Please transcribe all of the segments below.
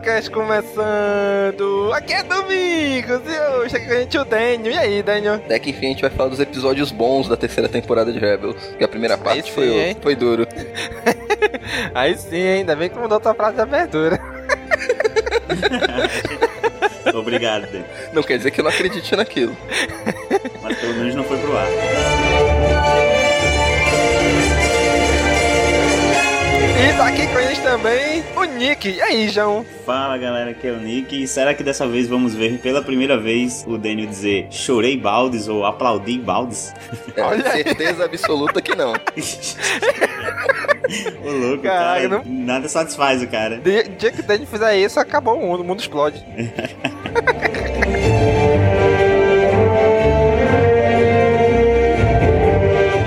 CaminoCast começando! Aqui é Domingos e hoje aqui com a gente o Daniel. E aí, Daniel? Até que enfim a gente vai falar dos episódios bons da terceira temporada de Rebels. Que a primeira parte sim, foi, hein? foi duro. Aí sim, ainda bem que mudou tua frase de abertura. Obrigado, Dan. Não quer dizer que eu não acredite naquilo. Mas pelo menos não foi pro ar. E tá aqui com a gente também o Nick. E aí, João? Fala galera, aqui é o Nick. E será que dessa vez vamos ver pela primeira vez o Daniel dizer chorei baldes ou aplaudi baldes? É, Olha certeza absoluta que não. Ô louco, Caraca, cara. não- Nada satisfaz o cara. De- dia que o Daniel fizer isso, acabou o mundo, o mundo explode.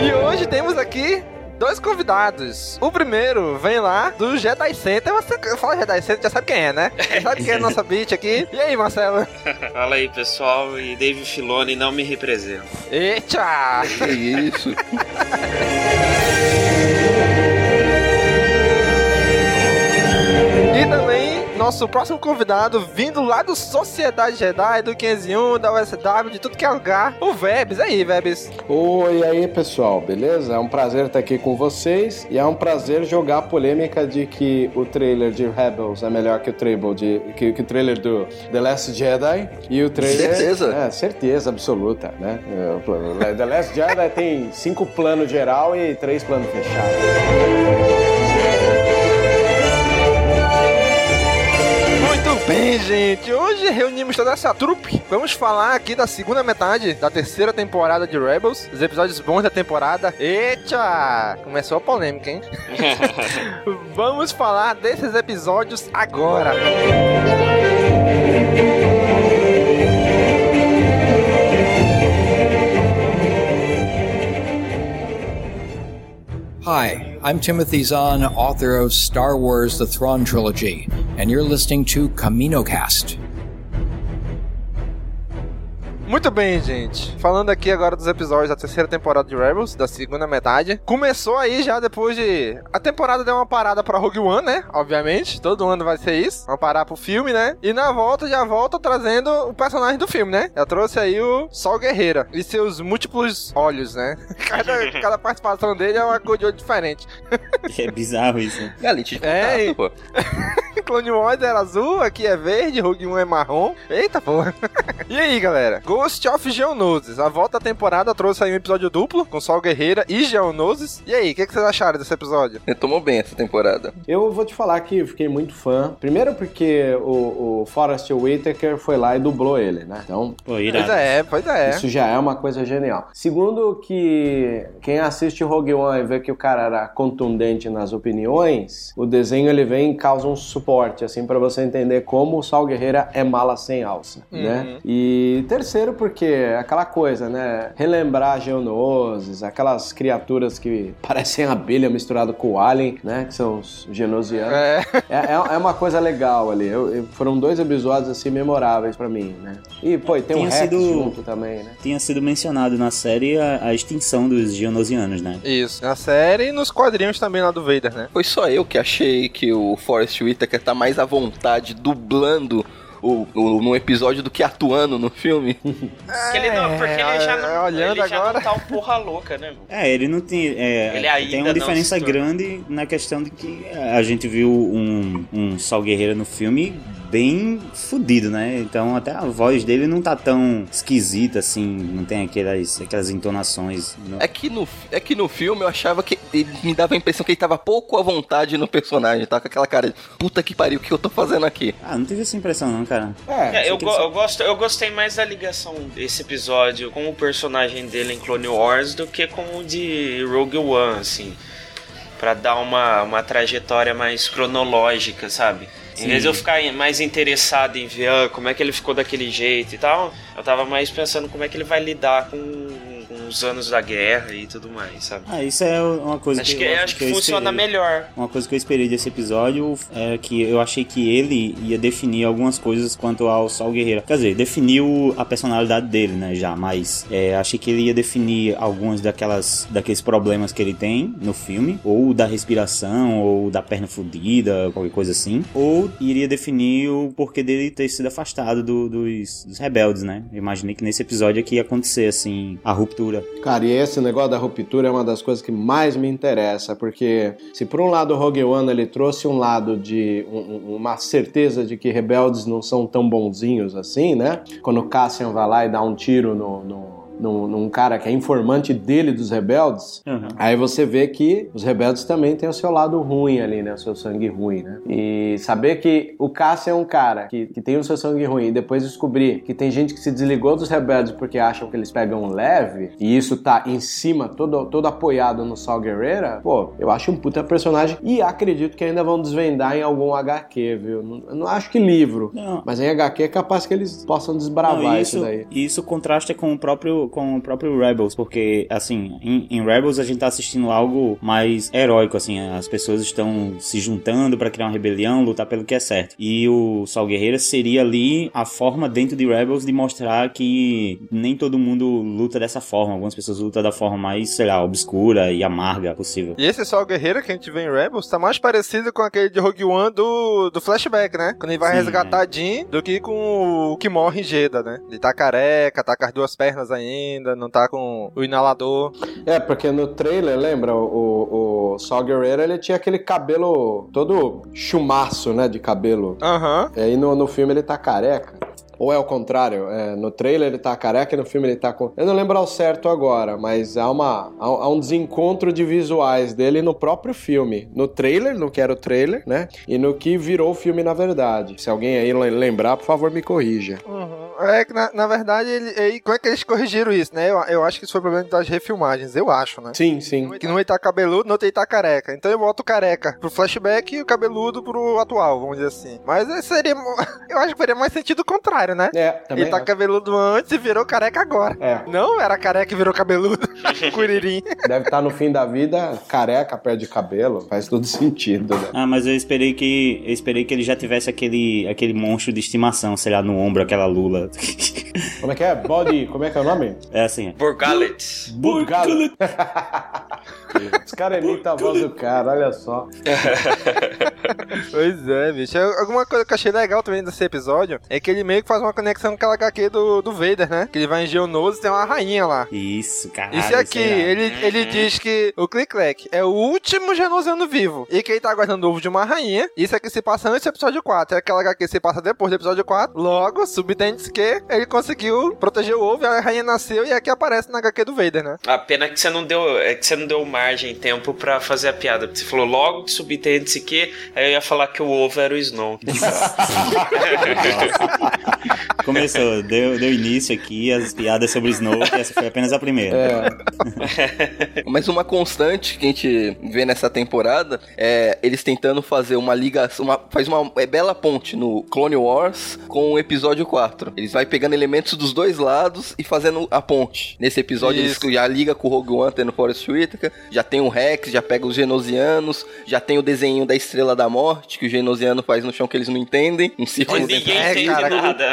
e hoje temos aqui dois convidados. O primeiro vem lá do Jedi Center. Você fala Jedi Center, já sabe quem é, né? Já sabe quem é a nossa beat aqui. E aí, Marcelo? Fala aí, pessoal, e Dave Filoni não me representa. Eita! Que isso? E também nosso próximo convidado, vindo lá do Sociedade Jedi, do 501, da USW, de tudo que é lugar, o Vebs. Aí, Vebs? Oi, aí pessoal, beleza? É um prazer estar aqui com vocês e é um prazer jogar a polêmica de que o trailer de Rebels é melhor que o trailer, de, que, que o trailer do The Last Jedi e o trailer... Certeza. É, certeza absoluta, né? É, The Last Jedi tem cinco planos geral e três planos fechados. Bem, gente. Hoje reunimos toda essa trupe. Vamos falar aqui da segunda metade da terceira temporada de Rebels, os episódios bons da temporada. Eita! Começou a polêmica, hein? Vamos falar desses episódios agora. Hi, I'm Timothy Zahn, author of Star Wars The Thrawn Trilogy, and you're listening to CaminoCast. Muito bem, gente. Falando aqui agora dos episódios da terceira temporada de Rebels, da segunda metade. Começou aí já depois de. A temporada deu uma parada pra Rogue One, né? Obviamente. Todo ano vai ser isso. Uma parada pro filme, né? E na volta já volta trazendo o personagem do filme, né? Já trouxe aí o Sol Guerreira e seus múltiplos olhos, né? Cada, cada participação dele é uma cor de olho diferente. É bizarro isso. né? Galite de É, contato, pô. Clone Wars era azul, aqui é verde, Rogue One é marrom. Eita porra. e aí, galera? Ghost of Geonosis. A volta da temporada trouxe aí um episódio duplo com Sol Guerreira e Geonosis. E aí, o que, que vocês acharam desse episódio? Retomou bem essa temporada. Eu vou te falar que eu fiquei muito fã. Primeiro porque o, o Forrest Whitaker foi lá e dublou ele, né? Então, Pô, Pois é, pois é. Isso já é uma coisa genial. Segundo, que quem assiste Rogue One e vê que o cara era contundente nas opiniões, o desenho ele vem e causa um, su- suporte, assim, para você entender como o Sol Guerreira é mala sem alça, Uhum. né? E terceiro, porque é aquela coisa, né? Relembrar geonoses, aquelas criaturas que parecem abelha misturado com o alien, né? Que são os genosianos. É. É, é uma coisa legal ali. Eu- eu- foram dois episódios, assim, memoráveis pra mim, né? E, pô, e tem um Tinha Rex sido- junto também, né? Tinha sido mencionado na série a, a extinção dos geonosianos, né? Isso. Na série e nos quadrinhos também lá do Vader, né? Foi só eu que achei que o Forrest Whitaker tá mais à vontade dublando o, o, no episódio do que atuando no filme. Porque ele não, porque ele já não, É, olhando ele já agora. não tá um porra louca, né? É, ele não tem. é, Ele ainda tem uma diferença grande na questão de que a gente viu um, um Sol Guerreiro no filme bem fudido, né? Então até a voz dele não tá tão esquisita assim, não tem aquelas, aquelas entonações. no- É que, no, é que no filme eu achava que ele me dava a impressão que ele tava pouco à vontade no personagem, tá com aquela cara de puta que pariu, o que eu tô fazendo aqui? Ah, não tive essa impressão não, cara. É, eu, Você go- eu gosto, eu gostei mais da ligação desse episódio com o personagem dele em Clone Wars do que com o de Rogue One, assim. Pra dar uma, uma trajetória mais cronológica, sabe? Em vez de eu ficar mais interessado em ver ah, como é que ele ficou daquele jeito e tal, eu tava mais pensando como é que ele vai lidar com os anos da guerra e tudo mais, sabe? Ah, isso é uma coisa Acho que, que, eu, acho que eu funciona esperei. melhor. Uma coisa que eu esperei desse episódio é que eu achei que ele ia definir algumas coisas quanto ao Sol Guerreiro. Quer dizer, definiu a personalidade dele, né, já, mas é, achei que ele ia definir algumas daquelas daqueles problemas que ele tem no filme, ou da respiração, ou da perna fudida, qualquer coisa assim, ou iria definir o porquê dele ter sido afastado do- dos, dos rebeldes, né? Eu imaginei que nesse episódio aqui ia acontecer, assim, a ruptura. Cara, e esse negócio da ruptura é uma das coisas que mais me interessa, porque se por um lado o Rogue One ele trouxe um lado de um- um- uma certeza de que rebeldes não são tão bonzinhos assim, né? Quando Cassian vai lá e dá um tiro no, no- num, num cara que é informante dele dos rebeldes, aí você vê que os rebeldes também têm o seu lado ruim ali, né? O seu sangue ruim, né? E saber que o Cassian é um cara que, que tem o seu sangue ruim e depois descobrir que tem gente que se desligou dos rebeldes porque acham que eles pegam leve e isso tá em cima, todo, todo apoiado no Sol Guerreira, pô, eu acho um puta personagem e acredito que ainda vão desvendar em algum HQ, viu? Não, não acho que livro, Não. mas em HQ é capaz que eles possam desbravar Não, isso, daí. Isso contrasta com o próprio com o próprio Rebels, porque assim, em, em Rebels a gente tá assistindo algo mais heróico, assim, as pessoas estão se juntando pra criar uma rebelião, lutar pelo que é certo. E o Sol Guerreira seria ali a forma dentro de Rebels de mostrar que nem todo mundo luta dessa forma, algumas pessoas lutam da forma mais, sei lá, obscura e amarga possível. E esse Sol Guerreiro que a gente vê em Rebels tá mais parecido com aquele de Rogue One do, do flashback, né? Quando ele vai Sim, resgatar Jean do que com o que morre em Jeddah, né? Ele tá careca, tá com as duas pernas ainda, não tá com o inalador. É, porque no trailer, lembra, o, o, o Saw Gerrera, ele tinha aquele cabelo todo chumaço, né, de cabelo. Aham. E aí no, no filme ele tá careca. Ou é o contrário, é, no trailer ele tá careca e no filme ele tá com... Eu não lembro ao certo agora, mas há, uma, há, há um desencontro de visuais dele no próprio filme. No trailer, no que era o trailer, né? E no que virou o filme na verdade. Se alguém aí le- lembrar, por favor, me corrija. É que na, na verdade, ele, ele- como é que eles corrigiram isso, né? Eu, eu acho que isso foi problema das refilmagens, eu acho, né? Sim, sim. Que no ele tá cabeludo, no outro ele tá careca. Então eu boto careca pro flashback e o cabeludo pro atual, vamos dizer assim. Mas seria. Eu acho que faria mais sentido o contrário, né? É, também Ele tá acho. cabeludo antes e virou careca agora. É. Não, era careca e virou cabeludo. Curirim. Deve estar no fim da vida careca, perde cabelo. Faz todo sentido, né? Ah, mas eu esperei que eu esperei que ele já tivesse aquele aquele monstro de estimação, sei lá, no ombro, aquela lula. Como é que é? Body, como é que é o nome? É assim. Borgalet. Burgalo. Os caras imitam a voz do cara, olha só. Pois é, bicho. Alguma coisa que eu achei legal também desse episódio é que ele meio que faz uma conexão com aquela HQ do, do Vader, né? Que ele vai em Geonosis e tem uma rainha lá. Isso, caralho. Isso aqui, é ele, ele diz que o Click é o último genosiano vivo. E que ele tá guardando o ovo de uma rainha. Isso aqui se passa antes do episódio 4. É aquela HQ se passa depois do episódio 4. Logo, subtende que ele conseguiu proteger o ovo, a rainha nasceu e aqui aparece na HQ do Vader, né? A pena que você não deu, é que você não deu margem, tempo pra fazer a piada. Porque você falou logo que subtende-se que, aí eu ia falar que o ovo era o Snow. Começou, deu, deu início aqui as piadas sobre Snoke, essa foi apenas a primeira. É. Mas uma constante que a gente vê nessa temporada é eles tentando fazer uma ligação, uma, faz uma é, bela ponte no Clone Wars com o episódio 4. Eles vai pegando elementos dos dois lados e fazendo a ponte. Nesse episódio Isso. eles já liga com o Rogue One tendo Forest Whitaker, já tem o Rex, já pega os genosianos, já tem o desenho da Estrela da Morte que o genosiano faz no chão que eles não entendem, um círculo Mas ninguém entende é, nada,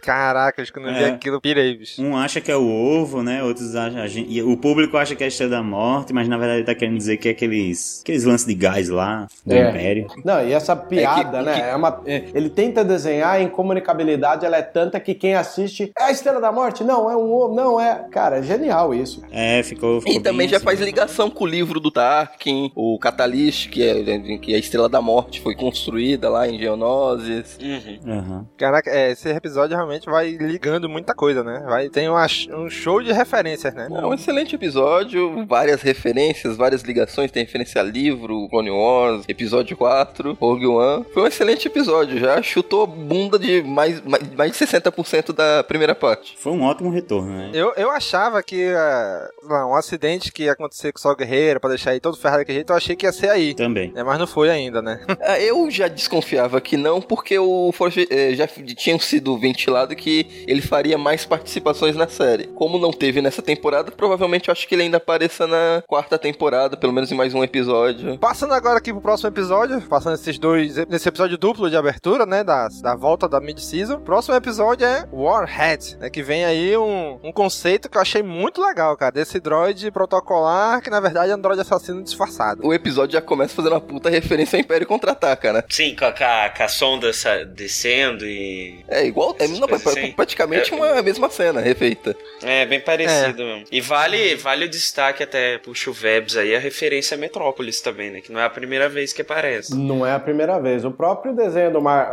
Caraca, acho que não vi é. aquilo, pirei, bicho. Um acha que é o ovo, né? Outros acham. Gente, e o público acha que é a estrela da morte, mas na verdade ele tá querendo dizer que é aqueles, aqueles lances de gás lá, do é. Império. Não, e essa piada, é que, né? Que... É uma, é, ele tenta desenhar em comunicabilidade, ela é tanta que quem assiste é a estrela da morte? Não, é um ovo, não é. Cara, é genial isso. É, ficou. ficou e também já assim, faz ligação com o livro do Tarkin, o Catalyst, que é, que a estrela da morte foi construída lá em Geonosis. Uhum. Uhum. Caraca, esse episódio realmente vai ligando muita coisa, né? Vai tem uma, um show de referências, né? É um excelente episódio, várias referências, várias ligações, tem referência a livro, Clone Wars, episódio 4, Rogue One. Foi um excelente episódio, já chutou a bunda de mais, mais, mais de 60% da primeira parte. Foi um ótimo retorno, né? Eu, eu achava que uh, um acidente que ia acontecer com o Sol Guerreiro, pra deixar aí todo ferrado daquele jeito, eu achei que ia ser aí. Também. É, mas não foi ainda, né? É, eu já desconfiava que não, porque o Forge, eh, já tinha sido ventilado que ele faria mais participações na série. Como não teve nessa temporada, provavelmente eu acho que ele ainda apareça na quarta temporada, pelo menos em mais um episódio. Passando agora aqui pro próximo episódio, passando esses dois, nesse episódio duplo de abertura, né, da, da volta da mid-season. Próximo episódio é Warhead, né, que vem aí um, um conceito que eu achei muito legal, cara, desse droid protocolar, que na verdade é um droid assassino disfarçado. O episódio já começa fazendo uma puta referência ao Império Contra-Ataca, né? Sim, com a, com a sonda descendo e... É igual, é, não, assim. praticamente é, uma mesma cena, refeita. É, bem parecido é. mesmo. E vale, vale o destaque até pro Chuvebs aí, a referência a Metrópolis também, né? Que não é a primeira vez que aparece. Não é a primeira vez. O próprio desenho do, Mar,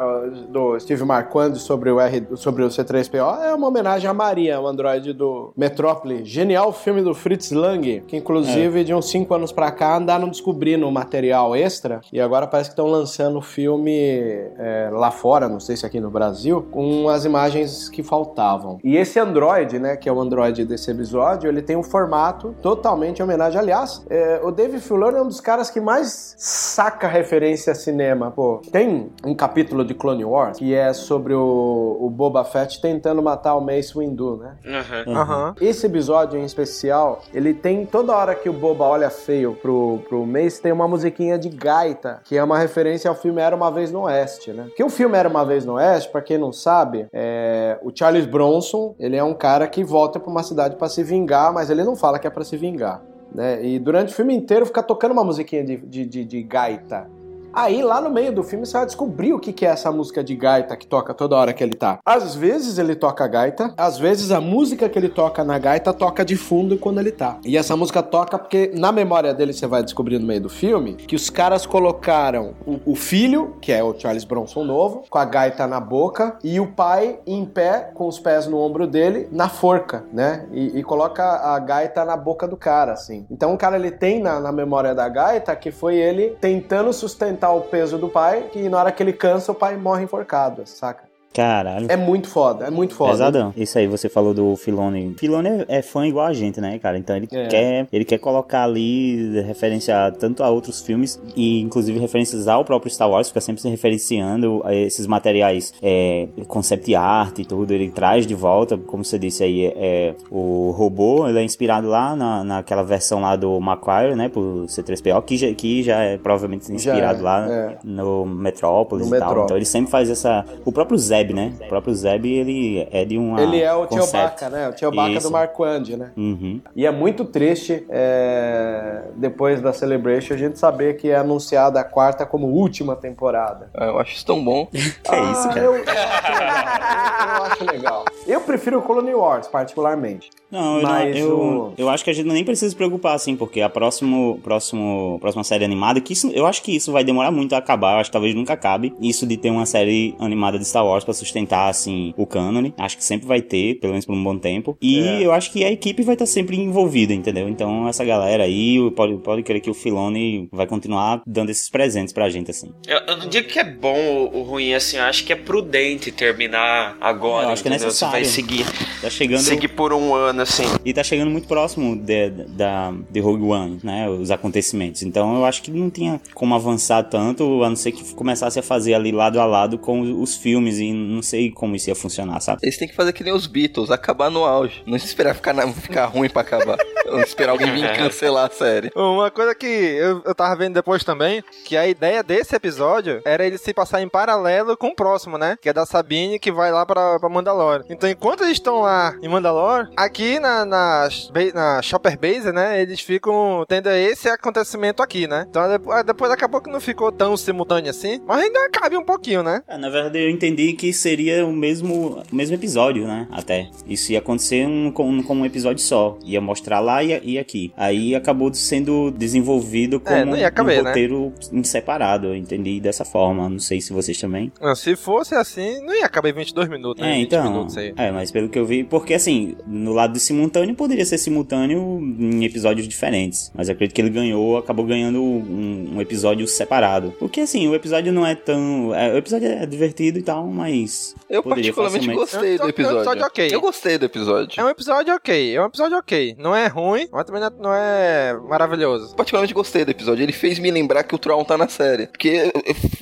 do Steve Marquand sobre o, R, sobre o C3PO é uma homenagem a Maria, o androide do Metrópolis. Genial filme do Fritz Lang, que inclusive é. de uns 5 anos pra cá andaram descobrindo material extra e agora parece que estão lançando o filme é, lá fora, não sei se aqui no Brasil, com as imagens que faltavam. E esse Android, né, que é o Android desse episódio, ele tem um formato totalmente em homenagem. Aliás, é, o Dave Filoni é um dos caras que mais saca referência a cinema. Pô, tem um capítulo de Clone Wars que é sobre o, o Boba Fett tentando matar o Mace Windu, né? Uhum. Uhum. Esse episódio em especial, ele tem toda hora que o Boba olha feio pro, pro Mace, tem uma musiquinha de gaita, que é uma referência ao filme Era Uma Vez no Oeste, né? Que o filme Era Uma Vez no Oeste, para quem não sabe, é, o Charles Bronson, ele é um cara que volta para uma cidade para se vingar, mas ele não fala que é para se vingar. Né? E durante o filme inteiro fica tocando uma musiquinha de, de, de, de gaita. Aí, lá no meio do filme, você vai descobrir o que é essa música de gaita que toca toda hora que ele tá. Às vezes ele toca gaita, às vezes a música que ele toca na gaita toca de fundo quando ele tá. E essa música toca porque na memória dele você vai descobrir no meio do filme que os caras colocaram o, o filho, que é o Charles Bronson novo, com a gaita na boca, e o pai em pé, com os pés no ombro dele, na forca, né? E, e coloca a gaita na boca do cara, assim. Então o cara ele tem na, na memória da gaita que foi ele tentando sustentar o peso do pai, que na hora que ele cansa, o pai morre enforcado, saca? Caralho. É muito foda, é muito foda. Pesadão. Isso aí, você falou do Filone. Filone é, é fã igual a gente, né, cara? Então ele é. quer ele quer colocar ali, referenciar tanto a outros filmes e inclusive referências ao próprio Star Wars, fica sempre se referenciando a esses materiais, é, concept art e tudo. Ele traz de volta, como você disse aí, é, o robô, ele é inspirado lá na, naquela versão lá do Macquarie, né, pro C3PO, que já, que já é provavelmente inspirado é, lá é. no Metrópolis no e tal. Então ele sempre faz essa. O próprio Zé Zeb, né? O próprio Zeb, ele é de uma. Ele é o Chewbacca, né? O Chewbacca do Marquand, né? Uhum. E é muito triste, é... depois da Celebration, a gente saber que é anunciada a quarta como última temporada. Ah, eu acho isso tão bom. que ah, é isso, cara? Eu, eu, acho eu acho legal. Eu prefiro o Colony Wars, particularmente. Não, eu, Mas não, eu, o... eu acho que a gente nem precisa se preocupar, assim, porque a próximo, próximo, próxima série animada, que isso, eu acho que isso vai demorar muito a acabar, eu acho que talvez nunca acabe, isso de ter uma série animada de Star Wars pra pra sustentar, assim, o cânone. Acho que sempre vai ter, pelo menos por um bom tempo. E É. eu acho que a equipe vai estar sempre envolvida, entendeu? Então, essa galera aí, pode, pode crer que o Filone vai continuar dando esses presentes pra gente, assim. Eu, eu não digo que é bom ou, ruim, assim, eu acho que é prudente terminar agora. Eu acho que é entendeu? Você necessário. vai seguir, Tá chegando... seguir por um ano, assim. E tá chegando muito próximo de, da, de Rogue One, né? Os acontecimentos. Então eu acho que não tinha como avançar tanto, a não ser que começasse a fazer ali lado a lado com os filmes e não sei como isso ia funcionar, sabe? Eles têm que fazer que nem os Beatles, acabar no auge. Não esperar ficar, na- ficar ruim pra acabar. Não esperar alguém vir cancelar a série. Uma coisa que eu, eu tava vendo depois também, que a ideia desse episódio era ele se passar em paralelo com o próximo, né? Que é da Sabine, que vai lá pra, pra Mandalore. Então, enquanto eles estão lá em Mandalore, aqui na, na, na Shopper Base, né? Eles ficam tendo esse acontecimento aqui, né? Então, depois, depois acabou que não ficou tão simultâneo assim, mas ainda cabe um pouquinho, né? É, na verdade eu entendi que seria o mesmo, o mesmo episódio, né? Até. Isso ia acontecer um, com, com um episódio só. Ia mostrar lá e, e aqui. Aí acabou sendo desenvolvido como É, não ia caber, um né? roteiro em separado. Eu entendi dessa forma. Não sei se vocês também. Ah, Se fosse assim, não ia acabar em 22 minutos, né? É, 20 então. minutos aí. É, mas pelo que eu vi, porque assim, no lado de simultâneo poderia ser simultâneo em episódios diferentes. Mas eu acredito que ele ganhou, acabou ganhando um, um episódio separado. Porque assim, o episódio não é tão. é, o episódio é divertido e tal, mas. Eu particularmente facilmente- gostei do É um episódio. episódio ok. Eu gostei do episódio. É um episódio ok, é um episódio ok. Não é ruim, mas também não é, não é maravilhoso. particularmente gostei do episódio. Ele fez me lembrar que o Tron tá na série. Porque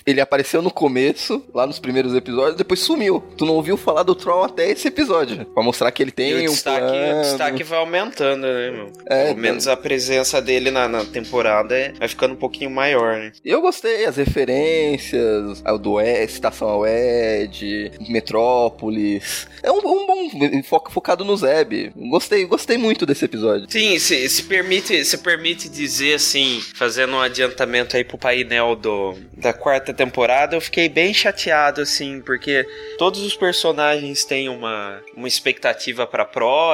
ele apareceu no começo, lá nos primeiros episódios, depois sumiu. Tu não ouviu falar do Tron até esse episódio. Pra mostrar que ele tem E um destaque, plano. O destaque vai aumentando, né, meu? É, Pelo menos a presença dele na, na temporada é- vai ficando um pouquinho maior, né? Eu gostei, as referências, ao do Oeste, Estação ao Ed, Metrópolis. É um, um bom fo- focado no Zeb. Gostei, gostei muito desse episódio. Sim, se, se permite, se permite dizer assim, fazendo um adiantamento aí pro painel do, da quarta temporada, eu fiquei bem chateado, assim, porque todos os personagens têm uma, uma expectativa pra próxima,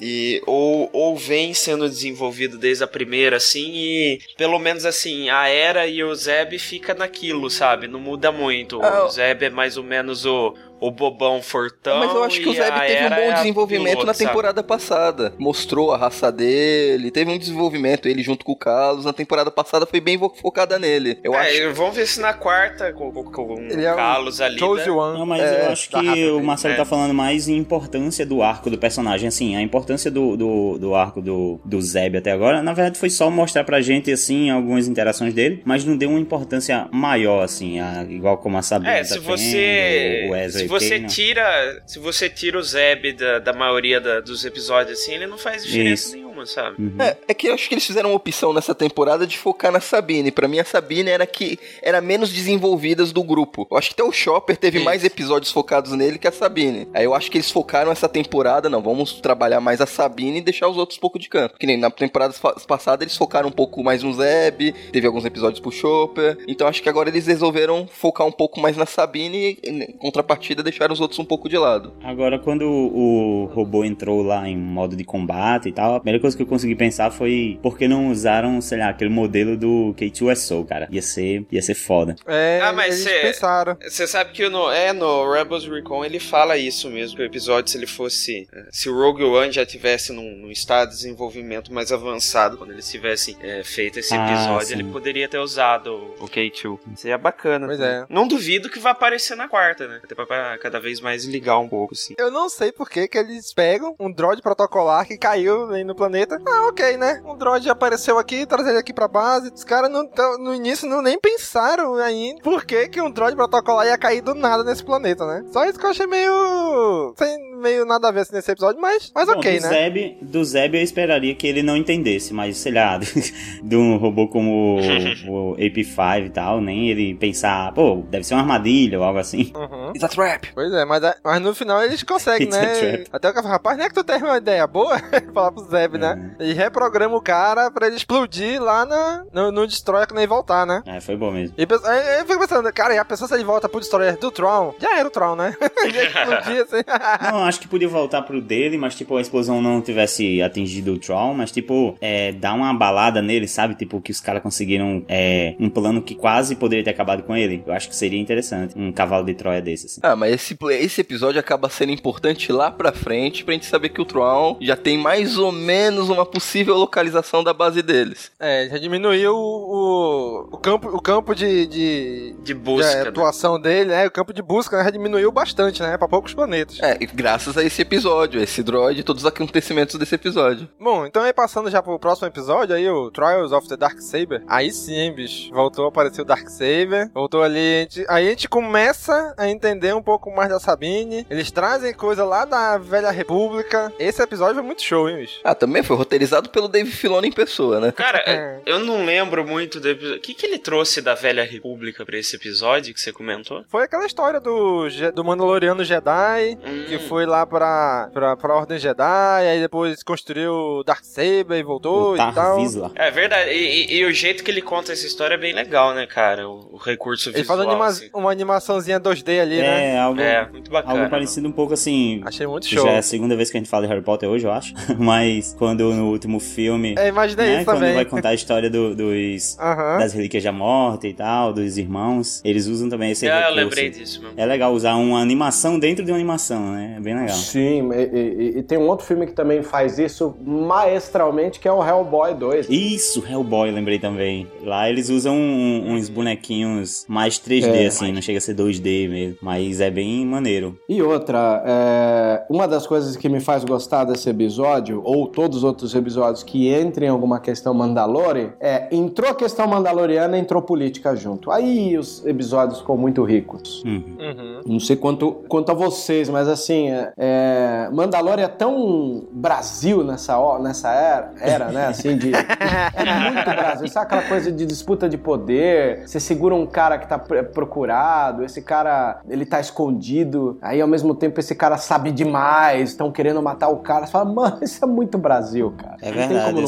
e ou, ou vem sendo desenvolvido desde a primeira, assim, e pelo menos assim, a Era e o Zeb fica naquilo, sabe? Não muda muito. Ah, o Zeb é mais ou menos o, o bobão fortão. Mas eu acho que o Zeb teve um bom é desenvolvimento piloto, na sabe? temporada passada. Mostrou a raça dele, teve um desenvolvimento, ele junto com o Carlos. Na temporada passada foi bem focada nele. Eu é, acho. Vamos ver se na quarta, com, com, com Ele é o um Carlos ali. Chosen né? One. Não, mas É, eu acho da que o Marcelo é. tá falando mais em importância do arco do personagem. Assim, a importância do, do, do arco do, do Zeb até agora, na verdade, foi só mostrar pra gente, assim, algumas interações dele, mas não deu uma importância maior, assim, a- igual como a Sabine É, tá se tendo, você. o Ezra Se e você tira. Se você tira o Zeb da, da maioria da- dos episódios, assim, ele não faz diferença Isso. nenhuma, sabe? Uhum. É, é que eu acho que eles fizeram uma opção nessa temporada de focar na Sabine. Pra mim, a Sabine era que era menos desenvolvidas do grupo. Eu acho que até o Chopper teve Isso. mais episódios focados nele que a Sabine. Aí eu acho que eles focaram essa temporada, não, vamos trabalhar mais a Sabine e deixar os outros um pouco de canto. Que nem na temporada passada eles focaram um pouco mais no Zeb, teve alguns episódios pro Chopper. Então acho que agora eles resolveram focar um pouco mais na Sabine e, em contrapartida, deixaram os outros um pouco de lado. Agora, quando o robô entrou lá em modo de combate e tal, a primeira coisa que eu consegui pensar foi por que não usaram, sei lá, aquele modelo do K2SO, cara. Ia ser, ia ser foda. É, Ah, mas eles cê- pensaram. Você sabe que no, é, no Rebels Recon ele fala isso mesmo, que o episódio, se ele fosse. eh, Se o Rogue One já tivesse num, num estado de desenvolvimento mais avançado, quando eles tivessem eh, feito esse Ah, episódio, sim. ele poderia ter usado o, o K2. Seria bacana. Pois também. é. Não duvido que vai aparecer na quarta, né? Até pra, pra cada vez mais ligar um pouco, assim. Eu não sei por que que eles pegam um droid protocolar que caiu aí no planeta. Ah, ok, né? Um droid apareceu aqui, trazer ele aqui pra base. Os caras no início não nem pensaram ainda por que, que um droid protocolar ia cair do nada nesse planeta, né? Só isso que eu achei meio. sem meio nada a ver assim, nesse episódio, mas, mas Bom, ok, do né? Zeb, do Zeb eu esperaria que ele não entendesse, mas sei lá, de um robô como o, o AP5 e tal, nem ele pensar, pô, deve ser uma armadilha ou algo assim. Uhum. It's a trap! Pois é, mas, mas no final eles conseguem, It's né? Até o cara fala, rapaz, não é que tu teve uma ideia boa? Falar pro Zeb, né? E reprograma o cara pra ele explodir lá na, no, no Destroyer quando ele voltar, né? É, foi bom mesmo. E aí eu fico pensando, cara, e a pessoa se ele volta pro Destroyer do Tron, já era o Tron, né? Ia explodir assim. Não, acho que podia voltar pro dele, mas tipo, a explosão não tivesse atingido o Troll, mas tipo, é, dar uma balada nele, sabe? Tipo, que os caras conseguiram é, um plano que quase poderia ter acabado com ele. Eu acho que seria interessante. Um cavalo de Troia desse, assim. Ah, mas esse, esse episódio acaba sendo importante lá pra frente pra gente saber que o Tron já tem mais ou menos uma possível localização da base deles. É, já diminuiu o, o campo, o campo de, de, de busca, de atuação né? dele, né? O campo de busca né, já diminuiu bastante, né? Pra poucos planetas. É, graças a esse episódio, esse droid e todos os acontecimentos desse episódio. Bom, então aí passando já pro próximo episódio, aí o Trials of the Dark Saber. Aí sim, bicho. Voltou a aparecer o Dark Saber. Voltou ali. A gente, aí a gente começa a entender um pouco mais da Sabine. Eles trazem coisa lá da Velha República. Esse episódio foi muito show, hein, bicho? Ah, também foi roteirizado pelo Dave Filoni em pessoa, né? Cara, é. eu não lembro muito do episódio. O que, que ele trouxe da Velha República pra esse episódio que você comentou? Foi aquela história do, do Mandaloriano Jedi, hum. que foi lá pra, pra, pra Ordem Jedi, aí depois construiu o Dark Saber e voltou o e tal. Vizla. É verdade. E, e, e, o jeito que ele conta essa história é bem legal, né, cara? O, o recurso ele visual. Ele faz anima assim. uma animaçãozinha 2D ali, é, né? Algo, é, muito bacana. Algo parecido um pouco assim. Achei muito show. Já é a segunda vez que a gente fala de Harry Potter hoje, eu acho. Mas quando no último filme. É, imaginei né, isso quando também. vai contar a história do, dos. Das relíquias da morte e tal, dos irmãos. Eles usam também esse ah, recurso. eu lembrei disso, mano. É legal usar uma animação dentro de uma animação, né? É bem legal. Sim, e, e, e, tem um outro filme que também faz isso maestralmente, que é o Hellboy 2. Isso, Hellboy, lembrei também. Lá eles usam um, uns bonequinhos mais 3D, é, assim, mas... não chega a ser 2D mesmo. Mas é bem maneiro. E outra, é, uma das coisas que me faz gostar desse episódio, ou todos os outros episódios que entrem em alguma questão Mandalore, é entrou a questão mandaloriana, entrou política junto. Aí os episódios ficam muito ricos. Uhum. Uhum. Não sei quanto, quanto a vocês, mas assim, é, é, Mandalore é tão Brasil nessa, nessa era, era, né? Assim, de, é muito Brasil. Sabe aquela coisa de disputa de poder? Você segura um cara que tá procurado, esse cara, ele tá escondido, aí ao mesmo tempo esse cara sabe demais, estão querendo matar o cara. Você fala, mano, isso é muito Brasil, cara. É verdade,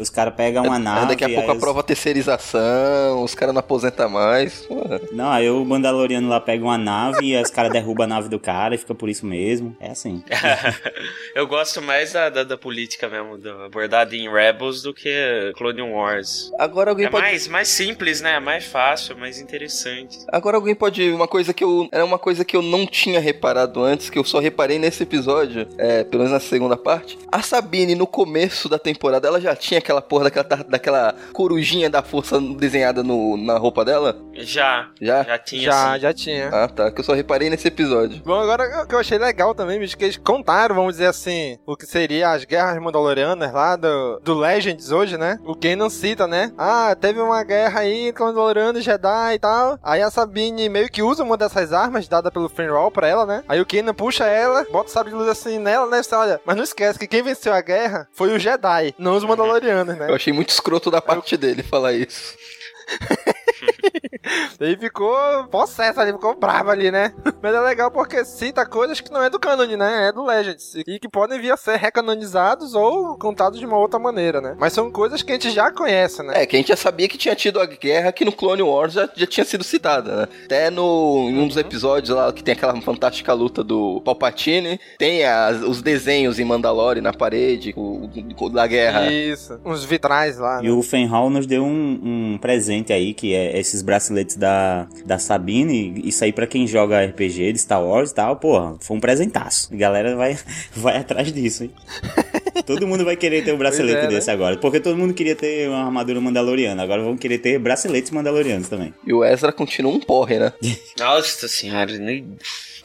os caras cara pegam uma nave. Daqui a pouco eles... aprova a terceirização, os caras não aposentam mais. Não, aí o Mandaloriano lá pega uma nave e os caras derrubam a nave do cara e fica por isso mesmo. É assim. Eu gosto mais da, da, da política mesmo, da abordada em Rebels do que Clone Wars. Agora alguém é pode... mais, mais simples, né? Mais fácil, mais interessante. Agora alguém pode... Uma coisa que eu... Era uma coisa que eu não tinha reparado antes, que eu só reparei nesse episódio, é, pelo menos na segunda parte. A Sabine, no começo da temporada, ela já tinha aquela porra daquela, daquela corujinha da força desenhada no, na roupa dela? Já. Já? Já tinha, Já, sim. já tinha. Ah, tá. Que eu só reparei nesse episódio. Bom, agora o que eu achei legal também, bicho, que eles contaram, vamos dizer assim, o que seria as guerras mandalorianas lá do, do Legends hoje, né? O Kanan cita, né? Ah, teve uma guerra aí entre Mandaloriano e Jedi e tal. Aí a Sabine meio que usa uma dessas armas dada pelo Finral pra ela, né? Aí o Kanan puxa ela, bota o sabre de luz assim nela, né? Você olha, mas não esquece que quem venceu a guerra foi o Jedi, não os Mandalorianos, né? Eu achei muito escroto da parte dele falar isso. Ele ficou possesso ali, ficou bravo ali, né? Mas é legal porque cita coisas que não é do canon, né? É do Legends. E que podem vir a ser recanonizados ou contados de uma outra maneira, né? Mas são coisas que a gente já conhece, né? É, que a gente já sabia que tinha tido a guerra que no Clone Wars já, já tinha sido citada, né? Até no, em um dos episódios lá que tem aquela fantástica luta do Palpatine, tem as, os desenhos em Mandalore na parede o, o, da guerra. Isso, uns vitrais lá. E né? o Fenhal nos deu um, um presente aí, que é esses braceletes da, da Sabine. Isso aí pra quem joga RPG de Star Wars e tal, porra, foi um presentaço. A galera vai, vai atrás disso, hein? todo mundo vai querer ter um bracelete é, desse né? agora. Porque todo mundo queria ter uma armadura mandaloriana. Agora vão querer ter braceletes mandalorianos também. E o Ezra continua um porre, né? Nossa senhora, nem...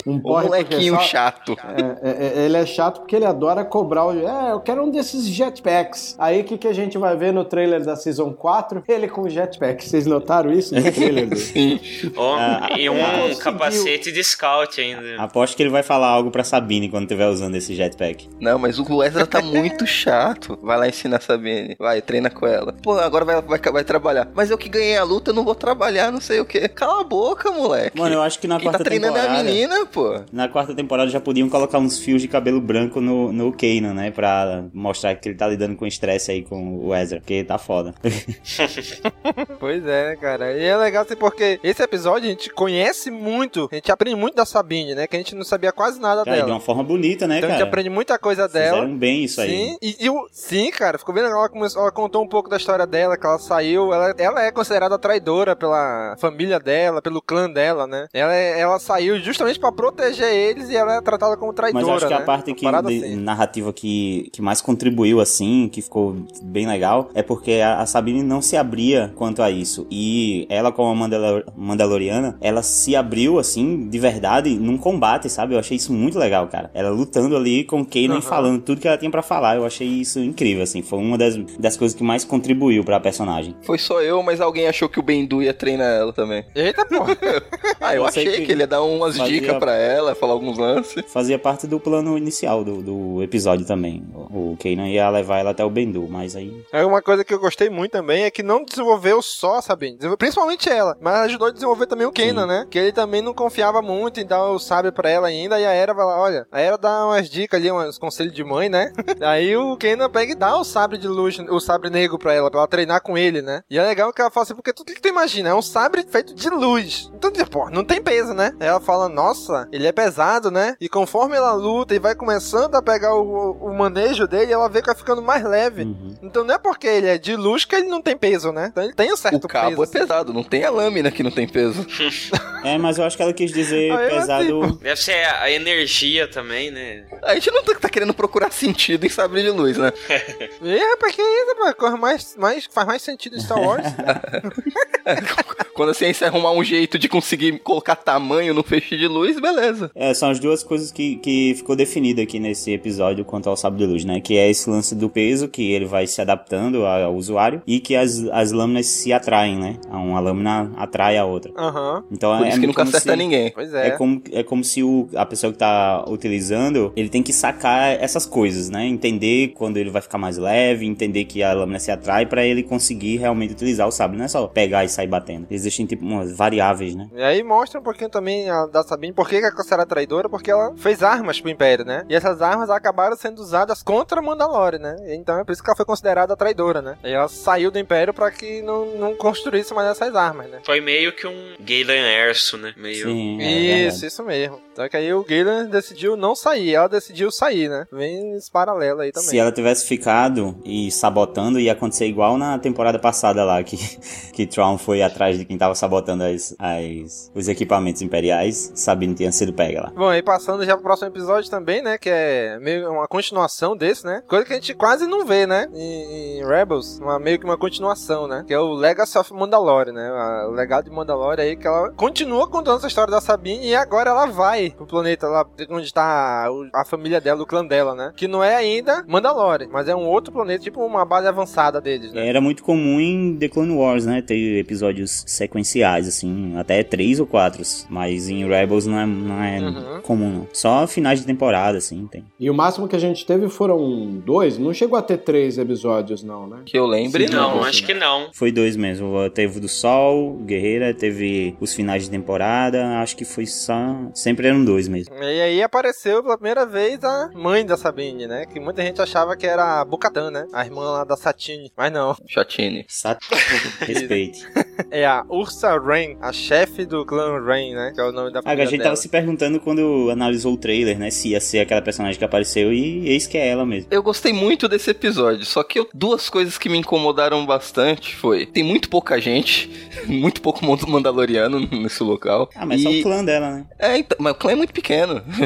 Um O molequinho só- chato. É, é, é, ele é chato porque ele adora cobrar o. É, eu quero um desses jetpacks. Aí o que, que a gente vai ver no trailer da Season 4? Ele com jetpack. Vocês notaram isso no trailer? do- Sim. Oh, Ah, e um conseguiu. capacete de scout ainda. Aposto que ele vai falar algo pra Sabine quando estiver usando esse jetpack. Não, mas o Ezra tá muito chato. Vai lá ensinar a Sabine. Vai, treina com ela. Pô, agora vai, vai, vai trabalhar. Mas eu que ganhei a luta, eu não vou trabalhar, não sei o quê. Cala a boca, moleque. Mano, eu acho que na Quem tá quarta treinando é a temporada... menina, pô. Na quarta temporada já podiam colocar uns fios de cabelo branco no, no Kanan, né? Pra mostrar que ele tá lidando com estresse aí com o Ezra, porque tá foda. pois é, né, cara? E é legal assim porque esse episódio a gente conhece muito, a gente aprende muito da Sabine, né? Que a gente não sabia quase nada cara, dela. de uma forma bonita, né, então cara? a gente aprende muita coisa dela. Fizeram bem isso aí. Sim, e, e o- sim, cara, ficou bem legal. Ela, começou, ela contou um pouco da história dela, que ela saiu. Ela, ela é considerada traidora pela família dela, pelo clã dela, né? Ela, é- ela saiu justamente pra proteger eles e ela é tratada como traidora. Mas eu acho que né? a parte que, assim. narrativa que, que mais contribuiu, assim, que ficou bem legal, é porque a, a Sabine não se abria quanto a isso. E ela, como a Mandalor- Mandaloriana, ela se abriu, assim, de verdade, num combate, sabe? Eu achei isso muito legal, cara. Ela lutando ali com o Kanan e falando tudo que ela tinha pra falar. Eu achei isso incrível, assim. Foi uma das, das coisas que mais contribuiu pra personagem. Foi só eu, mas alguém achou que o Bendu ia treinar ela também. Eita, porra. ah, eu Eu achei que que... ele ia dar umas dicas pra ela, falar alguns lances. Fazia parte do plano inicial do, do episódio também. O o Kanan ia levar ela até o Bendu, mas aí É uma coisa que eu gostei muito também é que não desenvolveu só a Sabine, desenvolveu- principalmente ela, mas ajudou a desenvolver também o Kenan, né? Que ele também não confiava muito em dar o sabre pra ela ainda, e a Era vai lá, olha, a Era dá umas dicas ali, uns conselhos de mãe, né? Aí o Kenan pega e dá o sabre de luz, o sabre negro pra ela, pra ela treinar com ele, né? E é legal que ela fala assim, porque tudo que tu imagina, é um sabre feito de luz. Então, pô, não tem peso, né? Aí ela fala, nossa, ele é pesado, né? E conforme ela luta e vai começando a pegar o, o manejo dele, ela vê que vai ficando mais leve. Uhum. Então não é porque ele é de luz que ele não tem peso, né? Então ele tem um certo O cabo peso. é pesado, não tem a lâmina que não tem peso. É, mas eu acho que ela quis dizer Ah, eu pesado. Deve ser a a energia também, né? A gente não tá, tá querendo procurar sentido em sabre de luz, né? Ih, rapaz, que isso, rapaz? Corre mais, mais, faz mais sentido em Star Wars. Quando a ciência arrumar um jeito de conseguir colocar tamanho no feixe de luz, beleza. É, são as duas coisas que, que ficou definido aqui nesse episódio quanto ao sábio de luz, né? Que é esse lance do peso, que ele vai se adaptando ao usuário, e que as, as lâminas se atraem, né? Uma lâmina atrai a outra. Aham. Então Por é isso que nunca como acerta se- ninguém. Pois É é. como, é como se o, a pessoa que tá utilizando, ele tem que sacar essas coisas, né? Entender quando ele vai ficar mais leve, entender que a lâmina se atrai pra ele conseguir realmente utilizar o sabre. Não é só pegar e sair batendo. Existem tipo umas variáveis, né? E aí mostra um pouquinho também a da Sabine por que que ela é considerada traidora, porque ela fez armas pro Império, né? E essas armas acabaram sendo usadas contra Mandalore, né? Então é por isso que ela foi considerada traidora, né? E ela saiu do Império pra que não, não construísse mais essas armas, né? Foi meio que um Galen Erso, né? Meio... Sim, é Isso, isso mesmo. Só que aí o Galen decidiu não sair, ela decidiu sair, né? Vem esse paralelo aí também. Se ela tivesse ficado e sabotando, ia acontecer igual na temporada passada lá, que, que Tron foi atrás de quem tava sabotando as, as, os equipamentos imperiais, Sabine tinha sido pega lá. Bom, aí passando já pro próximo episódio também, né? Que é meio uma continuação desse, né? Coisa que a gente quase não vê, né? Em, em Rebels, uma, meio que uma continuação, né? Que é o Legacy of Mandalore, né? A- O legado de Mandalore aí, que ela continua contando essa história da Sabine e agora ela vai pro planeta lá onde tá o- a família dela, o clã dela, né? Que não é ainda Mandalore, mas é um outro planeta, tipo uma base avançada deles, né? Era muito comum em The Clone Wars, né? Ter episódios sequenciais, assim, até três ou quatro. Mas em Rebels não é, não é Uhum. comum, não. Só finais de temporada, assim, tem. E o máximo que a gente teve foram dois, não chegou a ter três episódios, não, né? Que eu lembre, Não, não. acho que não. Foi dois mesmo. Teve o do Sol, Guerreira, teve os finais de temporada. Acho que foi só. Sempre eram dois mesmo. E aí apareceu pela primeira vez a mãe da Sabine, né? Que muita gente achava que era a Bocatan, né? A irmã lá da Satine. Mas não. Chatine. Sat... Respeite. É a Ursa Rain, a chefe do clã Rain, né? Que é o nome da família a gente dela. tava se perguntando quando analisou o trailer, né? Se ia ser aquela personagem que apareceu e eis que é ela mesmo. Eu gostei muito desse episódio, só que eu- duas coisas que me incomodaram bastante foi... Tem muito pouca gente, muito pouco mundo mandaloriano nesse local. Ah, mas e... só o clã dela, né? É, então, mas o clã é muito pequeno.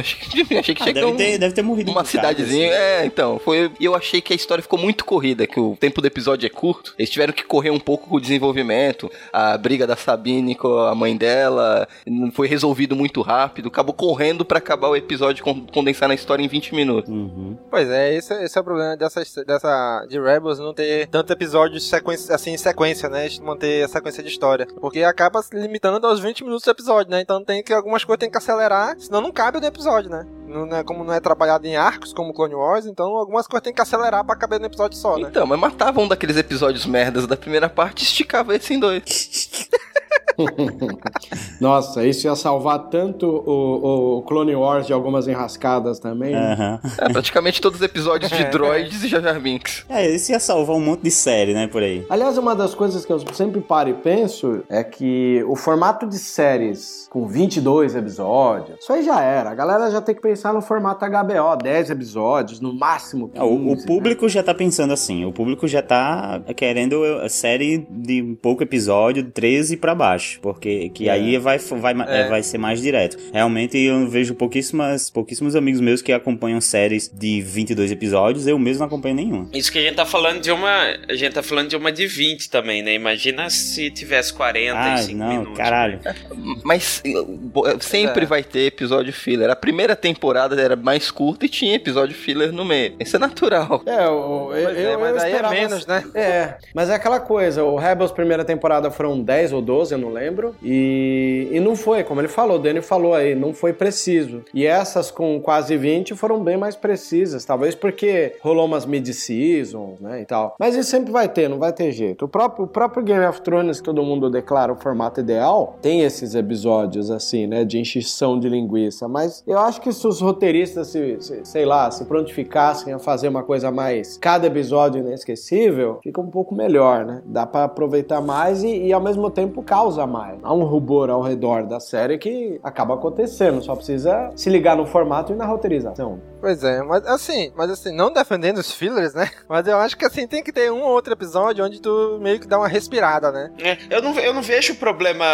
Achei que, Ah, deve, um- ter, deve ter morrido uma um cidadezinha. assim. É, então, foi. E eu achei que a história ficou muito corrida, que o tempo do episódio é curto. Eles tiveram que correr um pouco com o desenvolvimento. A briga da Sabine com a mãe dela foi resolvido muito rápido. Acabou correndo pra acabar o episódio con- condensar na história em 20 minutos. Uhum. Pois é, esse, esse é o problema dessa, dessa de Rebels não ter tanto episódio de sequência, assim, em sequência, né? Manter a sequência de história. Porque acaba se limitando aos 20 minutos do episódio, né? Então tem que algumas coisas tem que acelerar, senão não cabe no episódio, né? Não é, como não é trabalhado em arcos como Clone Wars, então algumas coisas tem que acelerar pra caber no episódio só, né? Então, mas matava um daqueles episódios merdas da primeira parte e esticava esse em dois. Nossa, isso ia salvar tanto o, o Clone Wars de algumas enrascadas também. Aham. É, praticamente todos os episódios de droids e Jar Jar Binks. É, isso ia salvar um monte de série, né, por aí. Aliás, uma das coisas que eu sempre paro e penso é que o formato de séries com 22 episódios, isso aí já era. A galera já tem que pensar no formato HBO, 10 episódios, no máximo 15, É, o, o né? público já tá pensando assim, o público já tá querendo a série de pouco episódio, 13 pra baixo, porque que aí vai, vai, É. é, vai ser mais direto. Realmente eu vejo pouquíssimas, pouquíssimos amigos meus que acompanham séries de 22 episódios, eu mesmo não acompanho nenhuma. Isso que a gente tá falando de uma. A gente tá falando de uma de 20 também, né? Imagina se tivesse 45 Ah, não, minutos. caralho. Mas bo- sempre É. vai ter episódio filler. A primeira temporada era mais curta e tinha episódio filler no meio. Isso é natural. É, o, eu, Pois é, eu, mas eu aí é menos, né? É, mas é aquela coisa, o Rebels primeira temporada foram 10 ou 12, eu não lembro, e, e não foi, como ele falou, o Danny falou aí, não foi preciso. E essas com quase 20 foram bem mais precisas, talvez porque rolou umas mid-seasons, né, e tal. Mas isso sempre vai ter, não vai ter jeito. O próprio, o próprio Game of Thrones, que todo mundo declara o formato ideal, tem esses episódios assim, né, de enchição de linguiça, mas eu acho que se os roteiristas, se, se- sei lá, se prontificassem a fazer uma coisa mais, cada episódio inesquecível, fica um pouco melhor, né? Dá pra aproveitar mais e, e, ao mesmo tempo causa mais. Há um rubor ao redor da série que acaba acontecendo, só precisa se ligar no formato e na roteirização. Pois é, mas assim, mas assim, não defendendo os fillers, né? Mas eu acho que assim, tem que ter um ou outro episódio onde tu meio que dá uma respirada, né? É, eu, não, eu não vejo problema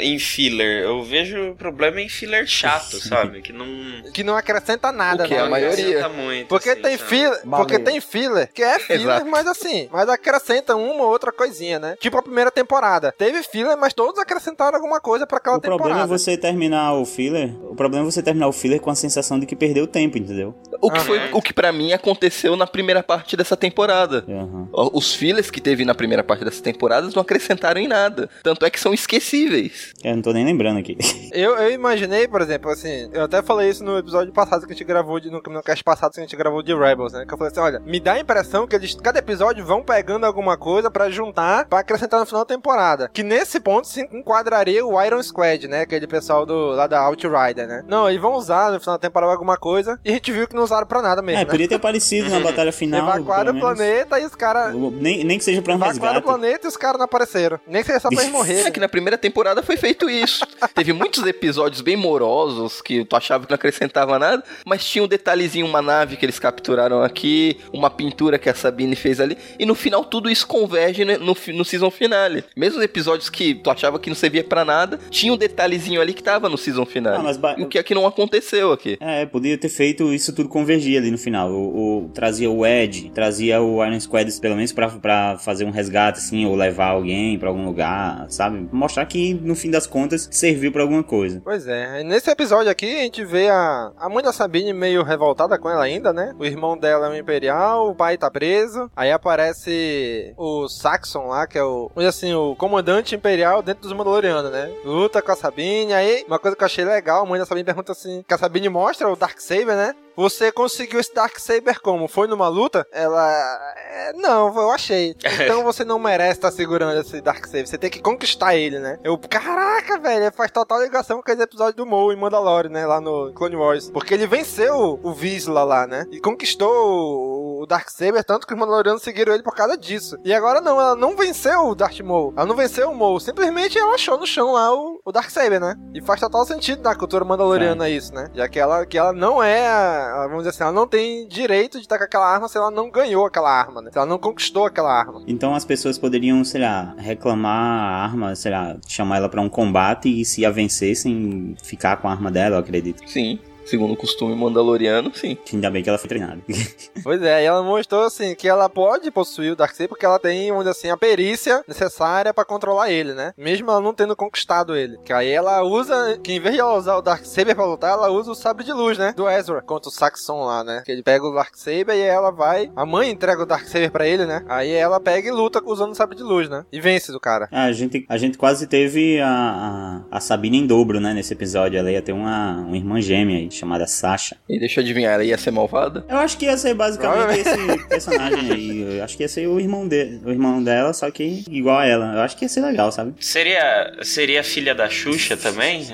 em filler, eu vejo problema em filler chato, sabe? Que não. Que não acrescenta nada, O que né? a maioria. acrescenta muito. Porque assim, tem sabe? filler, porque tem filler, que é filler, Exato. mas assim, mas acrescenta uma ou outra coisinha, né? Tipo a primeira temporada. Teve filler, mas todos acrescentaram alguma coisa pra aquela O problema temporada. é você terminar o filler. O problema é você terminar o filler com a sensação de que perdeu tempo, entendeu? O que, Aham. foi, o que para mim aconteceu na primeira parte dessa temporada. Aham. Os fillers que teve na primeira parte dessa temporada não acrescentaram em nada. Tanto é que são esquecíveis. Eu não tô nem lembrando aqui. Eu, eu imaginei, por exemplo, assim, eu até falei isso no episódio passado que a gente gravou, de, no, no cast passado que a gente gravou de Rebels, né? Que eu falei assim, olha, me dá a impressão que eles, cada episódio, vão pegando alguma coisa pra juntar, pra acrescentar no final da temporada. Que nesse ponto se enquadraria o Iron Squad, né? Aquele pessoal do, lá da Outrider, né? Não, eles vão usar no final da temporada alguma coisa, e a gente viu que não usaram pra nada mesmo, É, né? podia ter aparecido na batalha final. Evacuaram o planeta e os caras... Nem, nem que seja pra um Evacuaram o planeta e os caras não apareceram. Nem que seja só pra eles morrerem. É que na primeira temporada foi feito isso. Teve muitos episódios bem morosos que tu achava que não acrescentava nada, mas tinha um detalhezinho, uma nave que eles capturaram aqui, uma pintura que a Sabine fez ali, e no final tudo isso converge no, fi- no season finale. Mesmo os episódios que tu achava que não servia pra nada, tinha um detalhezinho ali que tava no season finale. Ah, mas ba- O que aqui não aconteceu aqui. É, podia ter feito isso tudo convergir ali no final. O, o- trazia o Ed, trazia o Iron Squad pelo menos pra, pra fazer um resgate, assim, ou levar alguém pra algum lugar, sabe? Mostrar que no fim das contas serviu pra alguma coisa. Pois é, nesse episódio aqui a gente vê a, a mãe da Sabine meio revoltada com ela ainda, né? O irmão dela é um imperial, o pai tá preso. Aí aparece o Saxon lá, que é o, assim, o comandante imperial dentro dos Mandalorianos, né? Luta com a Sabine. Aí, uma coisa que eu achei legal, a mãe da Sabine pergunta assim, que a Sabine mostra o Darksaber, né? Você conseguiu esse Darksaber como? Foi numa luta? Ela. é, não, eu achei. Então você não merece estar segurando esse Darksaber. Você tem que conquistar ele, né? Eu, caraca, velho, faz total ligação com aquele episódio do Maul em Mandalorian, né? Lá no Clone Wars. Porque ele venceu o Visla lá, né? E conquistou o- Darksaber, tanto que os Mandalorianos seguiram ele por causa disso. E agora não, ela não venceu o Darth Maul. Ela não venceu o Maul. Simplesmente ela achou no chão lá o, o Darksaber, né? E faz total sentido na cultura mandaloriana isso, né? Já que ela, que ela não é, a- vamos dizer assim, ela não tem direito de estar com aquela arma se ela não ganhou aquela arma, né? Se ela não conquistou aquela arma. Então as pessoas poderiam, sei lá, reclamar a arma, sei lá, chamar ela pra um combate e se a vencessem, ficar com a arma dela, eu acredito. Sim. Segundo o costume mandaloriano, sim. Ainda bem que ela foi treinada. Pois é, e ela mostrou assim que ela pode possuir o Darksaber porque ela tem, vamos dizer assim, a perícia necessária pra controlar ele, né? Mesmo ela não tendo conquistado ele. Que aí ela usa, que em vez de ela usar o Darksaber pra lutar, ela usa o sabre de luz, né? Do Ezra contra o Saxon lá, né? Que ele pega o Darksaber e ela vai, a mãe entrega o Darksaber pra ele, né? Aí ela pega e luta usando o sabre de luz, né? E vence do cara. Ah, a, gente, a gente quase teve a, a, a Sabine em dobro, né, nesse episódio. Ela ia ter uma, uma irmã gêmea aí. Chamada Sasha. E deixa eu adivinhar, ela ia ser malvada? Eu acho que ia ser basicamente esse personagem aí. Eu acho que ia ser o irmão, de, o irmão dela, só que igual a ela. Eu acho que ia ser legal, sabe? Seria, seria filha da Xuxa também?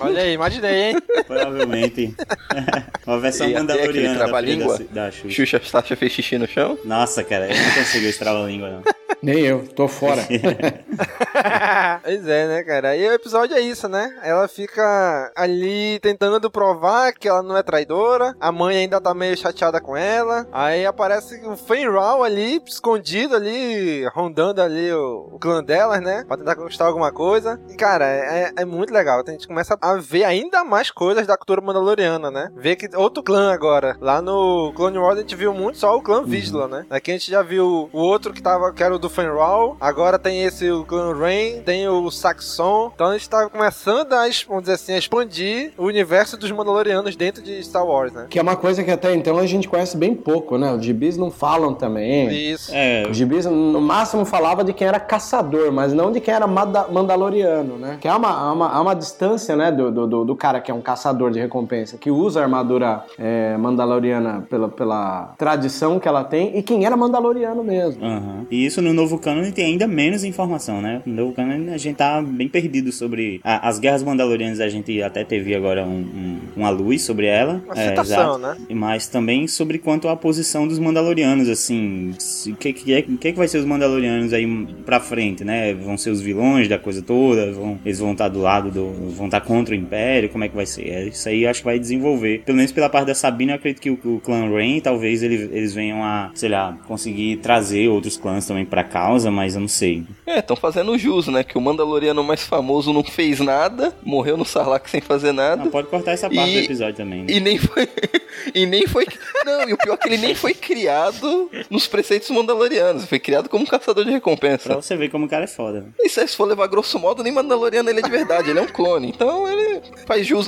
Olha aí, imaginei, hein? Provavelmente. Uma versão ter aquele mandaloriana da, filha da, da Xuxa. Xuxa Sasha fez xixi no chão? Nossa, cara, eu não consigo esse trava-língua, não. Nem eu, tô fora. pois é, né, cara? E o episódio é isso, né? Ela fica ali tentando provar que ela não é traidora. A mãe ainda tá meio chateada com ela. Aí aparece o Fenral ali, escondido ali, rondando ali o, o clã delas, né? Pra tentar conquistar alguma coisa. E, cara, é, é muito legal. A gente começa a ver ainda mais coisas da cultura mandaloriana, né? Ver que outro clã agora. Lá no Clone Wars a gente viu muito só o clã Vizsla, né? Aqui a gente já viu o outro que tava, que era o do Fenral. Agora tem esse o clã Rain, tem o Saxon. Então a gente tá começando a, vamos dizer assim, a expandir o universo dos Mandalorianos dentro de Star Wars, né? Que é uma coisa que até então a gente conhece bem pouco, né? Os gibis não falam também. Isso. É, Os gibis no máximo falava de quem era caçador, mas não de quem era mandaloriano, né? Que há uma, há uma, há uma distância, né, do, do, do- do cara que é um caçador de recompensa, que usa a armadura é, mandaloriana pela, pela tradição que ela tem, e quem era mandaloriano mesmo. Aham. E isso no novo canon tem ainda menos informação, né? No novo canon a gente tá bem perdido sobre a- as guerras mandalorianas. A gente até teve agora um- um- uma luz sobre ela. Uma é, citação, exato. né? Mas também sobre quanto à posição dos mandalorianos, assim. O que, que, é, que, que vai ser os mandalorianos aí pra frente, né? Vão ser os vilões da coisa toda? Vão, eles vão estar do lado do. vão estar contra o Império? Como é que vai ser? É, Isso aí eu acho que vai desenvolver. Pelo menos pela parte da Sabine, eu acredito que o, o clã Rain talvez ele- eles venham a, sei lá, conseguir trazer outros clãs também pra causa, mas eu não sei. É, estão fazendo jus, né? Que o Mandaloriano mais famoso não fez nada, morreu no Sarlacc sem fazer nada. Não, pode cortar essa parte E- do episódio também. Né? E nem foi. e nem foi. Não, e o pior é que ele nem foi criado nos preceitos mandalorianos. Foi criado como um caçador de Pra recompensa. você ver como o cara é foda. E se for levar grosso modo, nem Mandaloriano ele é de verdade, ele é um clone. Então ele faz jus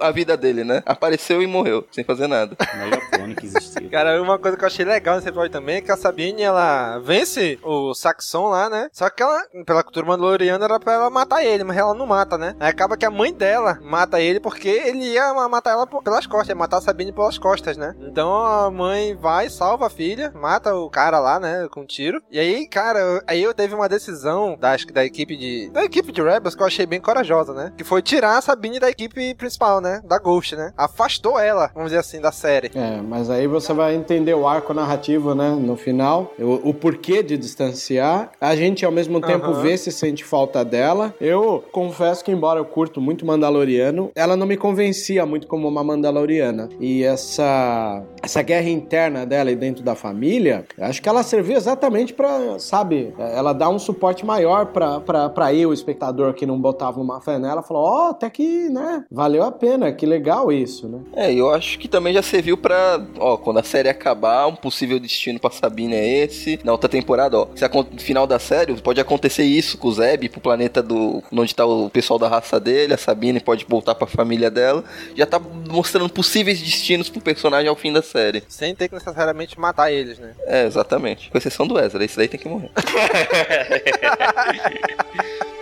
à vida dele, né? Apareceu e morreu, sem fazer nada. Melhor clone que existiu. Cara, uma coisa que eu achei legal nesse episódio também é que a Sabine, ela vence o Saxon lá, né? Só que ela, pela cultura mandaloriana, era pra ela matar ele, mas ela não mata, né? Aí acaba que a mãe dela mata ele porque ele ia ma- matar ela pelas costas, ia matar a Sabine pelas costas, né? Então a mãe vai, salva a filha, mata o cara lá, né? Com um tiro. E aí, cara, aí eu teve uma decisão da, acho que da equipe de. Da equipe de Rebels que eu achei bem corajosa, né? Que foi tirar a Sabine da equipe principal, né? Da Ghost, né? Afastou ela, vamos dizer assim, da série. É, mas aí você vai entender o arco narrativo, né? No final, o, o porquê de distanciar. A gente, ao mesmo tempo, Aham. vê se sente falta dela. Eu confesso que, embora eu curto muito Mandaloriano, ela não me convencia muito como uma Mandaloriana. E essa, essa guerra interna dela e dentro da família, acho que ela serviu exatamente pra, sabe, ela dá um suporte maior pra eu, o espectador, que não botava uma fé nela, falou: Ó, até que, né, valeu a pena, que legal isso, né? É, eu acho que também já serviu pra, ó, quando a série acabar, um possível destino pra Sabine é esse. Na outra temporada, ó, se no final da série, pode acontecer isso com o Zeb pro planeta do onde tá o pessoal da raça dele, a Sabine pode voltar pra família dela. Já tá mostrando possíveis destinos pro personagem ao fim da série. Sem ter que necessariamente matar eles, né? É, exatamente. Com exceção do Ezra, esse daí tem que morrer.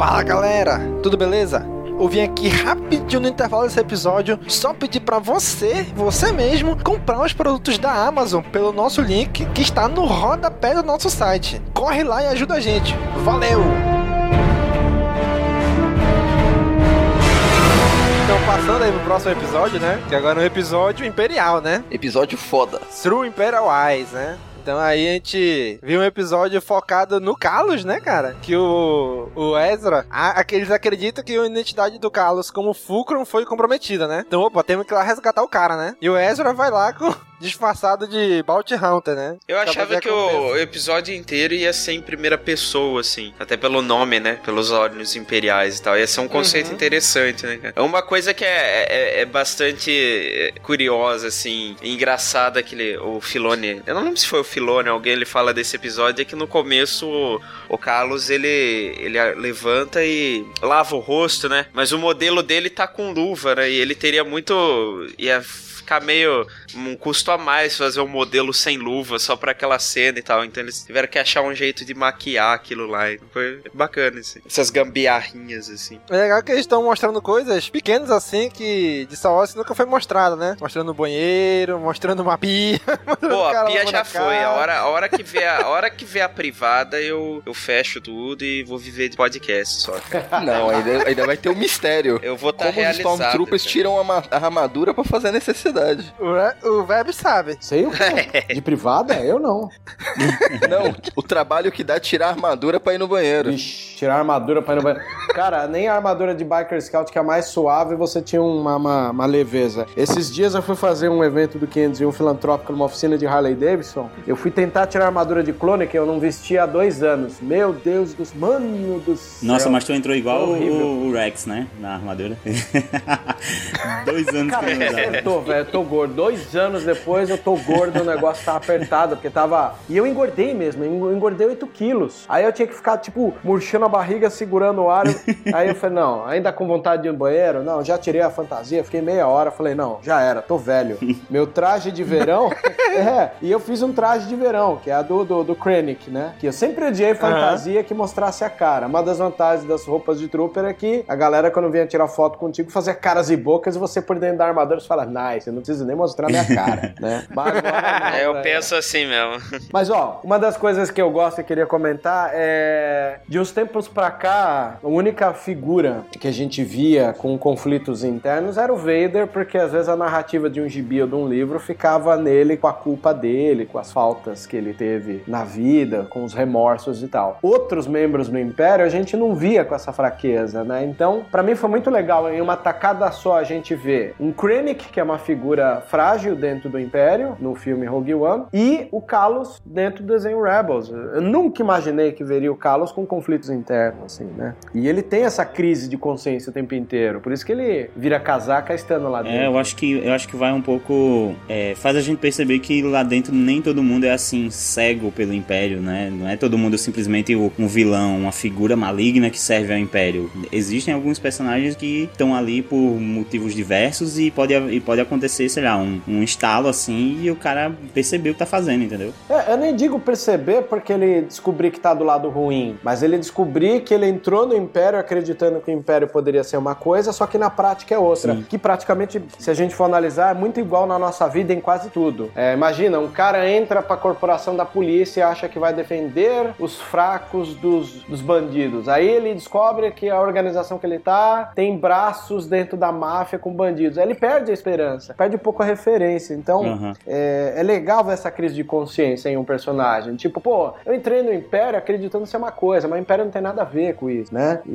Fala galera, tudo beleza? Eu vim aqui rapidinho no intervalo desse episódio só pedir pra você, você mesmo, comprar os produtos da Amazon pelo nosso link que está no rodapé do nosso site. Corre lá e ajuda a gente. Valeu! Então, passando aí pro próximo episódio, né? Que agora é um episódio imperial, né? Episódio foda. Through Imperial Eyes, né? Então aí a gente viu um episódio focado no Carlos, né, cara? Que o, o Ezra, a, a- que eles acreditam que a identidade do Carlos como Fulcrum foi comprometida, né? Então, opa, temos que ir lá resgatar o cara, né? E o Ezra vai lá com disfarçado de Bounty Hunter, né? Eu achava que o episódio inteiro ia ser em primeira pessoa, assim. Até pelo nome, né? Pelos olhos imperiais e tal. Ia ser um conceito Uhum. interessante, né, cara? É uma coisa que é, é, é bastante é, curiosa, assim. Engraçada que ele, o Filone... Eu não lembro se foi o Filone, alguém ele fala desse episódio. É que no começo o, o Carlos, ele, ele levanta e lava o rosto, né? Mas o modelo dele tá com luva, né? E ele teria muito... Ia ficar meio um custo a mais fazer um modelo sem luva só pra aquela cena e tal. Então eles tiveram que achar um jeito de maquiar aquilo lá. E foi bacana, assim. Essas gambiarrinhas, assim. É legal que eles estão mostrando coisas pequenas assim que de Star Wars nunca foi mostrada, né? Mostrando o banheiro, mostrando uma pia. Pô, a pia já foi. A hora, a hora que vê a, a hora que vê a privada, eu, eu fecho tudo e vou viver de podcast só. Não, ainda, ainda vai ter um mistério. Eu vou estar tá Como os Stormtroopers tiram a, a, armadura pra fazer a necessidade. O, o Web sabe. Sei o quê? De privada? Eu não. não, o trabalho que dá é tirar a armadura pra ir no banheiro. Ixi, tirar a armadura pra ir no banheiro. Cara, nem a armadura de Biker Scout, que é a mais suave, você tinha uma, uma, uma leveza. Esses dias eu fui fazer um evento do 501 Filantrópico numa oficina de Harley Davidson. Eu fui tentar tirar a armadura de clone que eu não vestia há dois anos. Meu Deus dos... Mano do céu. Nossa, mas tu entrou igual o, o, Rex, né? Na armadura. dois anos Cara, que eu não tô, velho, eu tô gordo. Dois anos depois eu tô gordo, o negócio tá apertado, porque tava... E eu engordei mesmo, eu engordei 8 quilos. Aí eu tinha que ficar, tipo, murchando a barriga, segurando o ar. Aí eu falei, não, ainda com vontade de ir no banheiro? Não, já tirei a fantasia, fiquei meia hora, falei, não, já era, tô velho. Meu traje de verão... é, e eu fiz um traje de verão, que é a do, do, do Krennic, né? Que eu sempre odiei fantasia uhum. que mostrasse a cara. Uma das vantagens das roupas de trooper é que a galera, quando vinha tirar foto contigo, fazia caras e bocas e você por dentro da armadura você fala, nice, eu não preciso nem mostrar minha cara, né? Mas agora, é, eu é... penso assim mesmo. Mas ó, uma das coisas que eu gosto e queria comentar é de uns tempos pra cá, a única figura que a gente via com conflitos internos era o Vader, porque às vezes a narrativa de um gibi ou de um livro ficava nele com a culpa dele, com as faltas que ele teve na vida, com os remorsos e tal. Outros membros do Império a gente não via com essa fraqueza, né? Então, para mim foi muito legal em uma tacada só a gente ver um Krennic, que é uma figura frágil dentro do Império, no filme Rogue One, e o Kalos dentro do desenho Rebels. Eu nunca imaginei que veria o Kalos com conflitos internos, assim, né? E ele tem essa crise de consciência o tempo inteiro, por isso que ele vira casaca estando lá dentro. É, eu acho que, eu acho que vai um pouco... É, faz a gente perceber que lá dentro nem todo mundo é assim, cego pelo Império, né? Não é todo mundo simplesmente um vilão, uma figura maligna que serve ao Império. Existem alguns personagens que estão ali por motivos diversos e pode, e pode acontecer, sei lá, um, um estalo assim e o cara percebeu o que tá fazendo, entendeu? É, eu nem digo perceber porque ele descobrir que tá do lado ruim, mas ele descobrir que ele entrou no Império acreditando que o Império poderia ser uma coisa, só que na prática é outra. Sim. Que praticamente, se a gente for analisar, é muito igual na nossa vida em quase tudo. É, imagina, um cara entra pra corporação da polícia e acha que vai defender os fracos dos, dos bandidos. Aí ele descobre que a organização que ele tá tem braços dentro da máfia com bandidos. Aí ele perde a esperança, perde um pouco a referência. Então, uhum. é, é, legal ver essa crise de consciência em um personagem. Tipo, pô, eu entrei no Império acreditando ser uma coisa, mas o Império não tem nada a ver com isso, né? E,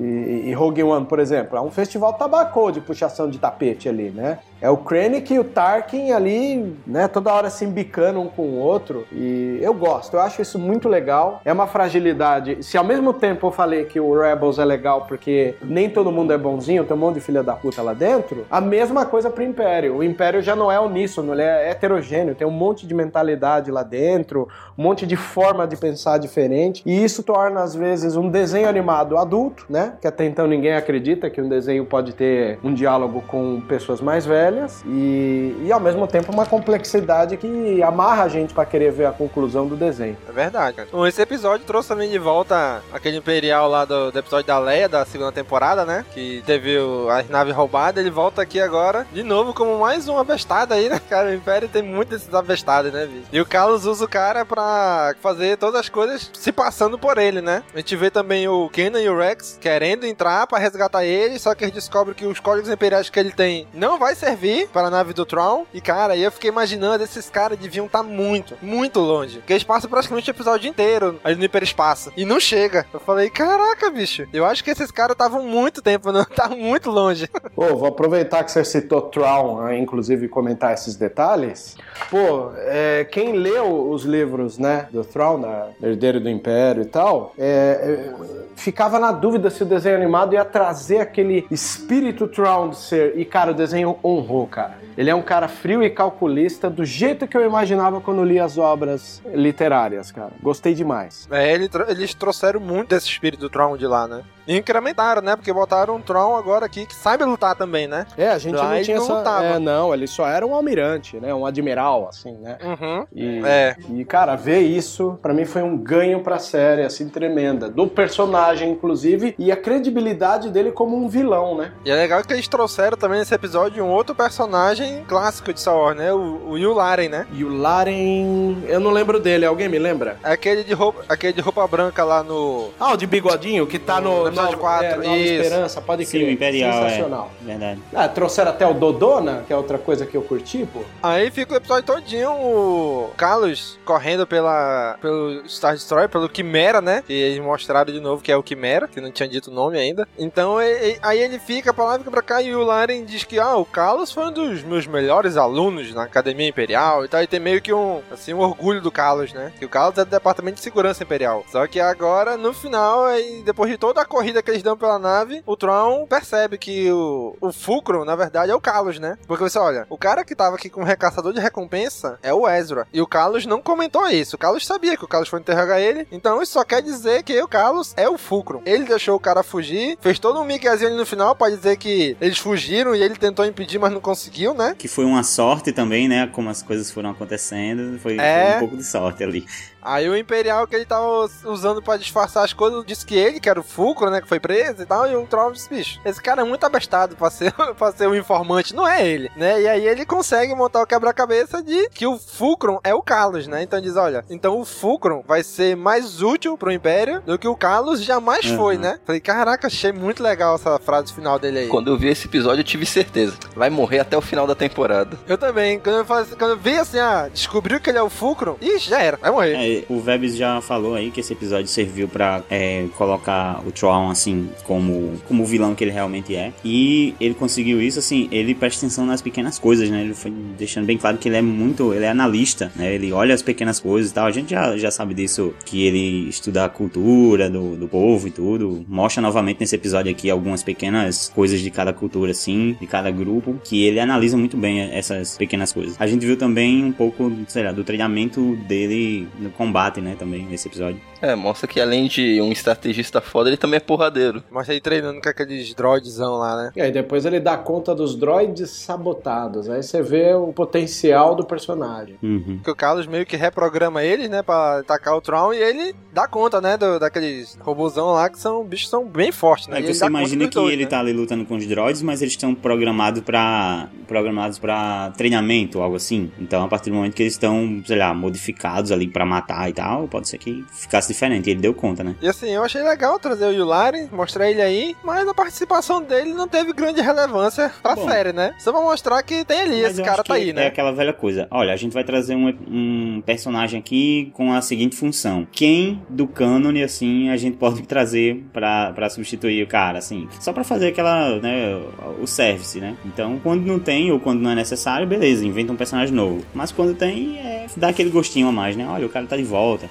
e Rogue One, por exemplo, é um festival tabacô de puxação de tapete ali, né? É o Krennic e o Tarkin ali, né, toda hora se embicando um com o outro. E eu gosto, eu acho isso muito legal. É uma fragilidade. Se ao mesmo tempo eu falei que o Rebels é legal porque nem todo mundo é bonzinho, tem um monte de filha da puta lá dentro, a mesma coisa pro Império. O Império já não é uníssono, ele é heterogêneo, tem um monte de mentalidade lá dentro, um monte de forma de pensar diferente. E isso torna, às vezes, um desenho animado adulto, né? Que até então ninguém acredita que um desenho pode ter um diálogo com pessoas mais velhas e, e ao mesmo tempo uma complexidade que amarra a gente para querer ver a conclusão do desenho. É verdade, cara. Bom, esse episódio trouxe também de volta aquele Imperial lá do, do episódio da Leia, da segunda temporada, né? Que teve o, a nave roubada, ele volta aqui agora, de novo, como mais uma bestada aí, né, cara? O Império tem muito desses abestados, né, bicho? E o Carlos usa o cara pra fazer todas as coisas se passando por ele, né? A gente vê também o Kenan e o Rex querendo entrar para resgatar ele, só que eles descobrem que os códigos imperiais que ele tem não vai servir vir para a nave do Tron. E, cara, eu fiquei imaginando, esses caras deviam estar tá muito, muito longe. Porque eles passam praticamente o episódio inteiro ali no hiperespaço. E não chega. Eu falei, caraca, bicho. Eu acho que esses caras estavam muito tempo, não tá muito longe. Pô, vou aproveitar que você citou Tron, né, inclusive comentar esses detalhes. Pô, é, quem leu os livros, né, do Tron, da Herdeiro do Império e tal, é, é, ficava na dúvida se o desenho animado ia trazer aquele espírito ser. E, cara, o desenho honrou cara. Ele é um cara frio e calculista, do jeito que eu imaginava quando li as obras literárias, cara. Gostei demais. É, ele, eles trouxeram muito desse espírito de lá, né? E incrementaram, né? Porque botaram um Tron agora aqui que sabe lutar também, né? É, a gente Lá não tinha não essa... lutava. É, não, ele só era um almirante, né? Um admiral, assim, né? Uhum. E, É. e, cara, ver isso, pra mim, foi um ganho pra série, assim, tremenda. Do personagem, inclusive, e a credibilidade dele como um vilão, né? E é legal que eles trouxeram também nesse episódio um outro personagem clássico de Wars, né? O, o Yularen, né? E o Laren... Eu não lembro dele, alguém me lembra? É Aquele de roupa, aquele de roupa branca lá no. Ah, o de bigodinho, que tá no... No episódio Nova- quatro, é, Nova isso. Esperança, pode Sim, crer. o Imperial, Sensacional. é. Verdade. Ah, trouxeram até o Dodona, que é outra coisa que eu curti, pô. Aí fica o episódio todinho o Carlos correndo pela pelo Star Destroyer, pelo Quimera, né? Que eles mostraram de novo que é o Quimera, que não tinha dito o nome ainda. Então e- e- aí ele fica pra lá, fica pra cá e o Laren diz que ah, o Carlos foi um dos meus melhores alunos na Academia Imperial e tal. E tem meio que um assim um orgulho do Carlos, né? Que o Carlos é do Departamento de Segurança Imperial. Só que agora no final, aí, depois de toda a corrida que eles dão pela nave, o Tron percebe que o, o Fulcrum, na verdade, é o Carlos, né? Porque você olha, o cara que tava aqui com o recaçador de recompensa é o Ezra. E o Carlos não comentou isso. O Carlos sabia que o Carlos foi interrogar ele. Então isso só quer dizer que o Carlos é o Fulcrum. Ele deixou o cara fugir, fez todo um miguezinho ali no final pra dizer que eles fugiram e ele tentou impedir, mas não conseguiu, né? Que foi uma sorte também, né? Como as coisas foram acontecendo. Foi, É. foi um pouco de sorte ali. Aí o Imperial que ele tava usando pra disfarçar as coisas disse que ele, que era o Fulcro, né, que foi preso e tal, e o Tron disse, bicho, esse cara é muito abestado pra ser, pra ser um informante, não é ele, né? E aí ele consegue montar o quebra-cabeça de que o Fulcrum é o Carlos, né? Então diz, olha, então o Fulcrum vai ser mais útil pro Império do que o Carlos jamais Uhum. foi, né? Falei, caraca, achei muito legal essa frase final dele aí. Quando eu vi esse episódio, eu tive certeza. Vai morrer até o final da temporada. Eu também, quando eu, falei, quando eu vi assim, ah, descobriu que ele é o Fulcrum, ixi, já era, vai morrer. É, o Vebs já falou aí que esse episódio serviu pra é, colocar o Tron assim como como o vilão que ele realmente é. E ele conseguiu isso assim ele presta atenção nas pequenas coisas né? Ele foi deixando bem claro que ele é muito ele é analista né? Ele olha as pequenas coisas e tal. A gente já, já sabe disso que ele estuda a cultura do, do povo e tudo. Mostra novamente nesse episódio aqui algumas pequenas coisas de cada cultura assim de cada grupo que ele analisa muito bem essas pequenas coisas. A gente viu também um pouco sei lá do treinamento dele no combate né também nesse episódio É, mostra que além de um estrategista foda, ele também é porradeiro. Mostra ele treinando com aqueles droidzão lá, né? E aí depois ele dá conta dos droids sabotados. Aí você vê o potencial do personagem. Uhum. Que o Carlos meio que reprograma eles, né, pra atacar o Tron e ele dá conta, né, do, daqueles robôzão lá que são bichos são bem fortes, né? Aí ele você imagina que dois, ele né? tá ali lutando com os droids, mas eles estão programados pra programados para treinamento, algo assim. Então, a partir do momento que eles estão, sei lá, modificados ali pra matar e tal, pode ser que ficasse diferente. Ele deu conta, né? E assim, eu achei legal trazer o Yulari, mostrar ele aí, mas a participação dele não teve grande relevância pra Bom. série, né? Só pra mostrar que tem ali, esse cara tá aí, É né? aquela velha coisa. Olha, a gente vai trazer um, um personagem aqui com a seguinte função. Quem do cânone, assim, a gente pode trazer pra, pra substituir o cara, assim. Só pra fazer aquela, né, o service, né? Então, quando não tem ou quando não é necessário, beleza, inventa um personagem novo. Mas quando tem, é dá aquele gostinho a mais, né? Olha, o cara tá de volta.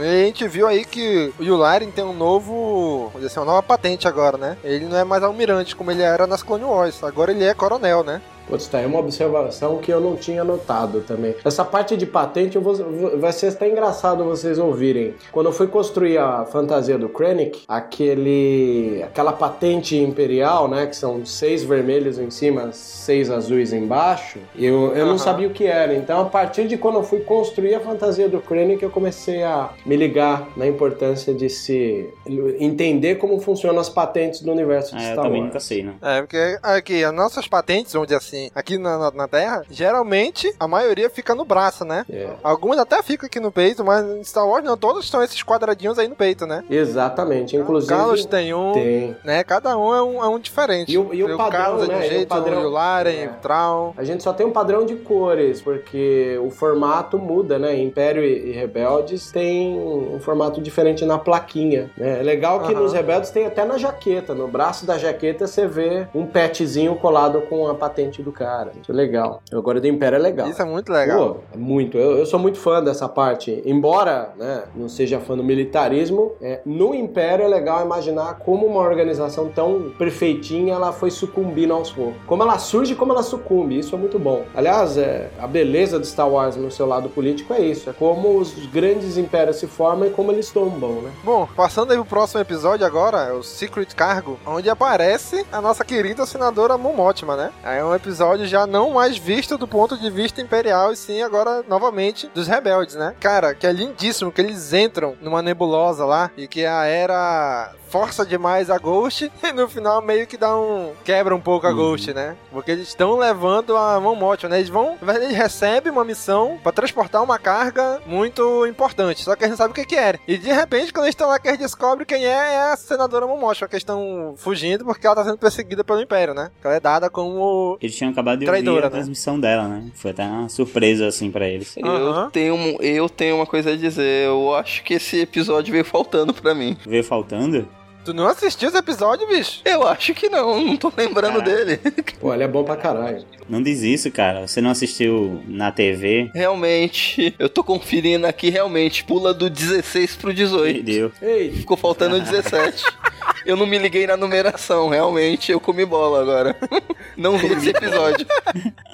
E a gente viu aí que o Yularen tem um novo, vamos dizer assim, uma nova patente agora, né? Ele não é mais almirante como ele era nas Clone Wars, agora ele é coronel, né? Putz, tá aí uma observação que eu não tinha notado também. Essa parte de patente eu vou- vai ser até engraçado vocês ouvirem. Quando eu fui construir a fantasia do Krennic, aquele, aquela patente imperial, né, que são seis vermelhos em cima, seis azuis embaixo, eu, eu não Aham. sabia o que era. Então, a partir de quando eu fui construir a fantasia do Krennic, eu comecei a me ligar na importância de se entender como funcionam as patentes do universo de É, eu Star também Wars. nunca sei, né? É, porque aqui, as nossas patentes, vamos dizer assim, aqui na, na, na Terra, geralmente a maioria fica no braço, né? É. Algumas até ficam aqui no peito, mas em Star Wars não, todas estão esses quadradinhos aí no peito, né? Exatamente, inclusive. Carlos tem um, Tem. né? Cada um é um, é um diferente. E o- e o padrão, Carlos é de um né? E o jeito, padrão- o Laren, É. o Traum. A gente só tem um padrão de cores, porque o formato muda, né? Império e e Rebeldes tem um formato diferente na plaquinha. né? É legal que nos Rebeldes tem até na jaqueta. No braço da jaqueta você vê um petzinho colado com a patente do cara. Isso é legal. Agora do Império é legal. Isso é muito legal. Pô, é muito. Eu, eu sou muito fã dessa parte. Embora né, não seja fã do militarismo, é, no Império é legal imaginar como uma organização tão perfeitinha ela foi sucumbindo aos poucos. Como ela surge e como ela sucumbe. Isso é muito bom. Aliás, é, a beleza de Star Wars no seu lado político é isso. É como os grandes impérios se formam e como eles tombam, né? Bom, passando aí pro próximo episódio agora, é o Secret Cargo, onde aparece a nossa querida senadora Mon Mothma, né? É um episódio já não mais visto do ponto de vista imperial, e sim agora, novamente, dos rebeldes, né? Cara, que é lindíssimo que eles entram numa nebulosa lá e que a era força demais a Ghost e no final meio que dá um. quebra um pouco a Uhum. Ghost, né? Porque eles estão levando a Mon Mothma, né? Eles vão. Na verdade, eles recebem uma missão pra transportar uma carga muito importante. Só que eles não sabem o que, que era. E de repente, quando eles estão lá, que eles descobrem quem é, é a senadora Mon Mothma, que eles estão fugindo porque ela tá sendo perseguida pelo Império, né? Que ela é dada como. Eles tinham acabado de Traidora, ouvir a né? transmissão dela, né? Foi até uma surpresa, assim, pra eles. Eu, tenho, um- eu tenho uma coisa a dizer. Eu acho que esse episódio veio faltando pra mim. Veio faltando? Tu não assistiu esse episódio, bicho? Eu acho que não, não tô lembrando dele. Pô, ele é bom pra caralho. Não diz isso, cara. Você não assistiu na TV? Realmente, eu tô conferindo aqui, realmente, pula do 16 pro 18. Deu. Ei, Ficou faltando 17. Eu não me liguei na numeração, realmente, eu comi bola agora. Não vi esse episódio.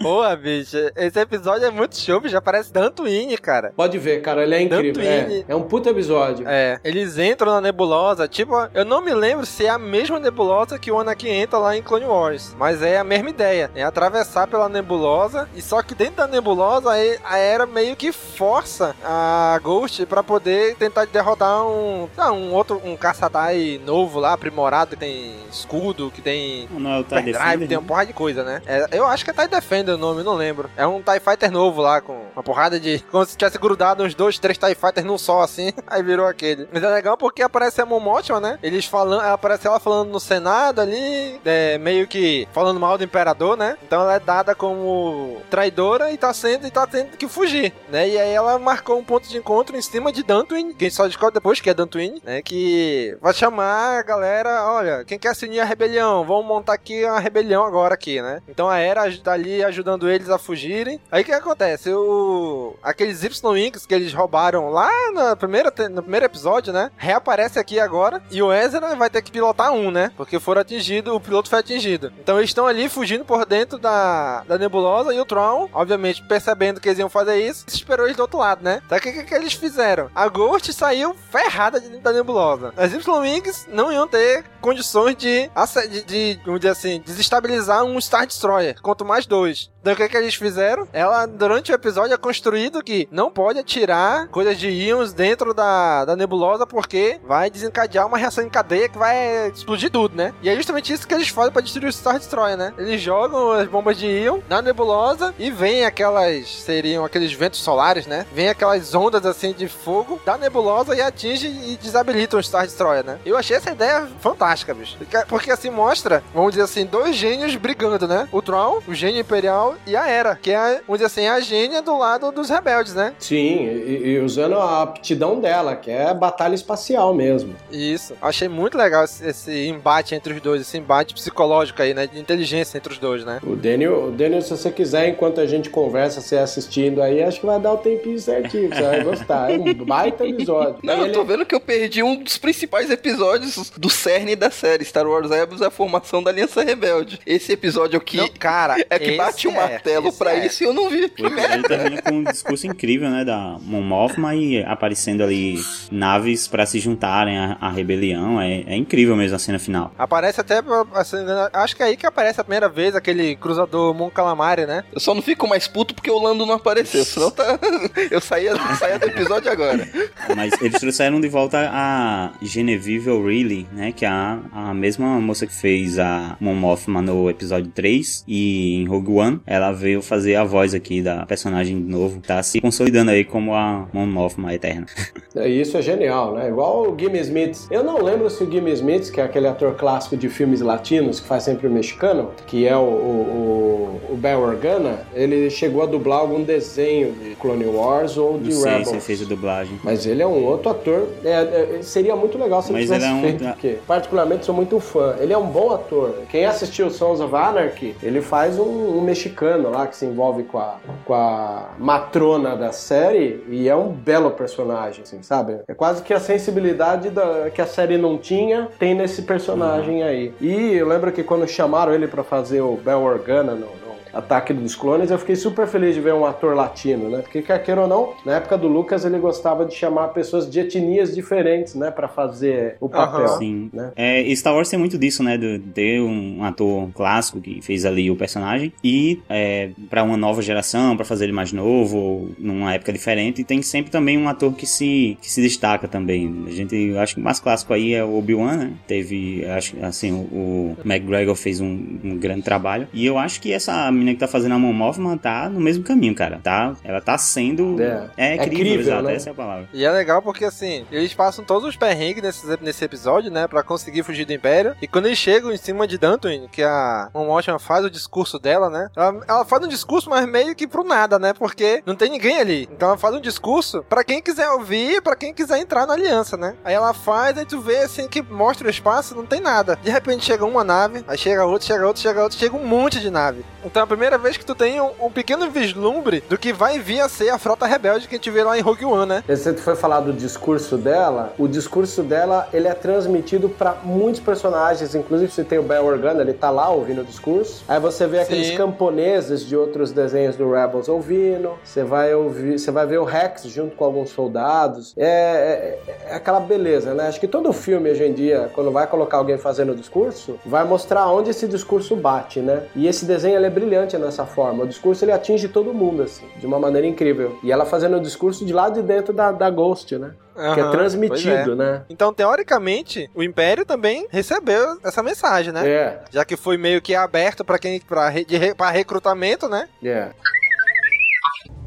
Boa, bicho. Esse episódio é muito show, bicho. Já parece Dantooine, cara. Pode ver, cara, ele é incrível. É, é um puta episódio. É, eles entram na nebulosa, tipo, eu não me lembro se é a mesma nebulosa que o Anakin entra lá em Clone Wars, mas é a mesma ideia, é atravessar pela nebulosa, e só que dentro da nebulosa aí, a Era meio que força a Ghost pra poder tentar derrotar um, ah, um outro, um caçadai novo lá, aprimorado, que tem escudo, que tem Não pendrive, Defender, tem né? uma porrada de coisa, né? É, eu acho que é TIE Defender o nome, não lembro. É um TIE Fighter novo lá, com uma porrada de... Como se tivesse grudado uns dois, três TIE Fighters num só, assim. Aí virou aquele. Mas é legal porque aparece a Mon Mothma, né? Eles falando... Aparece ela falando no Senado ali, é, meio que falando mal do Imperador, né? Então ela é dada como traidora e tá sendo... E tá tendo que fugir, né? E aí ela marcou um ponto de encontro em cima de Dantooine, que a gente só descobre depois que é Dantooine, né? Que vai chamar a galera, olha, quem quer se unir à rebelião? Vamos montar aqui uma rebelião agora aqui, né? Então a Era tá ali ajudando eles a fugirem. Aí o que acontece? O... Aqueles Y-Wings que eles roubaram lá na primeira, no primeiro episódio, né? Reaparece aqui agora e o Ezra vai ter que pilotar um, né? Porque foram atingidos, o piloto foi atingido. Então eles estão ali fugindo por dentro da, da nebulosa e o Tron, obviamente, percebendo que eles iam fazer isso, esperou eles do outro lado, né? Então o que, que, que eles fizeram? A Ghost saiu ferrada de dentro da nebulosa. As Y-Wings não iam ter condições de, de, de, vamos assim, desestabilizar um Star Destroyer, quanto mais dois. Então o que, que eles fizeram? Ela, durante o episódio, é construído que não pode atirar coisas de íons dentro da, da nebulosa porque vai desencadear uma reação em cadeia que vai explodir tudo, né? E é justamente isso que eles fazem pra destruir o Star Destroyer, né? Eles jogam as bombas de íon na nebulosa e vem aquelas, seriam aqueles ventos solares, né? Vem aquelas ondas assim de fogo da nebulosa e atinge e desabilita o Star Destroyer, né? Eu achei essa ideia fantástica, bicho. Porque, porque assim mostra, vamos dizer assim, dois gênios brigando, né? O Tron, o gênio imperial, e a Era, que é, vamos dizer assim, a gênia do lado dos rebeldes, né? Sim, e, e usando a aptidão dela, que é batalha espacial mesmo. Isso. Achei muito legal esse, esse embate entre os dois, esse embate psicológico aí, né? De inteligência entre os dois, né? O Daniel, o Daniel, se você quiser, enquanto a gente conversa, você assistindo aí, acho que vai dar o tempinho certinho, você vai gostar. É um baita episódio. Não, E eu ele- tô vendo que eu perdi um dos principais episódios do cerne da série. Star Wars Rebels é a formação da Aliança Rebelde. Esse episódio aqui Não, cara, é que bate é, martelo esse pra é. isso e eu não vi. Merda. termina com um discurso incrível, né, da Mon Mothma e aparecendo ali naves pra se juntarem à, à rebelião. É, é incrível mesmo a cena final. Aparece até, assim, acho que é aí que aparece a primeira vez aquele cruzador Mon Calamari, né? Eu só não fico mais puto porque o Lando não apareceu, senão tá... eu saía, saía do episódio agora. Mas eles trouxeram de volta a Genevieve O'Reilly, né? Que é a, a mesma moça que fez a Mon Mothma no episódio 3 e em Rogue One. Ela veio fazer a voz aqui da personagem novo. Tá se consolidando aí como a Mon Mothma eterna. É, Isso é genial, né? Igual o Gimme Smith. Eu não lembro se o Gimme Smith, que é aquele ator clássico de filmes latinos, que faz sempre o mexicano, que é o, o, o- o Bel Organa, ele chegou a dublar algum desenho de Clone Wars ou de Não sei Rebels. se ele fez a dublagem. Mas ele é um outro ator. É, é, seria muito legal se ele Mas ele é um- feito, porque particularmente sou muito fã. Ele é um bom ator. Quem assistiu Sons of Anarchy, ele faz um, um mexicano lá que se envolve com a, com a matrona da série e é um belo personagem, assim, sabe? É quase que a sensibilidade da, que a série não tinha, tem nesse personagem aí. E eu lembro que quando chamaram ele pra fazer o Bel Organa no Ataque dos Clones, eu fiquei super feliz de ver um ator latino, né? Porque, quer queira ou não, na época do Lucas ele gostava de chamar pessoas de etnias diferentes, né? Pra fazer o papel. Sim. Né? É, Star Wars tem muito disso, né? De ter um ator clássico que fez ali o personagem e é, para uma nova geração, pra fazer ele mais novo, ou numa época diferente, e tem sempre também um ator que se, que se destaca também. A gente, eu acho que o mais clássico aí é o Obi-Wan, né? Teve, acho assim, o, o McGregor fez um, um grande trabalho. E eu acho que essa menina que tá fazendo a Mon Mothma tá no mesmo caminho, cara. Tá, ela tá sendo. É. É, É incrível, crível, exato, né? essa é a palavra. E é legal porque, assim, eles passam todos os perrengues nesse, nesse episódio, né? Pra conseguir fugir do Império. E quando eles chegam em cima de Dantooine, que a Mon Mothma faz o discurso dela, né? Ela, ela faz um discurso, mas meio que pro nada, né? Porque não tem ninguém ali. Então ela faz um discurso pra quem quiser ouvir, pra quem quiser entrar na aliança, né? Aí ela faz, aí tu vê, assim, que mostra o espaço, não tem nada. De repente chega uma nave, aí chega outra, chega outra, chega outra, chega um monte de nave. Então primeira vez que tu tem um, um pequeno vislumbre do que vai vir a ser a frota rebelde que a gente vê lá em Rogue One, né? Você foi falar do discurso dela. O discurso dela, ele é transmitido pra muitos personagens, inclusive você tem o Bel Organa, ele tá lá ouvindo o discurso. Aí você vê aqueles Sim. camponeses de outros desenhos do Rebels ouvindo. Você vai ouvir, você vai ver o Rex junto com alguns soldados. É, é- é aquela beleza, né? Acho que todo filme hoje em dia, quando vai colocar alguém fazendo o discurso, vai mostrar onde esse discurso bate, né? E esse desenho ele é brilhante nessa forma. O discurso ele atinge todo mundo assim, de uma maneira incrível. E ela fazendo o discurso de lá de dentro da, da Ghost, né? que é transmitido, é. né? Então, teoricamente, o Império também recebeu essa mensagem, né? É. Já que foi meio que aberto pra quem para re, recrutamento, né? É.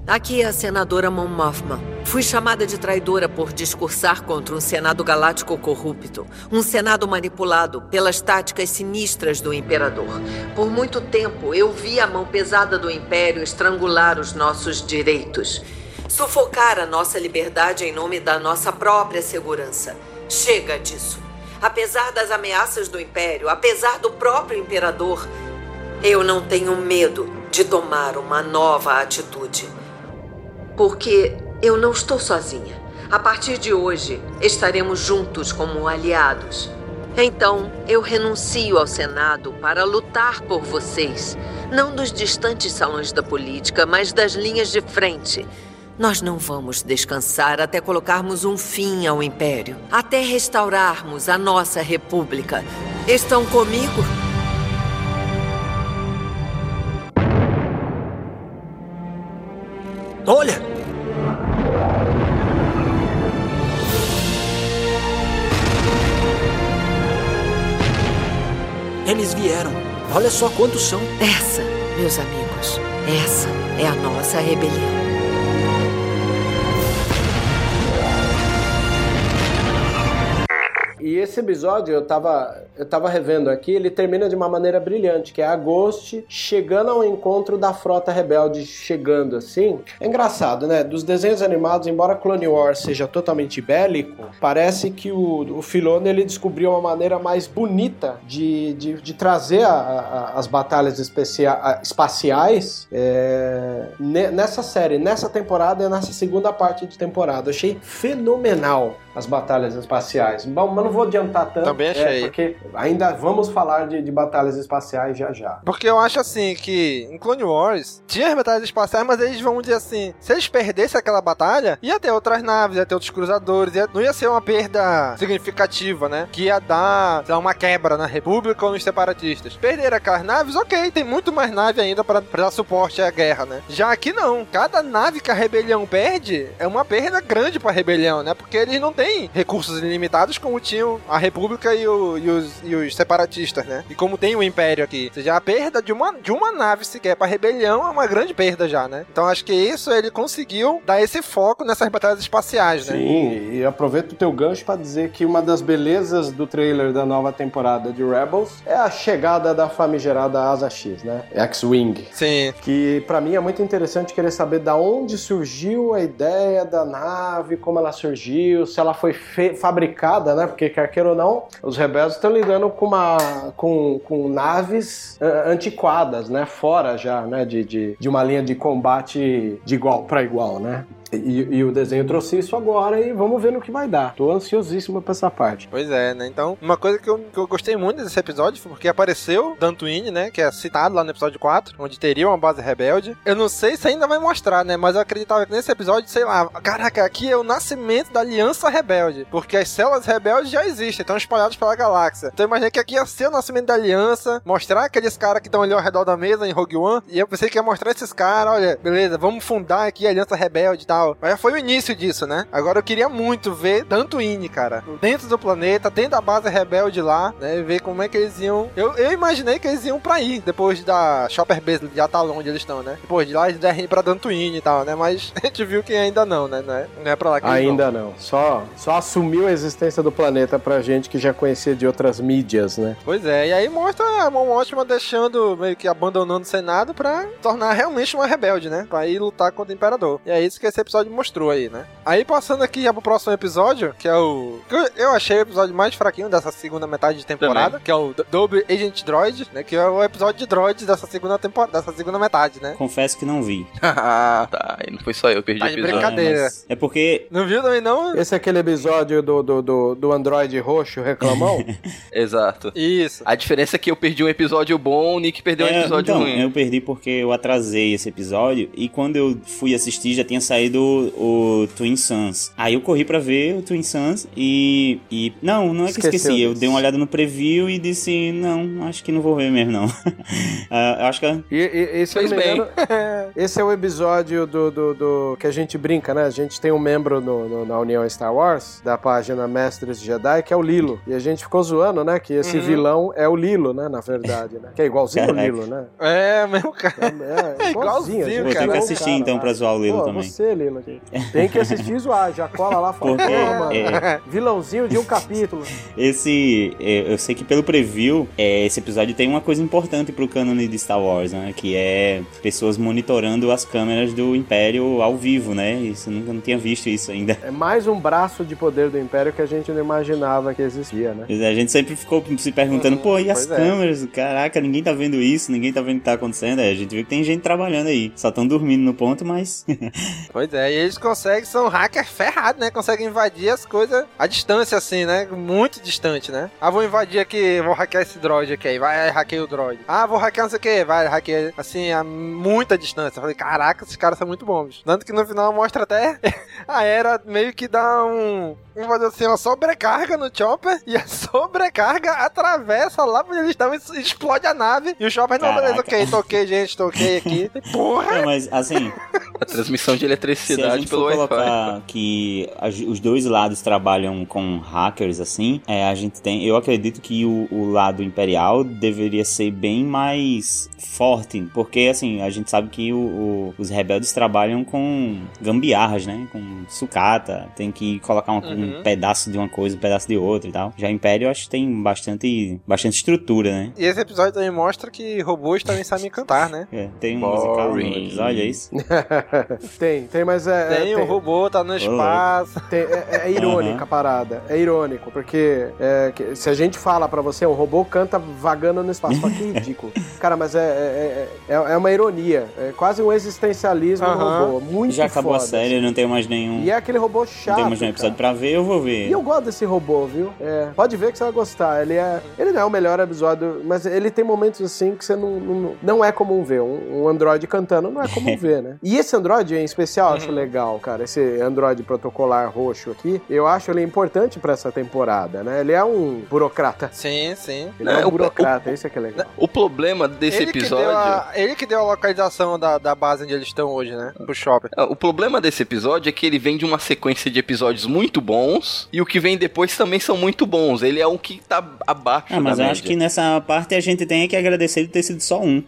Aqui é a senadora Mon Mothma. Fui chamada de traidora por discursar contra um Senado galáctico corrupto. Um Senado manipulado pelas táticas sinistras do Imperador. Por muito tempo, eu vi a mão pesada do Império estrangular os nossos direitos. Sufocar a nossa liberdade em nome da nossa própria segurança. Chega disso. Apesar das ameaças do Império, apesar do próprio Imperador, eu não tenho medo de tomar uma nova atitude. Porque eu não estou sozinha. A partir de hoje, estaremos juntos como aliados. Então, eu renuncio ao Senado para lutar por vocês. Não dos distantes salões da política, mas das linhas de frente. Nós não vamos descansar até colocarmos um fim ao Império, até restaurarmos a nossa República. Estão comigo? Olha! Eles vieram. Olha só quantos são. Essa, meus amigos, essa é a nossa rebelião. E esse episódio eu tava, eu tava revendo aqui, ele termina de uma maneira brilhante, que é a Ghost chegando ao encontro da frota rebelde, chegando assim. É engraçado, né? Dos desenhos animados, embora Clone Wars seja totalmente bélico, parece que o, o Filoni ele descobriu uma maneira mais bonita de, de, de trazer a- a- as batalhas especia- espaciais é, ne- nessa série, nessa temporada e nessa segunda parte de temporada. Eu achei fenomenal as batalhas espaciais. Bom, mas não vou adiantar tanto. Também achei. É, porque ainda vamos falar de, de batalhas espaciais já já. Porque eu acho assim que em Clone Wars tinha as batalhas espaciais, mas eles vão dizer assim: se eles perdessem aquela batalha, ia ter outras naves, ia ter outros cruzadores, ia- não ia ser uma perda significativa, né? Que ia dar, sei lá, uma quebra na República ou nos separatistas. Perder aquelas naves, ok, tem muito mais nave ainda para dar suporte à guerra, né? Já aqui não. Cada nave que a rebelião perde é uma perda grande pra rebelião, né? Porque eles não têm tem recursos ilimitados como tinham a República e, o, e, os, e os separatistas, né? E como tem o Império aqui. Ou seja, a perda de uma, de uma nave sequer pra rebelião é uma grande perda já, né? Então acho que isso ele conseguiu dar esse foco nessas batalhas espaciais, né? Sim, e aproveito o teu gancho pra dizer que uma das belezas do trailer da nova temporada de Rebels é a chegada da famigerada Asa X, né? X-Wing. Sim. Que pra mim é muito interessante querer saber da onde surgiu a ideia da nave, como ela surgiu, se ela foi fe- fabricada, né? Porque quer queira ou não, os rebeldes estão lidando com uma com, com naves ah, antiquadas, né? Fora já, né? De, de, de uma linha de combate de igual para igual, né? E, e o desenho trouxe isso agora e vamos ver no que vai dar. Tô ansiosíssimo pra essa parte. Pois é, né? Então, uma coisa que eu, que eu gostei muito desse episódio foi porque apareceu Dantooine, né? Que é citado lá no episódio 4, onde teria uma base rebelde. Eu não sei se ainda vai mostrar, né? Mas eu acreditava que nesse episódio, sei lá, caraca, aqui é o nascimento da Aliança Rebelde. Porque as células rebeldes já existem, estão espalhadas pela galáxia. Então eu imaginei que aqui ia ser o nascimento da Aliança, mostrar aqueles caras que estão ali ao redor da mesa em Rogue One. E eu pensei que ia mostrar esses caras, olha, beleza, vamos fundar aqui a Aliança Rebelde e tal. Mas já foi o início disso, né? Agora eu queria muito ver Dantooine, cara. Dentro do planeta, dentro da base rebelde lá, né? Ver como é que eles iam. Eu, eu imaginei que eles iam pra aí, depois da Shopper Base de Atalon, onde eles estão, né? Depois de lá eles devem ir pra Dantooine e tal, né? Mas a gente viu que ainda não, né? Não é, não é pra lá que eles Ainda vão. não. Só, só assumiu a existência do planeta pra gente que já conhecia de outras mídias, né? Pois é, e aí mostra a Mão Ótima deixando, meio que abandonando o Senado pra tornar realmente uma rebelde, né? Pra ir lutar contra o Imperador. E é isso que esse episódio mostrou aí, né? Aí passando aqui já pro próximo episódio, que é o. que eu- achei o episódio mais fraquinho dessa segunda metade de temporada, que é o Double Agent Droid, né? Que é o episódio de droids dessa segunda temporada, dessa segunda metade, né? Confesso que não vi. Ah, tá. E não foi só eu que perdi Tá episódio. brincadeira. mas É porque. Não viu também não? Esse é aquele episódio do, do, do, do Android roxo reclamão? Exato. Isso. A diferença é que eu perdi um episódio bom, o Nick perdeu um É, episódio então, ruim. eu perdi porque eu atrasei esse episódio e quando eu fui assistir já tinha saído o, o Twin Suns. Aí eu corri pra ver o Twin Suns e. e não, não é que Esqueceu esqueci. Eu disso. dei uma olhada no preview e disse: não, acho que não vou ver mesmo, não. Eu acho que. E, e, e se eu não Fez me bem. engano, esse é o episódio do, do, do- que a gente brinca, né? A gente tem um membro no, no- na União Star Wars, da página Mestres de Jedi, que é o Lilo. E a gente ficou zoando, né? Que esse Uhum. vilão é o Lilo, né? Na verdade, né? Que é igualzinho o. Lilo, né? É, mesmo cara. É, É igualzinho. igualzinho, a gente Vou ter cara. que assistir cara então pra zoar o Lilo Pô, também. você, Aqui. Tem que assistir e zoar. Já cola lá fala, Porque, mano, é. vilãozinho de um capítulo. Esse. é, Eu sei que pelo preview, é, esse episódio tem uma coisa importante pro cânone de Star Wars, né? Que é pessoas monitorando as câmeras do Império ao vivo, né? Isso eu nunca não tinha visto isso ainda. É mais um braço de poder do Império que a gente não imaginava que existia, né? É, a gente sempre ficou se perguntando, pô, e as é. câmeras? Caraca, ninguém tá vendo isso, ninguém tá vendo o que tá acontecendo. Aí a gente viu que tem gente trabalhando aí. Só tão dormindo no ponto, mas. Pois é, e eles conseguem, são hackers ferrados, né? Conseguem invadir as coisas à distância, assim, né? Muito distante, né? Ah, vou invadir aqui, vou hackear esse droid aqui, aí vai, hackeia o droid. Ah, vou hackear não sei o que, vai, hackeia, assim, a muita distância. Eu falei, caraca, esses caras são muito bons. Tanto que no final mostra até a era meio que dá um. Vamos fazer assim, uma sobrecarga no Chopper e a sobrecarga atravessa lá onde eles estão e explode a nave. E o Chopper, não, beleza, Caraca. ok, toquei, gente, toquei aqui. Porra! Não, mas assim, A transmissão de a eletricidade gente pelo for Wi-Fi. colocar que os dois lados trabalham com hackers assim, é, a gente tem. Eu acredito que o, o lado imperial deveria ser bem mais forte, porque assim, a gente sabe que o- o- os rebeldes trabalham com gambiarras, né? Com sucata, tem que colocar uma- Uhum. um pedaço de uma coisa, um pedaço de outra e tal. Já o Império eu acho que tem bastante, bastante estrutura, né? E esse episódio também mostra que robôs também sabem cantar, né? É, tem um musical no episódio, é isso? tem, tem, mas é. Tem é, um robô, tá no espaço. Tem- é, é irônica Aham. a parada. É irônico, porque é, que- se a gente fala pra você, um robô canta vagando no espaço. Fala, que ridículo. Cara, mas é, é, é, é- é uma ironia. É quase um existencialismo do Aham. robô. Muito Já acabou foda, a série, eu não tenho mais nenhum. assim. E é aquele robô Não chato. tem mais nenhum episódio cara. pra ver, eu vou ver. E eu gosto desse robô, viu? É, pode ver que você vai gostar. Ele é. Ele não é o melhor episódio, mas ele tem momentos assim que você não, não, não é comum ver. Um, um Android cantando não é comum ver, né? E esse Android em especial acho legal, cara. Esse Android protocolar roxo aqui, eu acho ele importante pra essa temporada, né? Ele é um burocrata. Sim, sim. Ele é um burocrata, isso é que é legal. O problema desse ele episódio. Que a, ele que deu a localização da, da base onde eles estão hoje, né? Pro shopping. Ah, O problema desse episódio é que ele vem de uma sequência de episódios muito bons e o que vem depois também são muito bons. Ele é o que tá abaixo Ah, mas da eu média. acho que nessa parte a gente tem que agradecer de ter sido só um.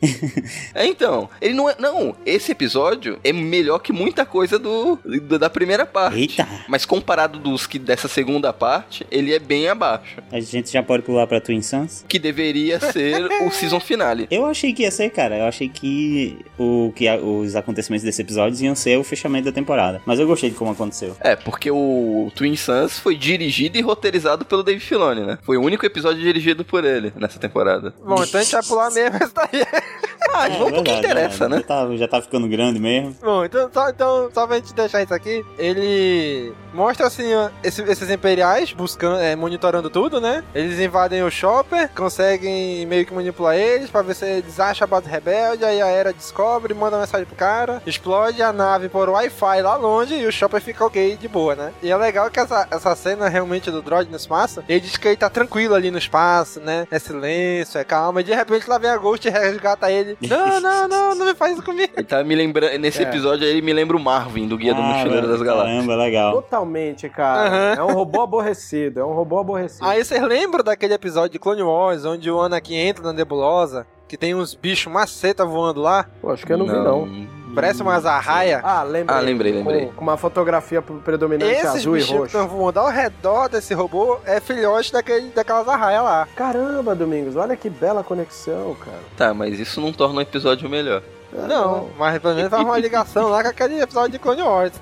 É, então, ele não é. Não, esse episódio é melhor que muita coisa do, do- da primeira parte. Eita! Mas comparado dos que dessa segunda parte, ele é bem abaixo. A gente já pode pular pra Twin Suns? Que deveria ser o season finale. Eu achei que ia ser, cara. Eu achei que, o, que a- os acontecimentos desse episódio iam ser o fechamento da temporada. Mas eu gostei de como aconteceu. É, porque o Twin Suns foi dirigido e roteirizado pelo Dave Filoni, né? Foi o único episódio dirigido por ele nessa temporada. Bom, então a gente vai pular mesmo esse daí. Ah, É, vamos pro que verdade, interessa, verdade. né? Já tá, já tá ficando grande mesmo. Bom, então só, então, só pra gente deixar isso aqui, ele mostra assim esse- esses imperiais buscando, é, monitorando tudo, né? Eles invadem o shopper, conseguem meio que manipular eles pra ver se eles acham a base rebelde, aí a Era descobre, manda mensagem pro cara, explode a nave por Wi-Fi lá longe e o shopper fica ok de boa, né? E é legal que essa, essa cena realmente do droid no espaço, ele diz que ele tá tranquilo ali no espaço, né? É silêncio, é calma, e de repente lá vem a Ghost e resgata ele. Não, não, não, não me faz isso comigo. Ele tá me lembrando. Nesse É. episódio aí, ele me lembra o Marvin, do Guia do Ah, Mochileiro das Galáxias. Caramba, legal. Totalmente, cara. Aham. É um robô aborrecido, é um robô aborrecido. Aí vocês lembram daquele episódio de Clone Wars, onde o Anakin entra na nebulosa, que tem uns bichos maceta voando lá? Pô, acho que eu não, vi, não. Parece umas arraia. Ah, lembrei. Ah, lembrei, Com- lembrei. Com, uma fotografia predominante Esses azul e roxo. estão voando ao redor desse robô é filhote daquele, daquelas arraias lá. Caramba, Domingos, olha que bela conexão, cara. Tá, mas isso não torna o episódio melhor. Não, mas pelo menos faz uma ligação lá com aquele episódio de Clone Wars.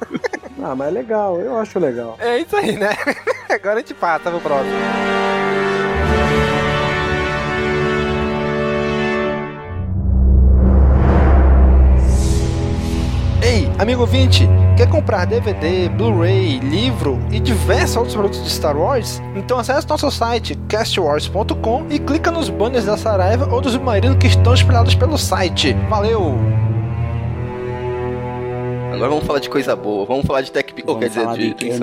Ah, mas é legal, eu acho legal. É isso aí, né? Agora a gente passa pro próximo. Ei, amigo 20, quer comprar DVD, Blu-ray, livro e diversos outros produtos de Star Wars? Então acesse nosso site castwars.com e clica nos banners da Saraiva ou dos maridos que estão espalhados pelo site. Valeu! Agora vamos falar de coisa boa. Vamos falar de Tech Pico, quer dizer, de de Twin Suns.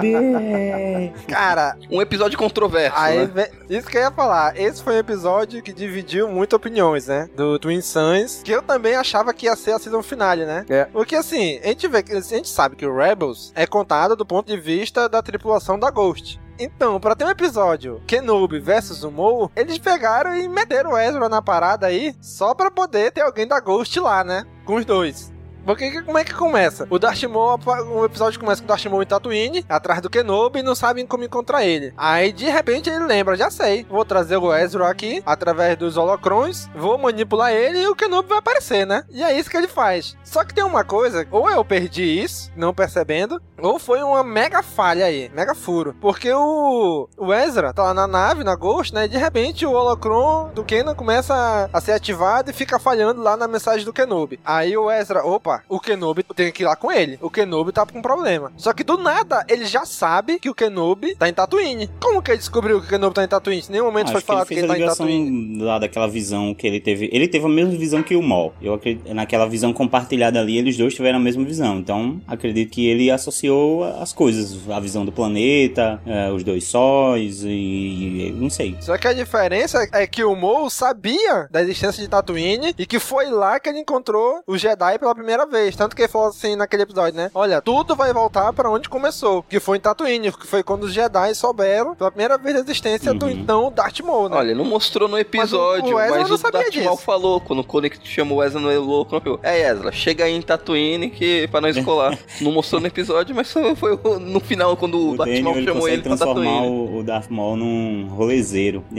Kenobi. Cara, Um episódio controverso, Aí, né? isso que eu ia falar. Esse foi um episódio que dividiu muito opiniões, né? Do Twin Suns, que eu também achava que ia ser a season finale, né? É. Porque assim, a gente vê a gente sabe que o Rebels é contado do ponto de vista da tripulação da Ghost. Então, pra ter um episódio Kenobi versus o Maul, eles pegaram e meteram o Ezra na parada aí, só pra poder ter alguém da Ghost lá, né? Com os dois. Porque que- como é que começa? O Darth Maul, o episódio começa com o Darth Maul em Tatooine, atrás do Kenobi, e não sabem como encontrar ele. Aí, de repente, ele lembra, já sei, vou trazer o Ezra aqui, através dos holocrons, vou manipular ele e o Kenobi vai aparecer, né? E é isso que ele faz. Só que tem uma coisa, ou eu perdi isso, não percebendo, ou foi uma mega falha aí, mega furo. Porque o, o Ezra tá lá na nave, na Ghost, né? E de repente o holocron do Kenan começa a, a ser ativado e fica falhando lá na mensagem do Kenobi. Aí o Ezra, opa, o Kenobi tem que ir lá com ele. O Kenobi tá com problema. Só que do nada ele já sabe que o Kenobi tá em Tatooine. Como que ele descobriu que o Kenobi tá em Tatooine? Em nenhum momento Acho foi que falado ele que fez ele a tá em Tatooine. lá daquela visão que ele teve. Ele teve a mesma visão que o Maul. Eu acredito, naquela visão compartilhada ali, eles dois tiveram a mesma visão. Então, acredito que ele associou as coisas. A visão do planeta, eh, os dois sóis e, e- não sei. Só que a diferença é que o Maul sabia da existência de Tatooine e que foi lá que ele encontrou o Jedi pela primeira vez. Tanto que ele falou assim naquele episódio, né? Olha, tudo vai voltar pra onde começou, que foi em Tatooine, que foi quando os Jedi souberam pela primeira vez da existência do então Darth Maul, né? Olha, não mostrou no episódio, o mas Ezra o, não sabia Darth Maul falou, quando o Koenig chamou o Ezra no louco, é Ezra, chega aí em Tatooine que, pra nós colar. não mostrou no episódio, mas foi, foi no final, quando o, O Darth Daniel Maul ele chamou consegue ele pra transformar Tatooine. o, o Darth Maul num rolezeiro.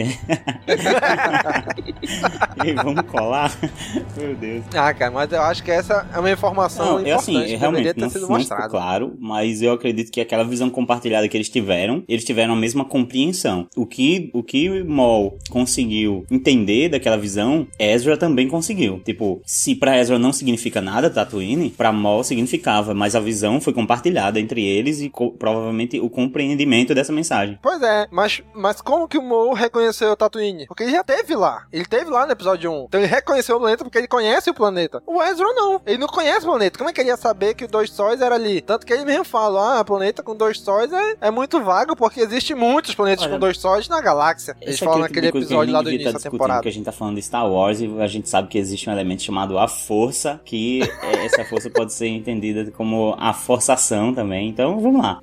e vamos colar? Meu Deus. Ah, cara, mas eu acho que essa é uma informação Não, é importante assim, que realmente ter não, sido não claro, mas eu acredito que aquela visão compartilhada que eles tiveram, eles tiveram a mesma compreensão. O que o que Maul conseguiu entender daquela visão, Ezra também conseguiu. Tipo, se pra Ezra não significa nada Tatooine, pra Maul significava, mas a visão foi compartilhada entre eles e provavelmente o compreendimento dessa mensagem. Pois é, mas, mas como que o Maul reconheceu o Tatooine? Porque ele já teve lá. Ele teve lá no episódio 1. Então ele reconheceu o planeta porque ele conhece o planeta. O Ezra não. Ele não conhece o planeta. Como é que ele ia saber que os dois sóis era ali? Tanto que ele mesmo fala, ah, planeta com dois sóis é, é muito vago, porque existe muitos planetas Olha, com dois sóis na galáxia. Eles Esse é falam aquele naquele episódio lá do devia início estar da discutindo, temporada. que a gente tá falando de Star Wars e a gente sabe que existe um elemento chamado a força, que é, essa força pode ser entendida como a forçação também. Então, vamos lá.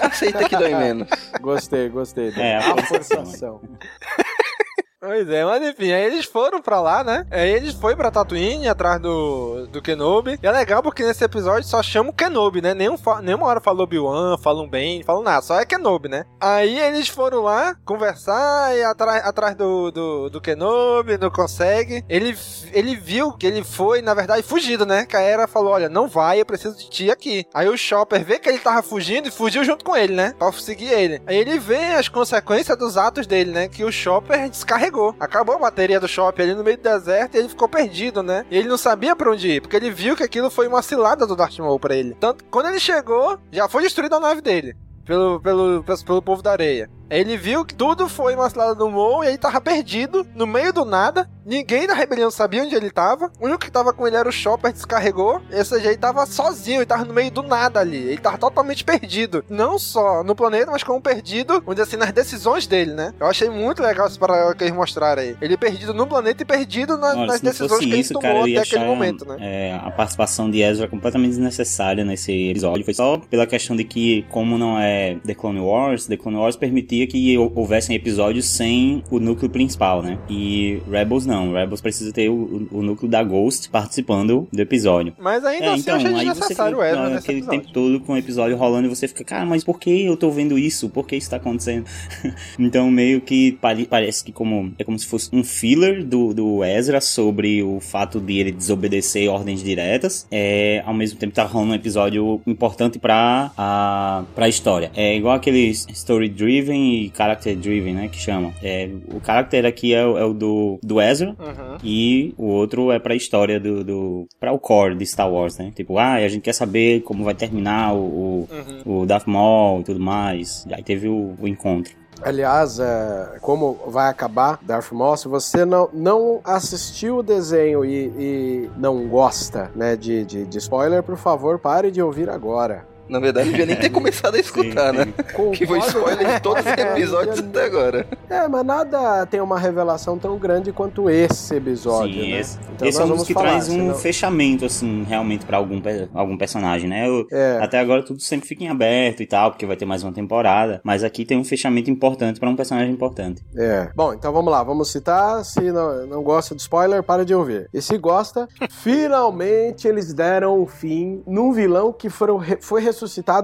Aceita que dói menos. Gostei, gostei. É, a forçação. Pois é, mas enfim, aí eles foram pra lá, né? Aí eles foram pra Tatooine, atrás do, do Kenobi. E é legal porque nesse episódio só chama o Kenobi, né? Nenhum, nenhuma hora falou Obi-Wan, falam bem, falam nada, só é Kenobi, né? Aí eles foram lá conversar e atrás, atrás do, do, do Kenobi, não consegue. Ele, ele viu que ele foi, na verdade, fugido, né? Que a Era falou: Olha, não vai, eu preciso de ti aqui. Aí o Chopper vê que ele tava fugindo e fugiu junto com ele, né? Pra seguir ele. Aí ele vê as consequências dos atos dele, né? Que o Chopper descarregou. Acabou a bateria do Chopper ali no meio do deserto e ele ficou perdido, né? E ele não sabia pra onde ir, porque ele viu que aquilo foi uma cilada do Darth Maul pra ele. Tanto quando ele chegou, já foi destruída a nave dele. Pelo, pelo, pelo povo da areia. Ele viu que tudo foi uma cilada do Maul e ele tava perdido, no meio do nada. Ninguém da rebelião sabia onde ele tava. O único que tava com ele era o Chopper, descarregou. Ou seja, ele tava sozinho, ele tava no meio do nada ali. Ele tava totalmente perdido. Não só no planeta, mas como perdido, dizer assim, nas decisões dele, né? Eu achei muito legal esse paralelo que eles mostraram aí. Ele perdido no planeta e perdido na- Olha, nas decisões que ele isso, tomou cara, até aquele momento, né? é, a participação de Ezra completamente desnecessária nesse episódio. Foi só pela questão de que, como não é The Clone Wars, The Clone Wars permitia que hou- houvessem episódios sem o núcleo principal, né? E Rebels não. Rebels precisa ter o, o núcleo da Ghost participando do episódio. Mas ainda É, assim eu achei desnecessário o Ezra nesse aquele episódio. tempo todo com o episódio rolando e você fica, cara, mas por que eu tô vendo isso? Por que isso tá acontecendo? então meio que pare- parece que como é como se fosse um filler do, do Ezra sobre o fato de ele desobedecer ordens diretas, é, ao mesmo tempo tá rolando um episódio importante pra a pra história. É igual aqueles story driven character driven, né, que chamam. É, o character aqui é, o- é o do, do Ezra Uhum. e o outro é pra história do, do para o core de Star Wars, né? Tipo, ah, a gente quer saber como vai terminar o, o, o Darth Maul e tudo mais. Aí teve o, o encontro. Aliás, é, como vai acabar Darth Maul, se você não, não assistiu o desenho e, e não gosta né, de, de, de spoiler, por favor, pare de ouvir agora. Na verdade, não devia nem ter começado a escutar, né? Que foi spoiler de todos os episódios até agora. É, mas nada tem uma revelação tão grande quanto esse episódio, Sim, né? esse, Então esse é um dos que falar, traz um senão- fechamento, assim, realmente pra algum, algum personagem, né? Eu- É. Até agora tudo sempre fica em aberto e tal, porque vai ter mais uma temporada. Mas aqui tem um fechamento importante pra um personagem importante. É. Bom, então vamos lá, vamos citar. Se não, não gosta de spoiler, para de ouvir. E se gosta, finalmente eles deram um fim num vilão que foram, foi ressuscitado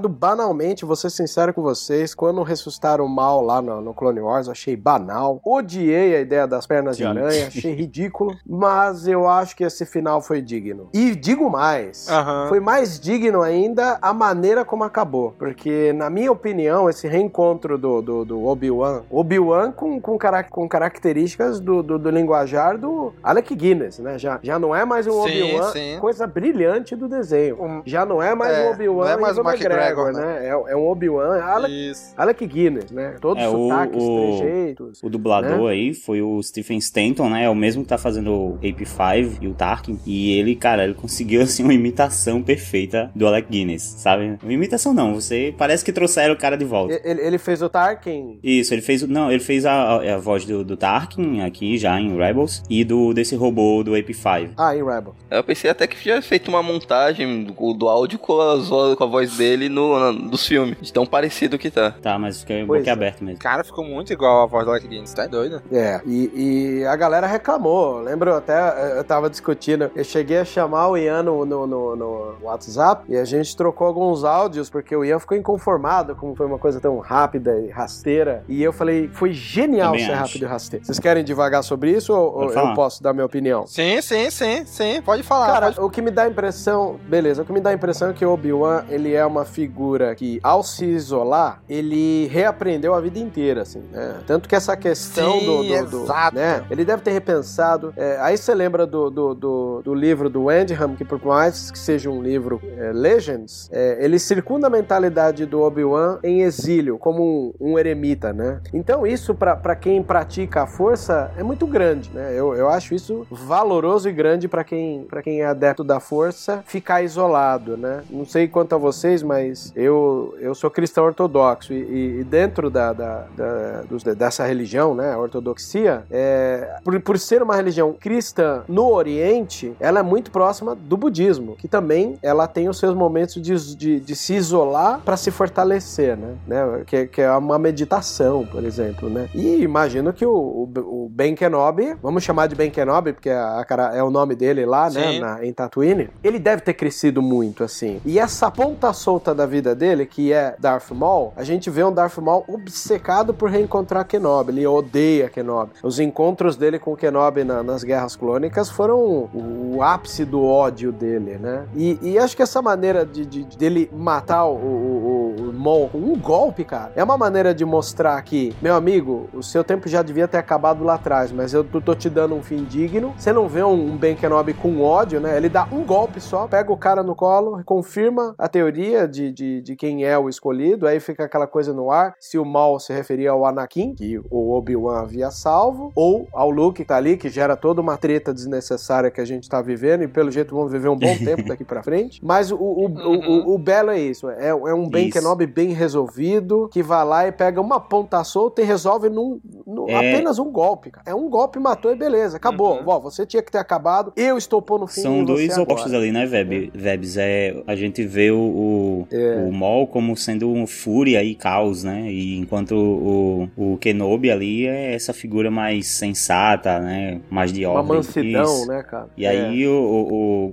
banalmente. Vou ser sincero com vocês, quando ressuscitaram o mal lá no, no Clone Wars, eu achei banal. Odiei a ideia das pernas de aranha, achei ridículo. Mas eu acho que esse final foi digno. E digo mais, foi mais digno ainda a maneira como acabou. Porque, na minha opinião, esse reencontro do, do, do Obi-Wan, Obi-Wan com, com, cara- com características do, do, do linguajar do Alec Guinness, né? Já, já não é mais um Obi-Wan, coisa brilhante do desenho. Já não é mais é, um Obi-Wan não é mais O McGregor, né? É, é um Obi-Wan Alec, Isso. Alec Guinness, né? Todos É, os o- sotaques, o- trejeitos. O dublador né? aí foi o Stephen Stanton, né? É o mesmo que tá fazendo o AP5 e o Tarkin. E ele, cara, ele conseguiu, assim, uma imitação perfeita do Alec Guinness, sabe? Uma imitação não, você parece que trouxeram o cara de volta. Ele, ele fez o Tarkin. Isso, ele fez. o- Não, ele fez a, a- a voz do, do Tarkin aqui já em Rebels e do desse robô do AP5. Ah, em Rebel. Eu pensei até que tinha feito uma montagem do, do áudio com, vo- com a voz dele no, na- dos filmes. De tão parecido que tá. Tá, mas fica Pois boca é. aberto mesmo. Cara, ficou muito igual a voz do Alec Guinness, tá doido? É, e, e a galera reclamou. Lembro até, eu tava discutindo, eu cheguei a chamar o Ian no, no, no- no WhatsApp e a gente trocou alguns áudios, porque o Ian ficou inconformado como foi uma coisa tão rápida e rasteira. E eu falei, foi genial Também ser acho. rápido e rasteiro. Vocês querem devagar sobre isso ou, ou eu posso dar minha opinião? Sim, sim, sim, sim. Pode falar. Cara, pode... o que me dá a impressão, beleza, o que me dá a impressão é que o Obi-Wan, ele é uma figura que, ao se isolar, ele reaprendeu a vida inteira, assim, né? Tanto que essa questão Sim, do, do, do- exato. né? Ele deve ter repensado. é, aí você lembra do, do, do, do livro do Wendham, que por mais que seja um livro é, Legends, é, ele circunda a mentalidade do Obi-Wan em exílio, como um, um eremita, né? Então isso, pra pra quem pratica a força, é muito grande, né? Eu, eu acho isso valoroso e grande pra quem, pra quem é adepto da força, ficar isolado, né? Não sei quanto a vocês, mas eu, eu sou cristão ortodoxo e, e- dentro da, da, da- dos- dessa religião, né, a ortodoxia, é, por, por ser uma religião cristã no Oriente, ela é muito próxima do budismo, que também ela tem os seus momentos de, de, de se isolar para se fortalecer, né? né? Que, que é uma meditação, por exemplo, né? E imagino que o, o, o Ben Kenobi, vamos chamar de Ben Kenobi, porque a, a cara, é o nome dele lá, né, Sim. na- em Tatooine, ele deve ter crescido muito, assim. E essa ponta solta da vida dele, que é Darth Maul, a gente vê um Darth Maul obcecado por reencontrar Kenobi. Ele odeia Kenobi. Os encontros dele com Kenobi na- nas Guerras Clônicas foram o, o ápice do ódio dele, né? E, e acho que essa maneira de, de- dele matar o, o, o, Maul com um golpe, cara, é uma maneira de mostrar que, meu amigo, o seu tempo já devia ter acabado lá atrás, mas eu tô, te dando um fim digno. Você não vê um Ben Kenobi com ódio, né? Ele dá um golpe só, pega o cara no colo, confirma a teoria de, de, de quem é o escolhido, aí fica aquela coisa no ar, se o mal se referia ao Anakin, que o Obi-Wan havia salvo, ou ao Luke que tá ali, que gera toda uma treta desnecessária que a gente tá vivendo, e pelo jeito vamos viver um bom tempo daqui pra frente. Mas o, o, o, o, o belo é isso, é, é um Ben Isso. Kenobi bem resolvido, que vai lá e pega uma ponta solta e resolve num, num- É. apenas um golpe, cara. É um golpe, matou e beleza, acabou. Ó, você tinha que ter acabado, eu estou pondo fim São em dois você opostos agora. ali, né, Veb? Vebs? É, a gente vê o, o, É. o Maul como sendo um fúria e caos, né? E enquanto o, o Kenobi ali é essa figura mais sensata, né? Mais de Uma ordem. mansidão, Isso. né, cara? E aí o,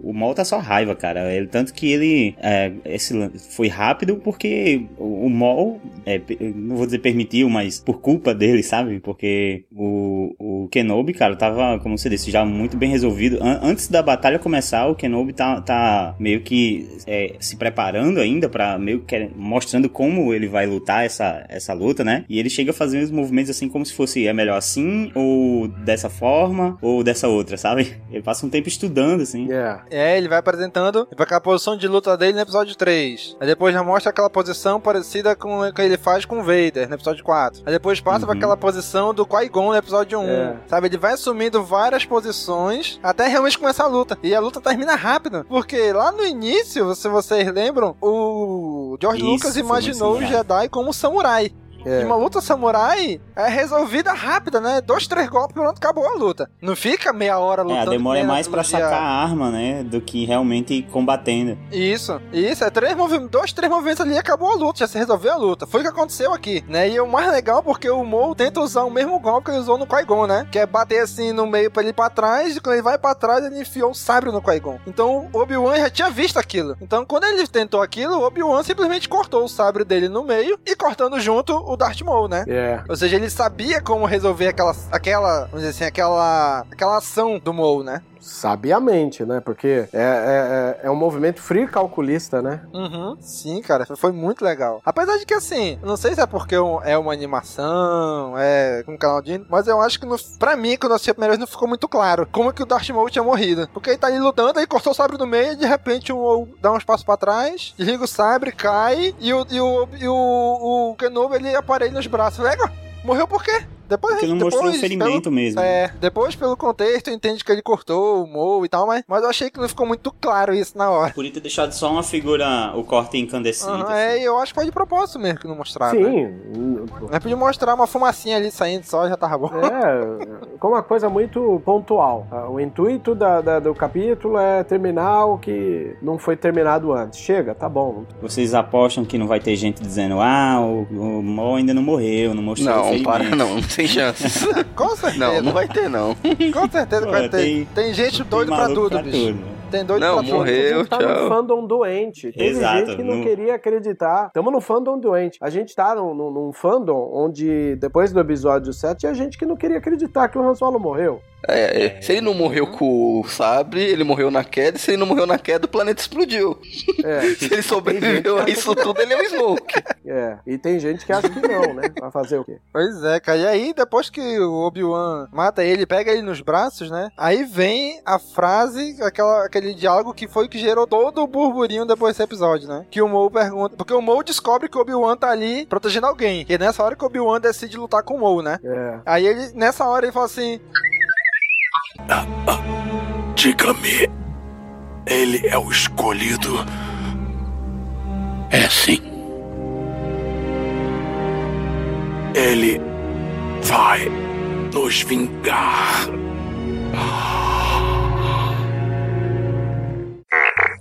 o, o, Maul tá só raiva, cara. Ele, tanto que ele é, esse foi rápido porque o, o Maul, é, não vou dizer permitiu, mas por culpa dele, sabe? Porque o, o Kenobi, cara, tava, como você disse, já muito bem resolvido. An- antes da batalha começar, o Kenobi tá, tá meio que é, se preparando ainda pra meio que mostrando como ele vai lutar essa, essa luta, né? E ele chega a fazer uns movimentos assim como se fosse é melhor assim, ou dessa forma, ou dessa outra, sabe? Ele passa um tempo estudando, assim. É, ele vai apresentando vai aquela posição de luta dele no episódio 3. Aí depois já mostra aquela posição parecida com a que ele faz com o Vader no episódio 4. Aí depois passa pra aquela posição do Qui-Gon no episódio 1. É. Sabe, ele vai assumindo várias posições até realmente começar a luta. E a luta termina rápido. Porque lá no início, se vocês lembram, o George Isso, Lucas imaginou o Jedi como samurai. É. E uma luta samurai é resolvida rápida, né? Dois, três golpes, pronto, acabou a luta. Não fica meia hora É, lutando. demora é que nem mais trilogia- sacar a arma, né? Do que realmente combatendo. Isso, isso, é três movimentos, dois, três movimentos ali e acabou a luta, já se resolveu a luta. Foi o que aconteceu aqui, né? E o mais legal porque o Mo tenta usar o mesmo golpe que ele usou no Qui-Gon, né? Que é bater assim no meio pra ele ir pra trás, e quando ele vai pra trás, ele enfiou um sabre no Qui-Gon. Então o Obi-Wan já tinha visto aquilo. Então quando ele tentou aquilo, o Obi-Wan simplesmente cortou o sabre dele no meio e cortando junto o Darth Maul, né? É. Ou seja, ele sabia como resolver aquela, aquela, vamos dizer assim, aquela, aquela ação do Maul, né? Sabiamente, né? Porque é, é, é- é um movimento frio calculista, né? Uhum. Sim, cara, foi muito legal. Apesar de que, assim, não sei se é porque é uma animação, é um canal de... Mas eu acho que, no, pra mim, quando eu assisti a primeira vez, não ficou muito claro como é que o Darth Maul tinha morrido. Porque ele tá ali lutando, aí cortou o sabre no meio, e de repente o Maul dá uns passos pra trás, desliga o sabre, cai, e o, e o, e o, o Kenobi, ele aparelha nos braços. Legal, morreu por quê? Depois, Porque não depois, mostrou o ferimento pelo- mesmo. É, depois pelo contexto entende que ele cortou o Mo e tal, mas, mas eu achei que não ficou muito claro isso na hora. Podia ter deixado só uma figura, o corte incandescente. Aham, assim. é, e eu acho que foi de propósito mesmo que não mostraram. Sim. Né? Mas podia mostrar uma fumacinha ali saindo só, já tava bom. É, como uma coisa muito pontual. Ah, O intuito da- da- do capítulo é terminar o que não foi terminado antes. Chega, tá bom. Vocês apostam que não vai ter gente dizendo, ah, o, o ainda não morreu, não mostrou o Não, ferimento." para não, não tem chances. Com certeza. Não, não vai ter não. Com certeza que vai ter. tem- Tem, gente doido tem pra tudo, pra bicho. tudo. Tem doido Não, pra tudo. morreu. a gente tá tchau. no fandom doente. Teve Exato, gente que não no- queria acreditar. Estamos no fandom doente. A gente tá num, num, num fandom onde, depois do episódio 7, tinha gente que não queria acreditar que o Han Solo morreu. É, é, se ele não morreu com o sabre, ele morreu na queda, e se ele não morreu na queda, o planeta explodiu. É, se ele sobreviveu a isso tudo, ele é um Smoke. É, e tem gente que acha que não, né? Vai fazer o quê? Pois é, cara. E aí, depois que o Obi-Wan mata ele, pega ele nos braços, né? Aí vem a frase, aquela, aquele diálogo que foi que gerou todo o burburinho depois desse episódio, né? Que o Mo pergunta. Porque o Mo descobre que o Obi-Wan tá ali protegendo alguém. E é nessa hora que o Obi-Wan decide lutar com o Mo, né? É. Aí ele, nessa hora, ele fala assim. Diga-me, ele é o escolhido? É sim. Ele vai nos vingar.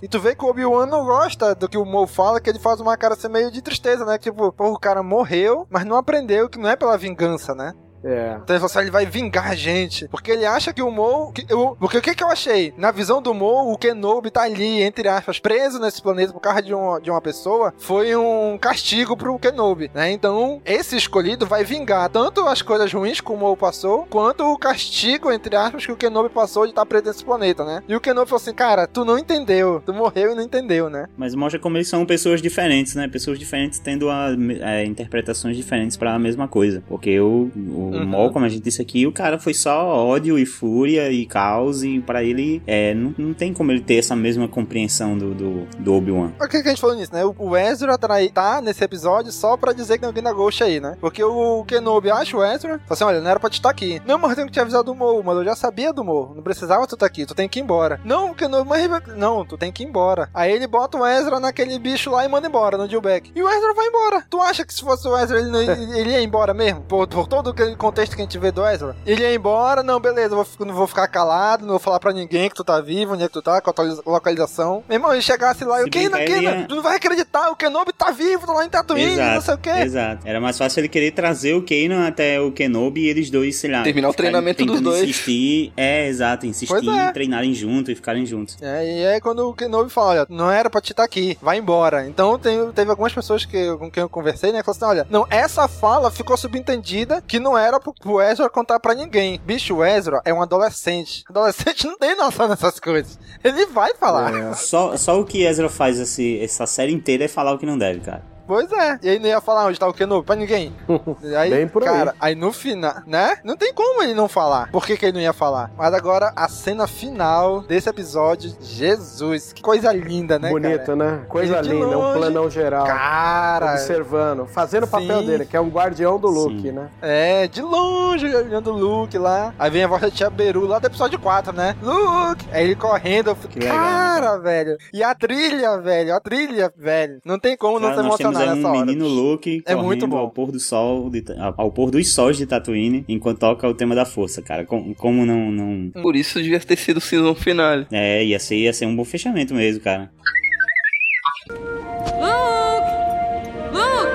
E tu vê que o Obi-Wan não gosta do que o Mo fala, que ele faz uma cara assim meio de tristeza, né? Tipo, pô, o cara morreu, mas não aprendeu que não é pela vingança, né? É. Então ele assim, vai vingar a gente. Porque ele acha que o Mo. Que, eu, porque o que, que eu achei? Na visão do Mo, o Kenobi tá ali, entre aspas, preso nesse planeta por causa de, um, de uma pessoa. Foi um castigo pro Kenobi, né? Então, esse escolhido vai vingar tanto as coisas ruins que o Mo passou, quanto o castigo, entre aspas, que o Kenobi passou de estar preso nesse planeta, né? E o Kenobi falou assim, cara, tu não entendeu. Tu morreu e não entendeu, né? Mas mostra como eles são pessoas diferentes, né? Pessoas diferentes tendo a, a, interpretações diferentes para a mesma coisa. Porque o, o uhum. Maul, como a gente disse aqui, o cara foi só ódio e fúria e caos, e para ele é, não, não tem como ele ter essa mesma compreensão do, do, do Obi-Wan. Por que, que a gente falou nisso, né? O Ezra tá nesse episódio só pra dizer que tem alguém na Ghost aí, né? Porque o Kenobi acha o Ezra, fala assim: olha, não era pra te estar aqui. Não, mas eu tenho que te avisar do Mo, mas eu já sabia do Mo. Não precisava tu estar aqui, tu tem que ir embora. Não, o Kenobi, mas. Não, tu tem que ir embora. Aí ele bota o Ezra naquele bicho lá e manda embora, no Dillback. E o Ezra vai embora. Tu acha que se fosse o Ezra, ele, não, ele ia embora mesmo? Por, por todo aquele contexto que a gente vê do Ezra? Ele ia embora, não, beleza, vou, não vou ficar calado, não vou falar pra ninguém que tu tá vivo, onde é que tu tá, qual a localização. Meu irmão, ele chegasse lá e o Kenan, Kenan, tu não vai acreditar, o Kenobi tá vivo, tá lá em Tatooine, exato, não sei o quê. Exato. Era mais fácil ele querer trazer o Kanan até o Kenobi e eles dois, sei lá. Terminar o treinamento dos dois. Insistir, é, exato, insistir é. em treinarem juntos e ficarem juntos. É, e é quando o Kenobi fala, olha, não era pra te estar tá aqui, vai embora. Então tem, teve algumas pessoas que, com quem eu conversei, né, que falaram assim, olha, não, essa fala ficou subentendida que não era pro, pro Ezra contar pra ninguém. Bicho, o Ezra é um adolescente. Adolescente não tem noção dessas coisas. Ele vai falar. É. Só, só o que Ezra faz esse, essa série inteira é falar o que não deve, cara. Pois é. E aí não ia falar onde tá o Kenobi pra ninguém. Aí, Bem por cara, aí. aí no final, né? Não tem como ele não falar. Por que, que ele não ia falar? Mas agora, a cena final desse episódio, Jesus, que coisa linda, né? Bonita, cara? né? Coisa De linda, longe, um planão geral. Cara. Observando, fazendo o papel dele, que é um guardião do Luke, Sim. né? É, de longe, olhando o Luke lá. Aí vem a voz da Tia Beru lá do episódio 4, né? Luke! Aí ele correndo, eu fico, legal, cara, velho. E a trilha, velho, a trilha, velho. Não tem como não Cara, se nós temos emocionar nessa um hora. menino Luke É muito bom. ao pôr do sol, de, ao pôr dos sóis de Tatooine, enquanto toca o tema da força, cara. Como, como não, não... Por isso devia ter sido o season finale. É, ia ser, ia ser um bom fechamento mesmo, cara. Luke! Luke!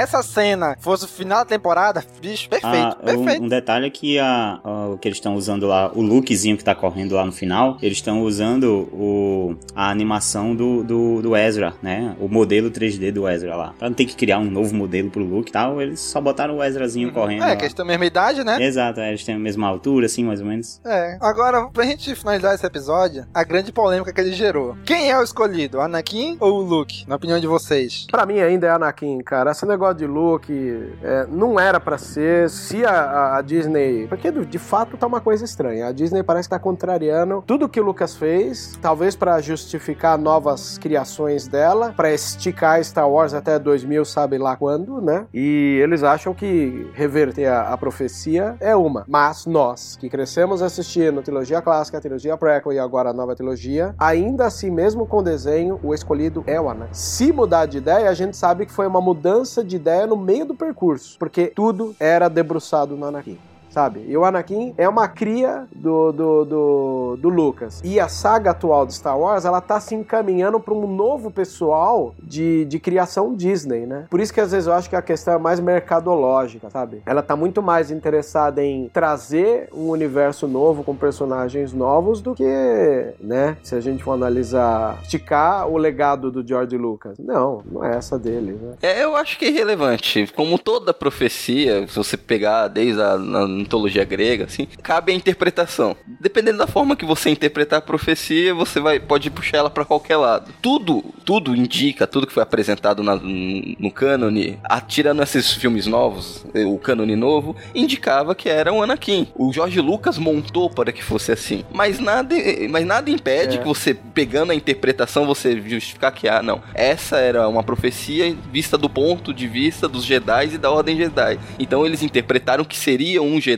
Essa cena fosse o final da temporada, bicho, perfeito, Ah, um, perfeito. um detalhe é que a, a- o que eles estão usando lá, o lookzinho que tá correndo lá no final, eles estão usando o, a animação do, do, do Ezra, né? O modelo 3D do Ezra lá. Pra não ter que criar um novo modelo pro look e tal, eles só botaram o Ezrazinho correndo. É, lá. que eles têm a mesma idade, né? Exato, é, eles têm a mesma altura, assim, mais ou menos. É. Agora, pra gente finalizar esse episódio, a grande polêmica que ele gerou. Quem é o escolhido? O Anakin ou o Luke? Na opinião de vocês? Pra mim ainda é Anakin, cara. Esse negócio de Luke é, não era pra ser. Se a, a- Disney. Porque de fato fato tá uma coisa estranha. A Disney parece que tá contrariando tudo que o Lucas fez, talvez para justificar novas criações dela, para esticar Star Wars até 2000, sabe lá quando, né? E eles acham que reverter a, a profecia é uma. Mas nós, que crescemos assistindo trilogia clássica, trilogia prequel e agora a nova trilogia, ainda assim, mesmo com desenho, o escolhido é o Anakin. Se mudar de ideia, a gente sabe que foi uma mudança de ideia no meio do percurso, porque tudo era debruçado no Anakin sabe? E o Anakin é uma cria do, do, do, do, Lucas. E a saga atual de Star Wars, ela tá se encaminhando para um novo pessoal de, de criação Disney, né? Por isso que às vezes eu acho que a questão é mais mercadológica, sabe? Ela tá muito mais interessada em trazer um universo novo com personagens novos do que, né? Se a gente for analisar, esticar o legado do George Lucas. Não, não é essa dele, né? É, eu acho que é irrelevante. Como toda profecia, se você pegar desde a mitologia grega, assim, cabe a interpretação. Dependendo da forma que você interpretar a profecia, você vai pode puxar ela para qualquer lado. Tudo, tudo indica, tudo que foi apresentado na, no cânone, atirando esses filmes novos, o cânone novo, indicava que era um Anakin. O Jorge Lucas montou para que fosse assim. Mas nada, mas nada impede é. que você, pegando a interpretação, você justificar que, ah, não, essa era uma profecia vista do ponto de vista dos Jedi e da Ordem Jedi. Então eles interpretaram que seria um Jedi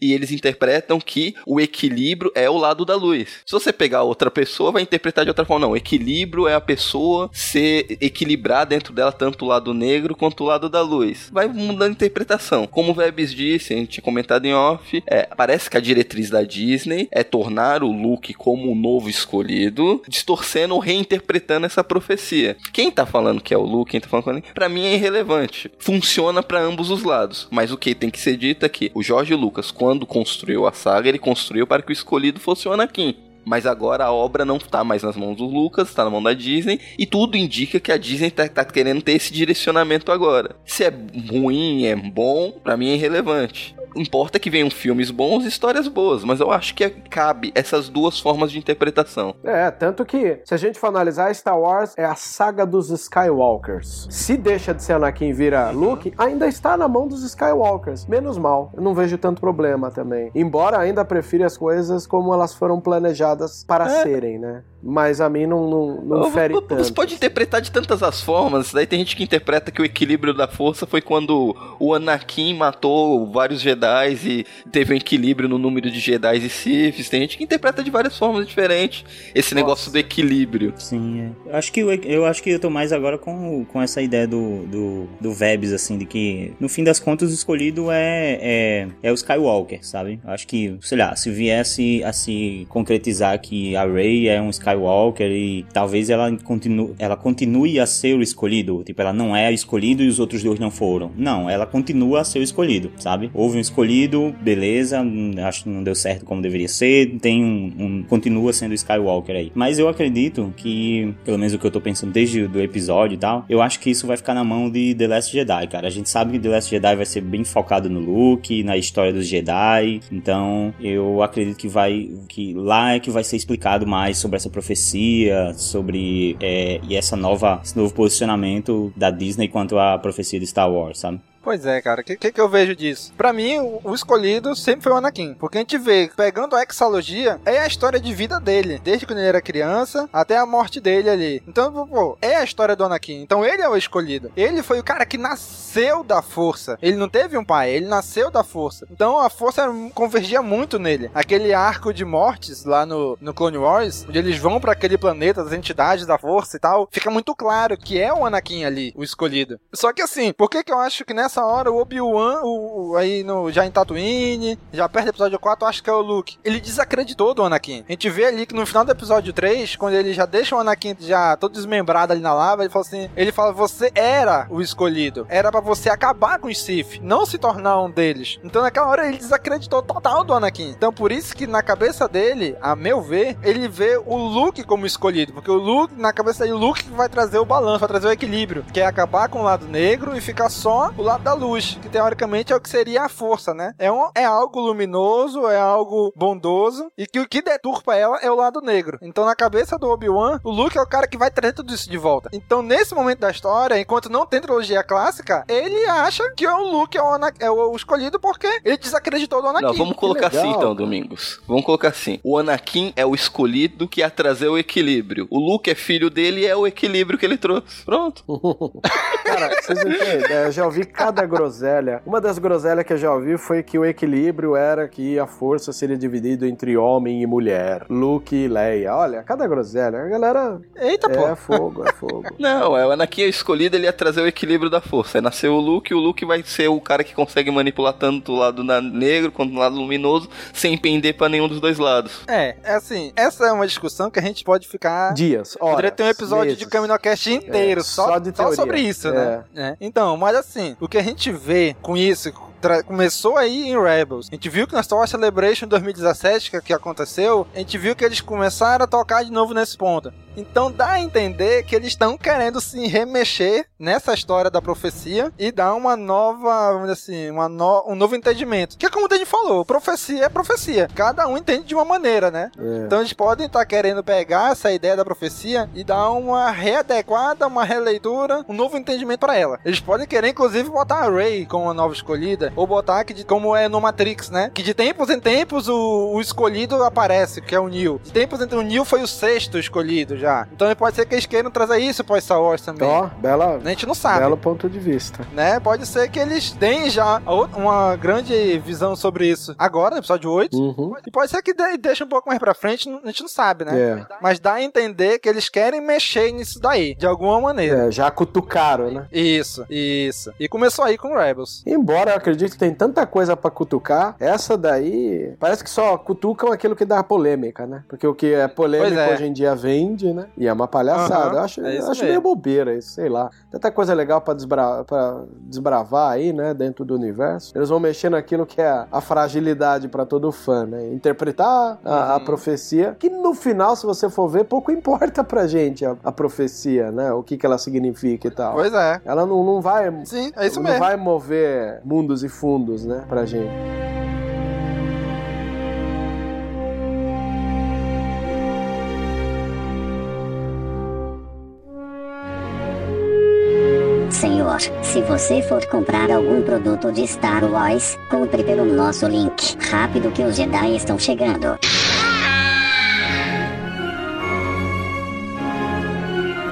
e eles interpretam que o equilíbrio é o lado da luz. Se você pegar outra pessoa, vai interpretar de outra forma. Não, equilíbrio é a pessoa ser equilibrar dentro dela tanto o lado negro quanto o lado da luz. Vai mudando a interpretação. Como o Vebs disse, a gente tinha comentado em off, é, parece que a diretriz da Disney é tornar o Luke como o novo escolhido, distorcendo ou reinterpretando essa profecia. Quem tá falando que é o Luke, quem tá falando que é pra mim é irrelevante. Funciona para ambos os lados. Mas o que tem que ser dito é que o Jorge Lucas, quando construiu a saga, ele construiu para que o escolhido fosse o Anakin. Mas agora a obra não está mais nas mãos do Lucas, está na mão da Disney, e tudo indica que a Disney está tá querendo ter esse direcionamento agora. Se é ruim, é bom, para mim é irrelevante importa que venham filmes bons e histórias boas, mas eu acho que cabe essas duas formas de interpretação. É, tanto que, se a gente for analisar, Star Wars é a saga dos Skywalkers. Se deixa de ser Anakin e vira Luke, ainda está na mão dos Skywalkers. Menos mal, eu não vejo tanto problema também. Embora ainda prefira as coisas como elas foram planejadas para é. serem, né? Mas a mim não, não, não fere você tanto. Você pode interpretar de tantas as formas, daí tem gente que interpreta que o equilíbrio da força foi quando o Anakin matou vários Jedi e teve um equilíbrio no número de Jedi e Siths, tem gente que interpreta de várias formas diferentes esse Nossa. negócio do equilíbrio. Sim, é. eu acho que eu, eu acho que eu tô mais agora com, com essa ideia do, do, do Vebs, assim, de que no fim das contas o escolhido é, é, é o Skywalker, sabe? Eu acho que, sei lá, se viesse a se concretizar que a Rey é um Skywalker Skywalker e talvez ela continue, ela continue a ser o escolhido. Tipo, ela não é escolhido e os outros dois não foram. Não, ela continua a ser o escolhido, sabe? Houve um escolhido, beleza, acho que não deu certo como deveria ser, tem um, um continua sendo Skywalker aí. Mas eu acredito que, pelo menos o que eu tô pensando desde o episódio e tal, eu acho que isso vai ficar na mão de The Last Jedi, cara. A gente sabe que The Last Jedi vai ser bem focado no Luke, na história dos Jedi, então eu acredito que vai que lá é que vai ser explicado mais sobre essa profecia, sobre é, e essa nova, esse novo posicionamento da Disney quanto à profecia de Star Wars, sabe? Pois é, cara. O que, que, que, eu vejo disso? Pra mim, o, o, escolhido sempre foi o Anakin. Porque a gente vê, pegando a exalogia, é a história de vida dele. Desde quando ele era criança até a morte dele ali. Então, pô, é a história do Anakin. Então ele é o escolhido. Ele foi o cara que nasceu da força. Ele não teve um pai, ele nasceu da força. Então a força convergia muito nele. Aquele arco de mortes lá no, no Clone Wars, onde eles vão para aquele planeta das entidades da força e tal, fica muito claro que é o Anakin ali, o escolhido. Só que assim, por que que eu acho que nessa nessa hora o Obi-Wan, o, o, aí no, já em Tatooine, já perto do episódio 4, acho que é o Luke. Ele desacreditou do Anakin. A gente vê ali que no final do episódio 3, quando ele já deixa o Anakin já todo desmembrado ali na lava, ele fala assim: ele fala, você era o escolhido. Era para você acabar com os Sith, não se tornar um deles. Então naquela hora ele desacreditou total do Anakin. Então por isso que na cabeça dele, a meu ver, ele vê o Luke como escolhido. Porque o Luke, na cabeça dele, o Luke vai trazer o balanço, vai trazer o equilíbrio. Que é acabar com o lado negro e ficar só o lado da luz, que teoricamente é o que seria a força, né? É, um, é algo luminoso, é algo bondoso, e que o que deturpa ela é o lado negro. Então, na cabeça do Obi-Wan, o Luke é o cara que vai trazer tudo isso de volta. Então, nesse momento da história, enquanto não tem trilogia clássica, ele acha que o Luke é o, Ana- é o escolhido porque ele desacreditou do Anakin. Não, vamos colocar assim então, Domingos. Vamos colocar assim. O Anakin é o escolhido que ia trazer o equilíbrio. O Luke é filho dele e é o equilíbrio que ele trouxe. Pronto. Cara, vocês não têm ideia, eu já ouvi cada groselha. Uma das groselhas que eu já ouvi foi que o equilíbrio era que a força seria dividida entre homem e mulher. Luke e Leia. Olha, cada groselha. A galera. Eita, é, pô. É fogo, é fogo. Não, é o Anakin é escolhido, ele ia trazer o equilíbrio da força. Aí nasceu o Luke, e o Luke vai ser o cara que consegue manipular tanto o lado negro quanto o lado luminoso, sem pender pra nenhum dos dois lados. É, é assim, essa é uma discussão que a gente pode ficar... Dias, horas, Poderia ter um episódio meses. de Caminocast inteiro É, só, só de teoria. sobre isso, né? É. Então, mas assim, o que a gente vê com isso... Começou aí em Rebels. A gente viu que na Star Wars Celebration 2017, que, que aconteceu, a gente viu que eles começaram a tocar de novo nesse ponto. Então dá a entender que eles estão querendo se remexer nessa história da profecia e dar uma nova, vamos dizer assim, uma no- um novo entendimento. Que é como o Danny falou, profecia é profecia. Cada um entende de uma maneira, né? É. Então eles podem estar querendo pegar essa ideia da profecia e dar uma readequada, uma releitura, um novo entendimento pra ela. Eles podem querer, inclusive, botar a Rey como uma nova escolhida, ou botar que de- como é no Matrix, né? Que de tempos em tempos o, o escolhido aparece, que é o Neo. De tempos em tempos o Neo foi o sexto escolhido já. Então pode ser que eles queiram trazer isso pro Star Wars também. Ó, bela. A gente não sabe Belo ponto de vista. né? Pode ser que eles tenham já uma grande visão sobre isso agora, no episódio 8. Uhum. E pode ser que de- deixe um pouco mais pra frente, a gente não sabe, né? É. Mas dá a entender que eles querem mexer nisso daí, de alguma maneira. É, já cutucaram, né? Isso, isso. E começou aí com Rebels. Embora eu acredite que tem tanta coisa pra cutucar, essa daí parece que só cutucam aquilo que dá polêmica, né? Porque o que é polêmico é. hoje em dia vende, né? E é uma palhaçada. Aham, eu acho, é eu acho meio bobeira isso, sei lá. Tanta coisa legal pra, desbra desbravar aí, né? Dentro do universo. Eles vão mexer naquilo que é a, a fragilidade pra todo fã, né? Interpretar a, a Uhum. profecia, que no final, se você for ver, pouco importa pra gente a, a profecia, né? O que, que ela significa e tal. Pois é. Ela não, não vai. Sim, é isso não mesmo. vai mover mundos e fundos, né, pra gente. Senhor, se você for comprar algum produto de Star Wars, compre pelo nosso link. Rápido que os Jedi estão chegando.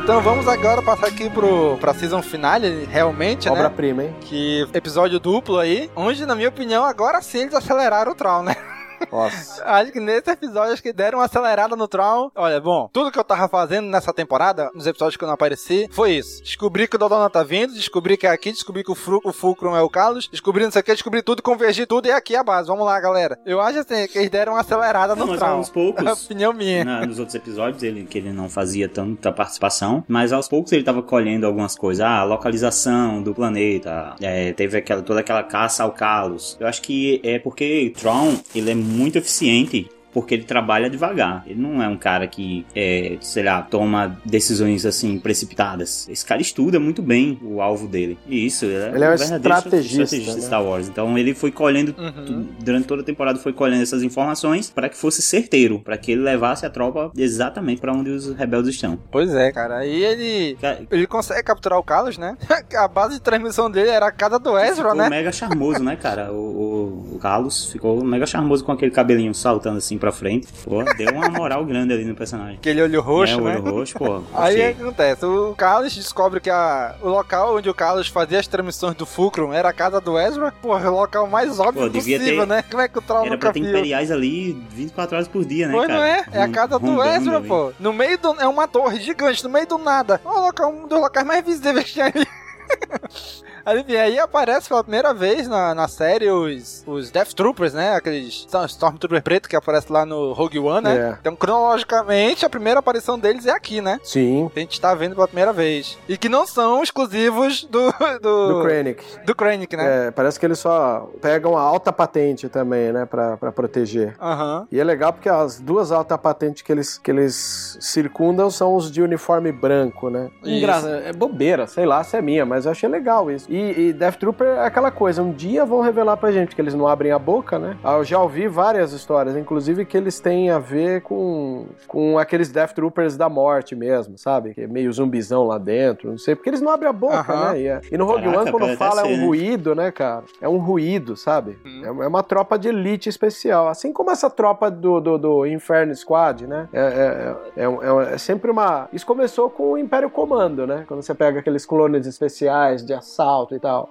Então vamos agora passar aqui pro, pra season finale, realmente, né? Obra-prima, hein? Que episódio duplo aí, onde, na minha opinião, agora sim eles aceleraram o Troll, né? Nossa. Acho que nesse episódio acho que deram uma acelerada no Troll. Olha, bom, tudo que eu tava fazendo nessa temporada, nos episódios que eu não apareci, foi isso. Descobri que o Dodona tá vindo, descobri que é aqui, descobri que o, Fru, o Fulcrum é o Carlos, descobri não sei o que, descobri tudo, convergi tudo e é aqui a base. Vamos lá, galera. Eu acho assim que eles deram uma acelerada Não, no mas Troll. aos poucos. É a opinião minha. Na- nos outros episódios, ele, que ele não fazia tanta participação, mas aos poucos ele tava colhendo algumas coisas. Ah, a localização do planeta, é, teve aquela, toda aquela caça ao Kalos. Eu acho que é porque Tron, ele é muito eficiente porque ele trabalha devagar. Ele não é um cara que, é, sei lá, toma decisões assim precipitadas. Esse cara estuda muito bem o alvo dele. E isso, ele é, Ele é um estrategista, estrategista de né? Star Wars. Então ele foi colhendo, tu- durante toda a temporada, foi colhendo essas informações para que fosse certeiro, para que ele levasse a tropa exatamente para onde os rebeldes estão. Pois é, cara. Aí ele. Ele consegue capturar o Carlos, né? A base de transmissão dele era a casa do Ezra, Ficou né? mega charmoso, né, cara? O, o, o Carlos ficou mega charmoso com aquele cabelinho saltando assim pra frente. Pô, deu uma moral grande ali no personagem. Aquele olho roxo, é, né? olho roxo, pô. Aí o que acontece? O Carlos descobre que a, o local onde o Carlos fazia as transmissões do Fulcrum era a casa do Ezra. Porra, o local mais óbvio Pô, possível, ter- né? Como é que o Troll Era pra ter viu? imperiais ali 24 horas por dia, né, Pois cara? não é? É a casa do Ezra, pô. No meio do. É uma torre gigante, no meio do nada. É um, local, um dos locais mais visíveis que tinha ali. Aí, enfim, aí aparece pela primeira vez na, na série os, os Death Troopers, né? Aqueles Stormtrooper preto que aparece lá no Rogue One, né? É. Então, cronologicamente, a primeira aparição deles é aqui, né? Sim. Que a gente tá vendo pela primeira vez. E que não são exclusivos do. Do, Do Krennic. Do Krennic, né? É, parece que eles só pegam a alta patente também, né, pra, pra proteger. Aham. E é legal porque as duas altas patentes que eles, que eles circundam são os de uniforme branco, né? Engraçado, é bobeira, sei lá se é minha, mas eu achei legal isso. E E, e Death Trooper é aquela coisa, um dia vão revelar pra gente, que eles não abrem a boca, né? Ah, Eu já ouvi várias histórias, inclusive que eles têm a ver com, com aqueles Death Troopers da morte mesmo, sabe? Que é meio zumbizão lá dentro, não sei, porque eles não abrem a boca, Aham. né? E, é- e no Rogue Caraca, One, quando fala, é um né? ruído, né, cara? É um ruído, sabe? É, é uma tropa de elite especial. Assim como essa tropa do, do, do Inferno Squad, né? É, é, é, é sempre uma. Isso começou com o Império Comando, né? Quando você pega aqueles clones especiais de assalto e tal.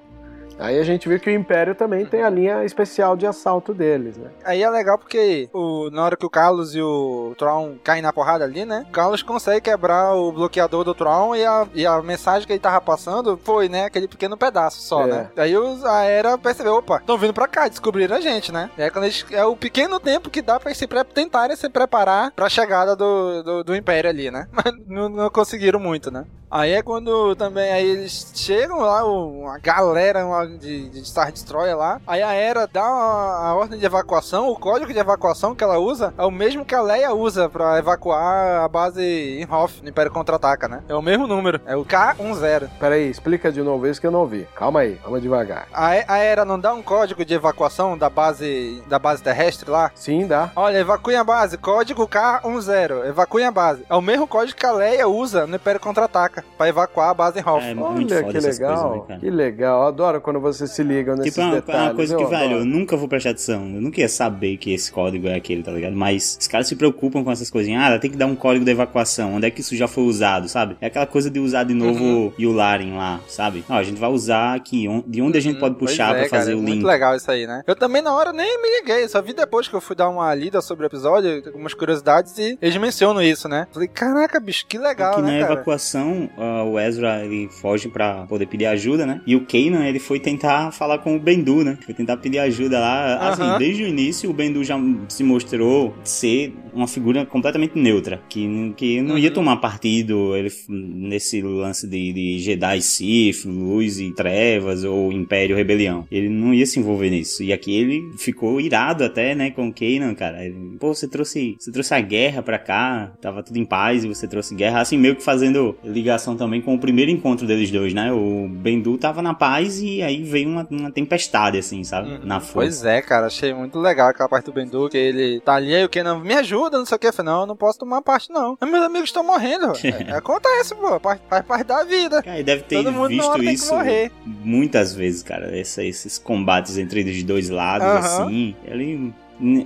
Aí a gente viu que o Império também tem a linha especial de assalto deles, né? Aí é legal porque o, na hora que o Carlos e o Tron caem na porrada ali, né? O Carlos consegue quebrar o bloqueador do Tron e a, e a mensagem que ele tava passando foi, né? Aquele pequeno pedaço só, É. né? Aí os, a Era percebeu, opa, estão vindo pra cá, descobriram a gente, né? E aí quando eles, é o pequeno tempo que dá pra eles se pre- tentarem se preparar pra chegada do, do, do Império ali, né? Mas não, não conseguiram muito, né? Aí é quando também aí eles chegam lá, uma galera uma de, de Star Destroyer lá. Aí a Era dá a, a ordem de evacuação, o código de evacuação que ela usa é o mesmo que a Leia usa pra evacuar a base em Hoth, no Império Contra-Ataca, né? É o mesmo número, é o K10. Peraí, explica de novo isso que eu não ouvi. Calma aí, vamos devagar. A, a Era não dá um código de evacuação da base da base terrestre lá? Sim, dá. Olha, evacuem a base, código K10, evacuem a base. É o mesmo código que a Leia usa no Império Contra-Ataca pra evacuar a base em Hoth. É Olha foda que legal, coisas, né, que legal. Eu adoro quando vocês se ligam nesses Tipo, é uma, é detalhes. uma coisa eu que, velho, adoro. eu nunca vou prestar atenção. Eu nunca ia saber que esse código é aquele, tá ligado? Mas os caras se preocupam com essas coisinhas. Ah, tem que dar um código de evacuação. Onde é que isso já foi usado, sabe? É aquela coisa de usar de novo Uhum. Yularen lá, sabe? Ó, a gente vai usar aqui. De onde a gente pode Pois puxar é, pra fazer cara, o é link. Muito legal isso aí, né? Eu também na hora nem me liguei, só vi depois que eu fui dar uma lida sobre o episódio, algumas curiosidades e eles mencionam isso, né? Falei, caraca, bicho, que legal, que né, na cara? evacuação, ah, o Ezra ele foge pra poder pedir ajuda, né? E o Kanan ele foi tentar falar com o Bendu, né? Foi tentar pedir ajuda lá. Assim, desde o início o Bendu já se mostrou ser uma figura completamente neutra, que, que não Uhum. ia tomar partido ele, nesse lance de, de Jedi Sith, luz e trevas ou Império Rebelião. Ele não ia se envolver nisso. E aqui ele ficou irado até, né, com o Kanan, cara. Ele, Pô, você trouxe, você trouxe a guerra pra cá, tava tudo em paz e você trouxe guerra, assim, meio que fazendo ligação também com o primeiro encontro deles dois, né? O Bendu tava na paz e aí veio uma, uma tempestade, assim, sabe? Na força. Pois é, cara, achei muito legal aquela parte do Bendu, que ele tá ali, aí o Kenan me ajuda, não sei o que. Eu falei, não, eu não posso tomar parte, não. Meus amigos estão morrendo. É, acontece, pô, faz, faz parte da vida. Cara, e deve ter Todo mundo visto isso morrer. muitas vezes, cara. Essa- esses combates entre os dois lados, Aham. assim. Ele.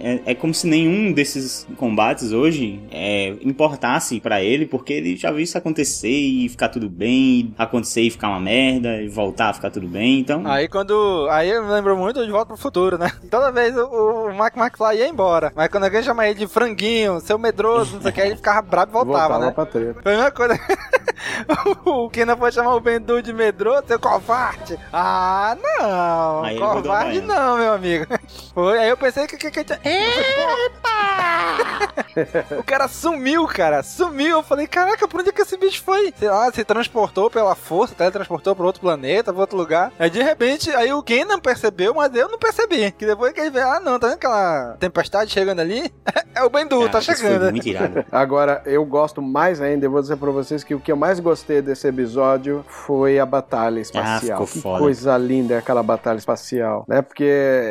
É, é como se nenhum desses combates hoje é, importasse pra ele, porque ele já viu isso acontecer e ficar tudo bem, acontecer e ficar uma merda, e voltar a ficar tudo bem, então. Aí quando. Aí eu me lembro muito de Volta pro Futuro, né? Toda vez o, o Mark McFly ia embora. Mas quando alguém chama ele de franguinho, seu medroso, não sei o que, ele ficava bravo e voltava, Voltava né? pra treta. Foi a mesma coisa. o Kenan foi chamar o Bendu de medroso, seu covarde. Ah, não. Aí covarde não, meu amigo. Foi, aí eu pensei que. que, que, que o cara sumiu, cara. Sumiu. Eu falei, caraca, por onde é que esse bicho foi? Sei lá, se transportou pela força, teletransportou pra outro planeta, pra outro lugar. Aí de repente, aí o Kenan percebeu, mas eu não percebi. Que depois que ele vê, ah não, tá vendo aquela tempestade chegando ali? é o Bendu, tá chegando. muito irado. Agora, eu gosto mais ainda, eu vou dizer pra vocês que o que eu mais gostei desse episódio foi a batalha espacial. Ah, ficou que foda. coisa linda é aquela batalha espacial, né? Porque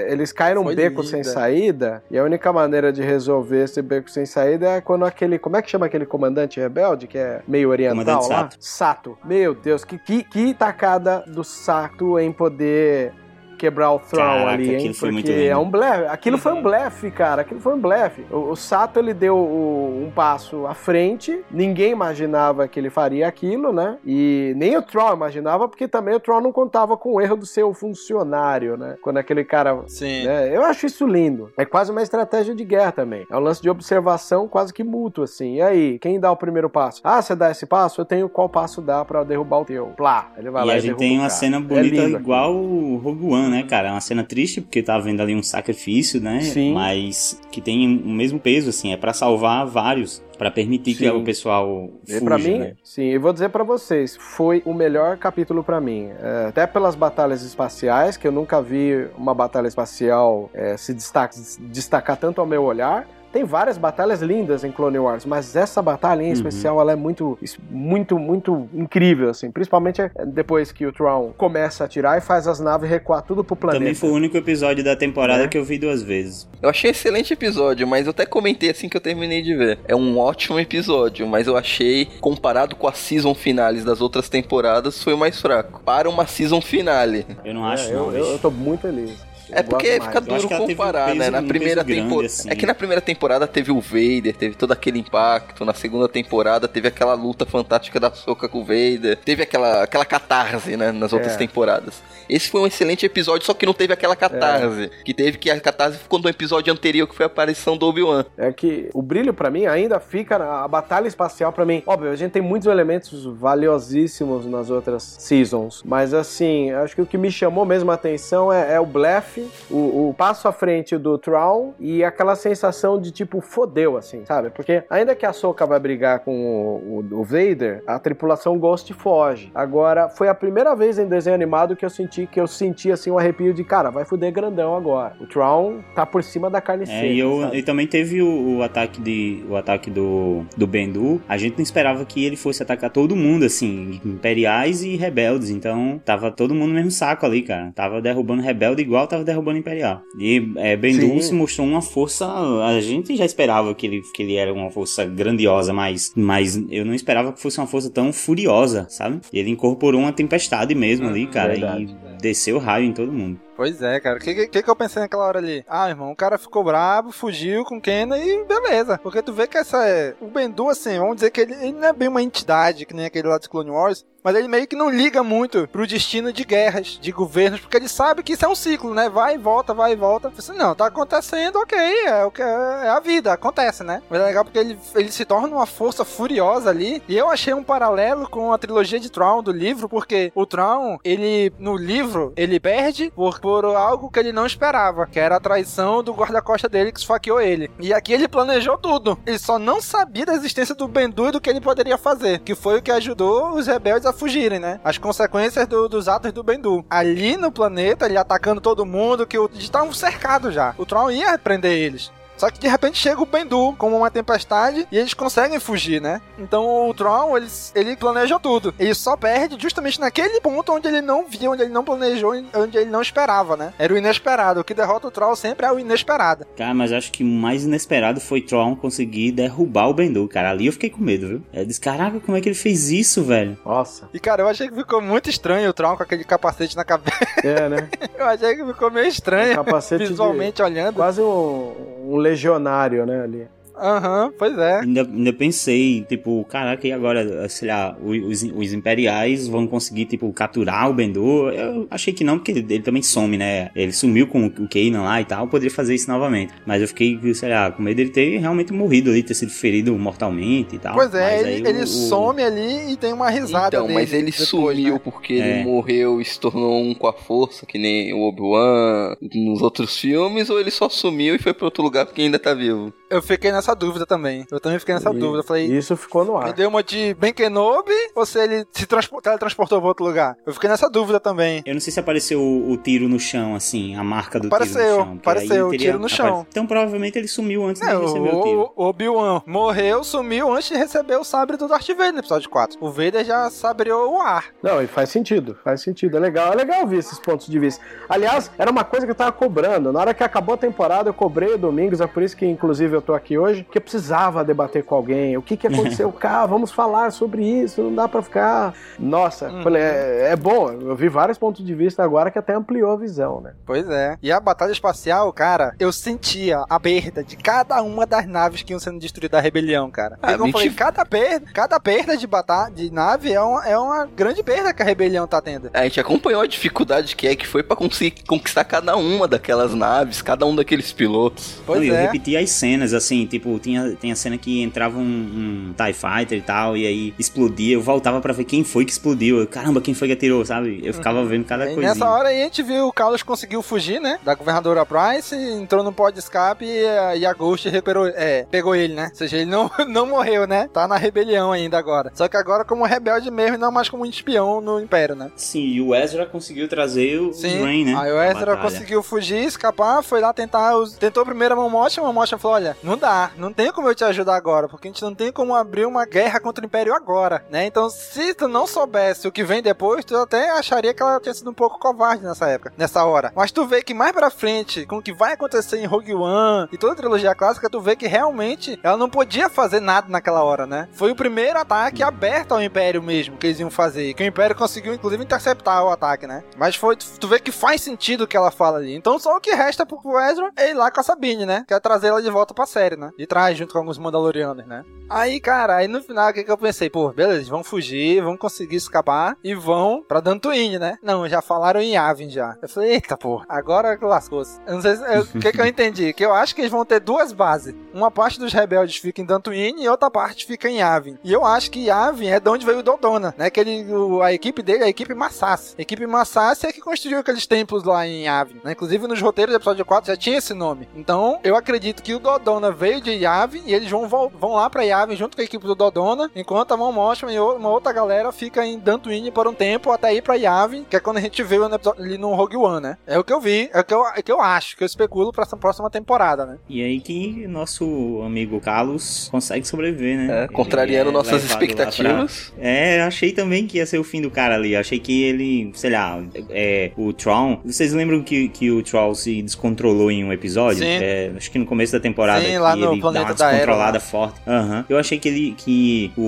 eles caem num Foi beco linda. sem saída, e a única maneira de resolver esse beco sem saída é quando aquele, como é que chama aquele comandante rebelde, que é meio oriental lá? Sato. Sato. Meu Deus, que, que, que tacada do Sato em poder quebrar o Thrawn Caraca, ali, hein? aquilo foi Porque é um blefe. Aquilo foi um blefe, cara. Aquilo foi um blefe. O, o Sato, ele deu o- um passo à frente. Ninguém imaginava que ele faria aquilo, né? E nem o Thrawn imaginava, porque também o Thrawn não contava com o erro do seu funcionário, né? Quando aquele cara... Sim. né? Eu acho isso lindo. É quase uma estratégia de guerra também. É um lance de observação quase que mútuo, assim. E aí, quem dá o primeiro passo? Ah, você dá esse passo? Eu tenho qual passo dá pra derrubar o teu. Plá. Ele vai E lá a e gente tem uma cara. cena É bonita aquilo. igual o Rogue One, né, cara? É uma cena triste porque tá vendo ali um sacrifício, né? Sim. Mas que tem o mesmo peso, assim, é pra salvar vários, pra permitir que Sim. o pessoal E fuja, pra mim, né? sim, eu vou dizer pra vocês, foi o melhor capítulo pra mim. É, até pelas batalhas espaciais, que eu nunca vi uma batalha espacial é, se destaca- destacar tanto ao meu olhar, tem várias batalhas lindas em Clone Wars, mas essa batalha em Uhum. especial, ela é muito, muito, muito incrível, assim. Principalmente depois que o Tron começa a atirar e faz as naves recuar tudo pro planeta. Também foi o único episódio da temporada É. que eu vi duas vezes. Eu achei excelente episódio, mas eu até comentei assim que eu terminei de ver. É um ótimo episódio, mas eu achei, comparado com a season finales das outras temporadas, foi o mais fraco. Para uma season finale. Eu não É, acho, eu, não. eu, bicho. eu tô muito feliz. É porque fica duro comparar, um peso- né? Na um primeira temporada. assim. É que na primeira temporada teve o Vader, teve todo aquele impacto. Na segunda temporada teve aquela luta fantástica da Soca com o Vader. Teve aquela, aquela catarse, né? Nas outras É. temporadas. Esse foi um excelente episódio, só que não teve aquela catarse. Que teve que a catarse ficou no episódio anterior, que foi a aparição do Obi-Wan. É que o brilho pra mim ainda fica na a batalha espacial pra mim. Óbvio, a gente tem muitos elementos valiosíssimos nas outras seasons, mas assim, acho que o que me chamou mesmo a atenção é, é o blefe, o, o passo à frente do Tron e aquela sensação de tipo fodeu assim, sabe? Porque ainda que a Soka vai brigar com o, o- o Vader, a tripulação Ghost foge. Agora, foi a primeira vez em desenho animado que eu senti que eu senti assim um arrepio de cara, vai fuder grandão agora. O Tron tá por cima da carne seca. É, e, eu, e também teve o, o ataque de o ataque do, do Bendu. A gente não esperava que ele fosse atacar todo mundo, assim, imperiais e rebeldes. Então, tava todo mundo no mesmo saco ali, cara. Tava derrubando rebelde igual tava derrubando imperial. E é, Bendu se mostrou uma força. A gente já esperava que ele, que ele era uma força grandiosa, mas, mas eu não esperava que fosse uma força tão furiosa, sabe? E ele incorporou uma tempestade mesmo ali, cara, verdade. e desceu raio em todo mundo. Pois é, cara. O que, que, que eu pensei naquela hora ali? Ah, irmão, o cara ficou brabo, fugiu com Kena e beleza. Porque tu vê que essa é. O Bendu, assim, vamos dizer que ele, ele não é bem uma entidade, que nem aquele lá de Clone Wars. Mas ele meio que não liga muito pro destino de guerras, de governos, porque ele sabe que isso é um ciclo, né? Vai e volta, vai e volta. Assim, não, tá acontecendo, ok, é o que é a vida, acontece, né? Mas é legal porque ele, ele se torna uma força furiosa ali. E eu achei um paralelo com a trilogia de Tron do livro, porque o Tron, ele no livro, ele perde por, por algo que ele não esperava, que era a traição do guarda-costa dele que esfaqueou ele. E aqui ele planejou tudo. Ele só não sabia da existência do Bendu e do que ele poderia fazer, que foi o que ajudou os rebeldes a fugirem, né? As consequências do- dos atos do Bendu. Ali no planeta, ele atacando todo mundo, que o- estavam cercados já. O Tron ia prender eles. Só que de repente chega o Bendu como uma tempestade e eles conseguem fugir, né? Então o Tron, ele, ele planeja tudo. Ele só perde justamente naquele ponto onde ele não via, onde ele não planejou, onde ele não esperava, né? Era o inesperado. O que derrota o Tron sempre é o inesperado. Cara, mas acho que o mais inesperado foi Tron conseguir derrubar o Bendu, cara. Ali eu fiquei com medo, viu? Eu disse, caraca, como é que ele fez isso, velho? Nossa. E cara, eu achei que ficou muito estranho o Tron com aquele capacete na cabeça. É, né? Eu achei que ficou meio estranho. Um capacete de- visualmente olhando. Quase um, um legionário, né, ali. Aham, pois é. Ainda, ainda pensei, tipo, caraca, e agora, sei lá, os, os imperiais vão conseguir, tipo, capturar o Bendu? Eu achei que não, porque ele, ele também some, né? Ele sumiu com o Kanan lá e tal, poderia fazer isso novamente. Mas eu fiquei, sei lá, com medo dele ter realmente morrido ali, ter sido ferido mortalmente e tal. Pois é, Mas ele, ele o- some ali e tem uma risada Então, dele mas ele depois, sumiu né? porque É. ele morreu e se tornou um com a força, que nem o Obi-Wan nos outros filmes, ou ele só sumiu e foi pra outro lugar porque ainda tá vivo? Eu fiquei nessa dúvida também. Eu também fiquei nessa E- dúvida. Eu falei, Isso ficou no me ar. deu uma de Ben Kenobi ou se ele se transpo- teletransportou pra outro lugar? Eu fiquei nessa dúvida também. Eu não sei se apareceu o, o tiro no chão, assim, a marca do Apareceu, tiro no chão. apareceu, aí tiro no chão. Então provavelmente ele sumiu antes É, de receber o tiro. o, o Obi-Wan morreu, sumiu antes de receber o sabre do Darth Vader no episódio 4. O Vader já sabreou o ar. Não, e faz sentido, faz sentido. É legal, é legal ver esses pontos de vista. Aliás, era uma coisa que eu tava cobrando. Na hora que acabou a temporada, eu cobrei o Domingos, é por isso que, inclusive, eu tô aqui hoje, que eu precisava debater com alguém. O que que aconteceu? Cara, vamos falar sobre isso, não dá pra ficar. Nossa, Uhum. falei, é, é bom. Eu vi vários pontos de vista agora que até ampliou a visão, né? Pois é. E a batalha espacial, cara, eu sentia a perda de cada uma das naves que iam sendo destruídas da rebelião, cara. Ah, eu falei, cada perda, cada perda de, bata de nave é uma, é uma grande perda que a rebelião tá tendo. A gente acompanhou a dificuldade que é que foi pra conseguir conquistar cada uma daquelas naves, cada um daqueles pilotos. Pois Não, e eu é. repeti as cenas, assim, tipo, tipo, tinha, tem a cena que entrava um, um TIE Fighter e tal, e aí explodia. Eu voltava pra ver quem foi que explodiu. Eu, Caramba, quem foi que atirou, sabe? Eu ficava vendo cada E coisa. nessa hora aí a gente viu o Carlos conseguiu fugir, né? Da governadora Price, entrou no pod de escape e a, e a Ghost recuperou, é, pegou ele, né? Ou seja, ele não, não morreu, né? Tá na rebelião ainda agora. Só que agora como rebelde mesmo e não mais como um espião no Império, né? Sim, e o Ezra conseguiu trazer o Sim, Rain, né? aí o Ezra conseguiu fugir, escapar, foi lá tentar. Os... Tentou primeiro a Momocha, a Momocha falou: Olha, não dá, não tem como eu te ajudar agora, porque a gente não tem como abrir uma guerra contra o Império agora, né? Então, se tu não soubesse o que vem depois, tu até acharia que ela tinha sido um pouco covarde nessa época, nessa hora. Mas tu vê que mais pra frente, com o que vai acontecer em Rogue One e toda a trilogia clássica, tu vê que realmente ela não podia fazer nada naquela hora, né? Foi o primeiro ataque aberto ao Império mesmo que eles iam fazer, que o Império conseguiu inclusive interceptar o ataque, né? Mas foi, tu vê que faz sentido o que ela fala ali. Então só o que resta pro Ezra é ir lá com a Sabine, né? Que é trazer ela de volta pra série, né? De trás, junto com alguns Mandalorianos, né? Aí, cara, aí no final, o que, que eu pensei? Pô, beleza, vão fugir, vão conseguir escapar e vão pra Dantooine, né? Não, já falaram em Yavin já. Eu falei, eita, pô, agora lascou-se. Eu não sei se- eu- o que, que eu entendi? Que eu acho que eles vão ter duas bases. Uma parte dos rebeldes fica em Dantooine e outra parte fica em Yavin. E eu acho que Yavin é de onde veio o Dodona, né? Que ele, o- a equipe dele é a equipe Massassi. A equipe Massassi é que construiu aqueles templos lá em Yavin. né? Inclusive nos roteiros do episódio 4 já tinha esse nome. Então eu acredito que o Dodona veio de Yavin e eles vão, vão lá pra Yavin junto com a equipe do Dodona, enquanto a Mão Mothma e uma outra galera fica em Dantooine por um tempo até ir pra Yavin, que é quando a gente vê ali no Rogue One, né? É o que eu vi, é o que eu, é o que eu acho, que eu especulo pra essa próxima temporada, né? E aí que nosso amigo Carlos consegue sobreviver, né? É, contrariando é nossas expectativas. pra- É, achei também que ia ser o fim do cara ali. Achei que ele, sei lá, é, o Tron. Vocês lembram que, que o Tron se descontrolou em um episódio? Sim. É, acho que no começo da temporada. Sim, que lá no ele planeta uma da Era, descontrolada lá. forte. Aham. Eu achei que ele que o,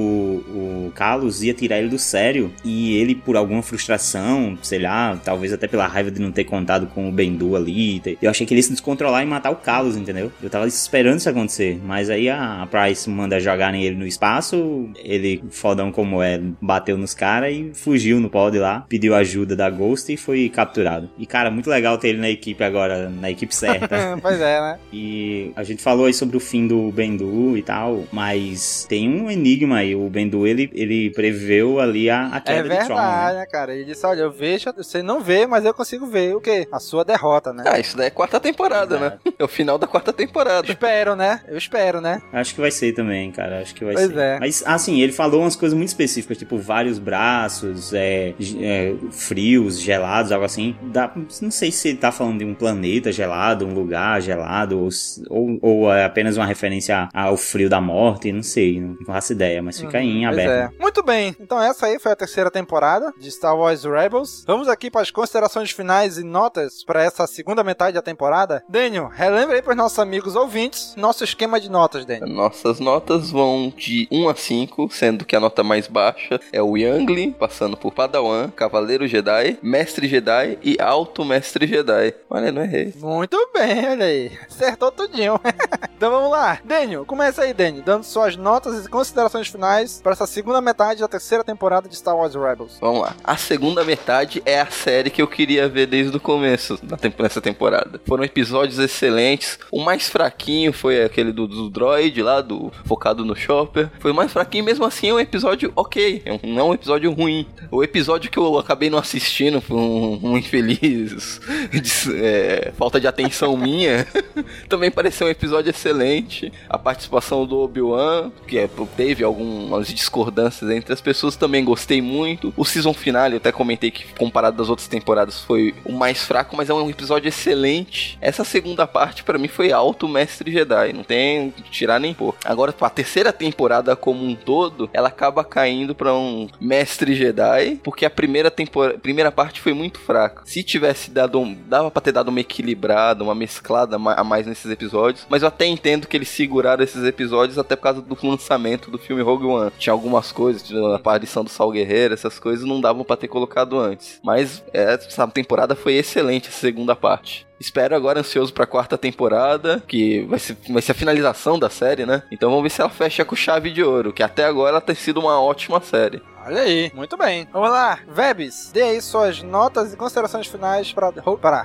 o Carlos ia tirar ele do sério e ele, por alguma frustração, sei lá, talvez até pela raiva de não ter contado com o Bendu ali, eu achei que ele ia se descontrolar e matar o Carlos, entendeu? Eu tava esperando isso acontecer, mas aí a a Price manda jogarem ele no espaço, ele, fodão como é, bateu nos caras e fugiu no pod lá, pediu ajuda da Ghost e foi capturado. E cara, muito legal ter ele na equipe agora, na equipe certa. pois é, né? E a gente falou aí sobre o fim do Bendu e tal, mas tem um enigma aí. O Bendu, ele, ele preveu ali a, a É queda de Tron. verdade, né? né, cara? Ele disse: Olha, eu vejo, você não vê, mas eu consigo ver o quê? A sua derrota, né? Ah, isso daí é quarta temporada, né? É o final da quarta temporada. Espero, né? Eu espero, né? Acho que vai ser também, cara. Acho que vai Pois ser. é. Mas, assim, ele falou umas coisas muito específicas, tipo, vários braços, é, é, frios, gelados, algo assim. Dá, não sei se ele tá falando de um planeta gelado, um lugar gelado, ou, ou, ou é apenas uma referência ao frio da morte, não sei, não faço ideia, mas fica aí em Pois aberto. é. Muito bem, então essa aí foi a terceira temporada de Star Wars Rebels. Vamos aqui para as considerações finais e notas para essa segunda metade da temporada. Daniel, relembra aí para os nossos amigos ouvintes nosso esquema de notas, Daniel. Nossas notas vão de 1 a 5, sendo que a nota mais baixa é o Youngling, passando por Padawan, Cavaleiro Jedi, Mestre Jedi e Alto Mestre Jedi. Olha, não errei. Muito bem, olha aí. Acertou tudinho. então vamos lá. Daniel, começa aí, Daniel, dando suas notas e considerações finais para essa segunda metade da terceira temporada de Star Wars Rebels. Vamos lá. A segunda metade é a série que eu queria ver desde o começo nessa temporada. Foram episódios excelentes. O mais fraquinho foi aquele do, do droid lá, do focado no Chopper. Foi o mais fraquinho, mesmo assim é um episódio ok. É um- não é um episódio ruim. O episódio que eu acabei não assistindo foi um, um infeliz. de- é, falta de atenção minha. Também pareceu um episódio excelente. A participação do Obi-Wan, que é, teve algumas discordâncias entre as pessoas, também gostei muito. O season finale, eu até comentei que comparado das outras temporadas foi o mais fraco, mas é um episódio excelente. Essa segunda parte pra mim foi alto Mestre Jedi, não tem tirar nem pôr. Agora, a terceira temporada como um todo, ela acaba caindo pra um Mestre Jedi, porque a primeira temporada, primeira parte foi muito fraca. Se tivesse dado um, dava pra ter dado uma equilibrada, uma mesclada a mais nesses episódios, mas eu até entendo que eles seguraram esses episódios até por causa do lançamento do filme Rogue One. Tinha algumas coisas, tinha a aparição do Sal Guerreiro, essas coisas não davam pra ter colocado antes. Mas é, essa temporada foi excelente, essa segunda parte. Espero agora ansioso pra quarta temporada, que vai ser, vai ser a finalização da série, né? Então vamos ver se ela fecha com chave de ouro, que até agora ela tem sido uma ótima série. Olha aí, muito bem. Vamos lá, Vebs, dê aí suas notas e considerações finais para para,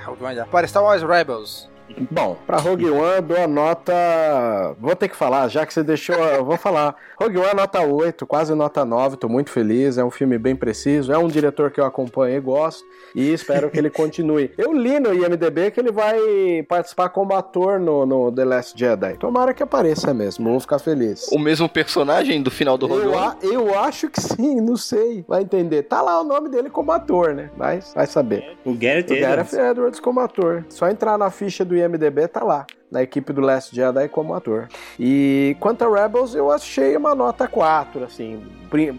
para Star Wars Rebels. Bom, pra Rogue One, dou a nota. Vou ter que falar, já que você deixou, eu vou falar. Rogue One, nota 8, quase nota 9, tô muito feliz. É um filme bem preciso. É um diretor que eu acompanho e gosto. E espero que ele continue. Eu li no IMDB que ele vai participar como ator no, no The Last Jedi. Tomara que apareça mesmo, vou ficar feliz. O mesmo personagem do final do Rogue Eu, One? eu acho que sim, não sei. Vai entender. Tá lá o nome dele como ator, né? Vai, vai saber. O Garrett O Edwards. Gareth Edwards como ator. Só entrar na ficha do IMDB, tá lá. Na equipe do Last Jedi como ator. E quanto a Rebels, eu achei uma nota 4, assim.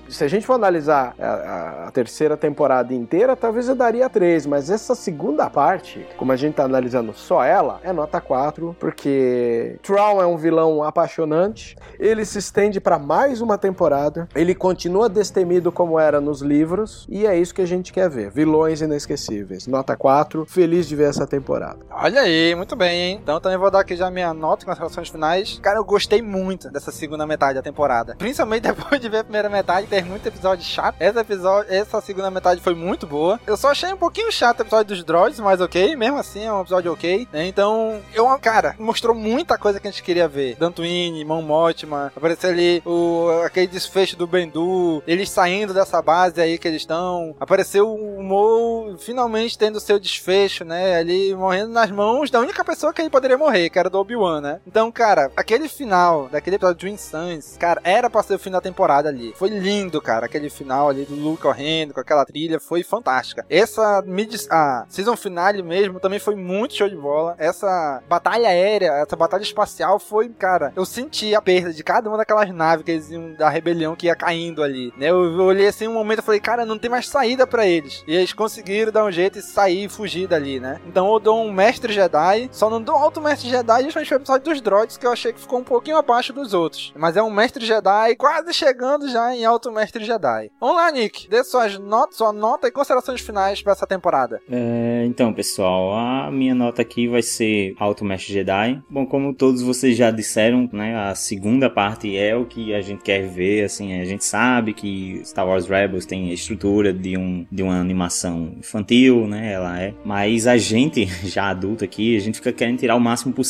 Se a gente for analisar a, a- terceira temporada inteira, talvez eu daria 3, mas essa segunda parte, como a gente tá analisando só ela, é nota 4, porque Thrawn é um vilão apaixonante, ele se estende pra mais uma temporada, ele continua destemido como era nos livros, e é isso que a gente quer ver. Vilões inesquecíveis. Nota 4, feliz de ver essa temporada. Olha aí, muito bem, hein? Então também vou dar aqui já minha nota com as relações finais. Cara, eu gostei muito dessa segunda metade da temporada. Principalmente depois de ver a primeira metade, ter muito episódio chato. Esse episódio, essa segunda metade foi muito boa. Eu só achei um pouquinho chato o episódio dos droids, mas ok. Mesmo assim, é um episódio ok. né? Então, eu, cara, mostrou muita coisa que a gente queria ver. Dantooine, Mon Mothma, apareceu ali o, aquele desfecho do Bendu, eles saindo dessa base aí que eles estão. Apareceu o Mo finalmente tendo seu desfecho, né? Ali morrendo nas mãos da única pessoa que ele poderia morrer, que era do Obi-Wan, né? Então, cara, aquele final daquele episódio de Twin Suns, cara, era pra ser o fim da temporada ali. Foi lindo, cara, aquele final ali do Luke correndo com aquela trilha, foi fantástica. Essa mid a season finale mesmo também foi muito show de bola. Essa batalha aérea, essa batalha espacial foi, cara, eu senti a perda de cada uma daquelas naves que eles iam da rebelião que ia caindo ali, né? Eu, eu olhei assim um momento e falei, cara, não tem mais saída pra eles. E eles conseguiram dar um jeito e sair e fugir dali, né? Então eu dou um mestre Jedi, só não dou alto mestre Jedi justamente pelo episódio dos droids, que eu achei que ficou um pouquinho abaixo dos outros. Mas é um mestre Jedi quase chegando já em alto mestre Jedi. Vamos lá, Nick, dê suas notas, sua nota e considerações finais pra essa temporada. É, então, pessoal, a minha nota aqui vai ser Alto Mestre Jedi. Bom, como todos vocês já disseram, né, a segunda parte é o que a gente quer ver, assim, a gente sabe que Star Wars Rebels tem a estrutura de, um, de uma animação infantil, né, ela é, mas a gente, já adulto aqui, a gente fica querendo tirar o máximo possível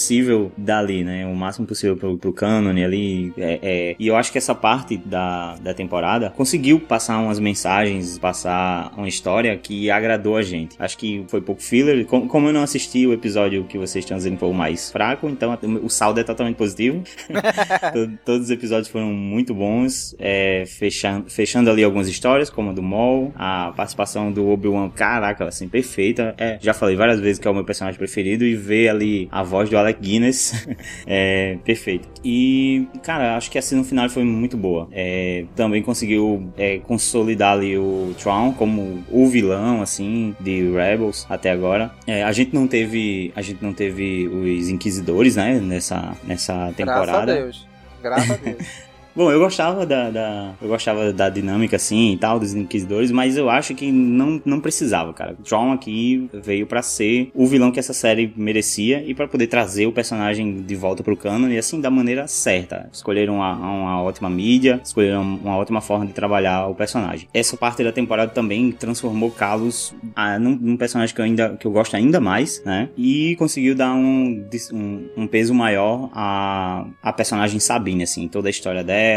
dali, né, o máximo possível pro, pro canon ali, é, é, e eu acho que essa parte da, da temporada conseguiu passar umas mensagens, passar uma história que agradou a gente. Acho que foi pouco filler. Com- Como eu não assisti o episódio que vocês estão dizendo foi o mais fraco, então o saldo é totalmente positivo. To- Todos os episódios foram muito bons, é, fechando, fechando ali algumas histórias, como a do Maul, a participação do Obi-Wan, caraca, assim, perfeita. É, já falei várias vezes que é o meu personagem preferido e ver ali a voz do Alec Guinness é perfeito. E, cara, acho que assim no final foi muito boa. É, também conseguiu é, consolidar ali o Tron como o vilão, assim, de Rebels até agora. É, a gente não teve, a gente não teve os Inquisidores, né, nessa, nessa temporada. Graças a Deus. Graças a Deus. Bom, eu gostava da, da- eu gostava da dinâmica assim e tal dos inquisidores, mas eu acho que não, não precisava, cara. Tron aqui veio pra ser o vilão que essa série merecia e pra poder trazer o personagem de volta pro canon e assim da maneira certa. Escolheram uma, uma ótima mídia, escolheram uma ótima forma de trabalhar o personagem. Essa parte da temporada também transformou Carlos ah, num, num personagem que eu ainda que eu gosto ainda mais, né? E conseguiu dar um, um, um peso maior à, à personagem Sabine, assim, toda a história dela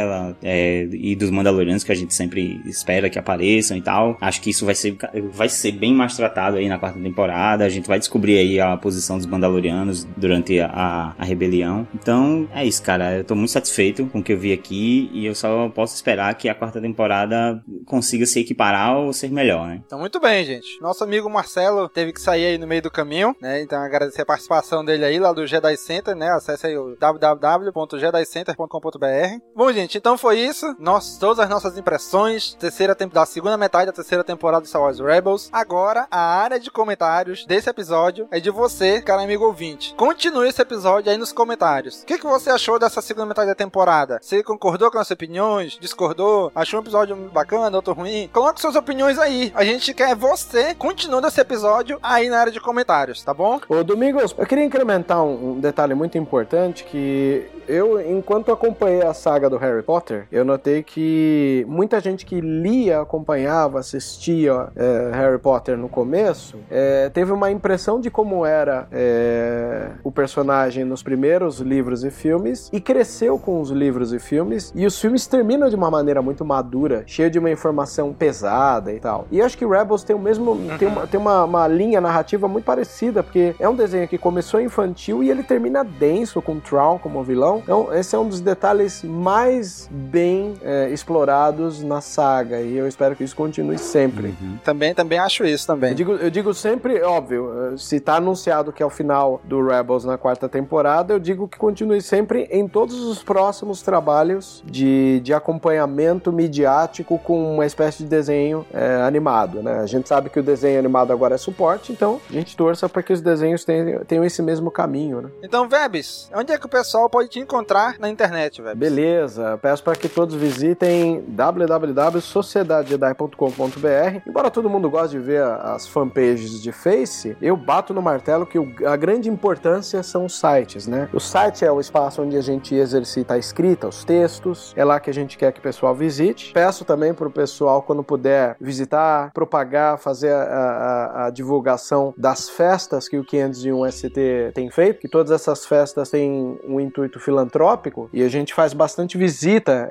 é, e dos Mandalorianos que a gente sempre espera que apareçam e tal. Acho que isso vai ser, vai ser bem mais tratado aí na quarta temporada. A gente vai descobrir aí a posição dos Mandalorianos durante a, a rebelião. Então é isso, cara. Eu tô muito satisfeito com o que eu vi aqui e eu só posso esperar que a quarta temporada consiga se equiparar ou ser melhor, né? Então, muito bem, gente. Nosso amigo Marcelo teve que sair aí no meio do caminho, né? Então, agradecer a participação dele aí lá do Jedi Center, né? Acesse aí o www.jedicenter.com.br. Bom, gente, então foi isso. Nós, todas as nossas impressões terceira da segunda metade da terceira temporada de Star Wars Rebels. Agora, a área de comentários desse episódio é de você, cara amigo ouvinte. Continue esse episódio aí nos comentários. O que, que você achou dessa segunda metade da temporada? Você concordou com as opiniões? Discordou? Achou um episódio bacana, outro ruim? Coloque suas opiniões aí. A gente quer você continuando esse episódio aí na área de comentários, tá bom? Ô, Domingos, eu queria incrementar um detalhe muito importante que eu, enquanto acompanhei a saga do Harry Potter, eu notei que muita gente que lia, acompanhava, assistia é, Harry Potter no começo, é, teve uma impressão de como era é, o personagem nos primeiros livros e filmes e cresceu com os livros e filmes. E os filmes terminam de uma maneira muito madura, cheio de uma informação pesada e tal. E acho que Rebels tem o mesmo. Tem, uma, tem uma, uma linha narrativa muito parecida, porque é um desenho que começou infantil e ele termina denso com Traum como vilão. Então, esse é um dos detalhes mais bem é, explorados na saga. E eu espero que isso continue sempre. Uhum. Também, também acho isso também. Eu digo, eu digo sempre, óbvio, se tá anunciado que é o final do Rebels na quarta temporada, eu digo que continue sempre em todos os próximos trabalhos de, de acompanhamento midiático com uma espécie de desenho é, animado, né? A gente sabe que o desenho animado agora é suporte, então a gente torça para que os desenhos tenham, tenham esse mesmo caminho, né? Então, Vebs, onde é que o pessoal pode te encontrar na internet, Vebs? Beleza, peço para que todos visitem www.sociedadejedi.com.br. Embora todo mundo goste de ver as fanpages de Face, eu bato no martelo que a grande importância são os sites, né? O site é o espaço onde a gente exercita a escrita, os textos, é lá que a gente quer que o pessoal visite. Peço também para o pessoal, quando puder, visitar, propagar, fazer a, a, a divulgação das festas que o 501 ST tem feito, que todas essas festas têm um intuito filantrópico e a gente faz bastante visita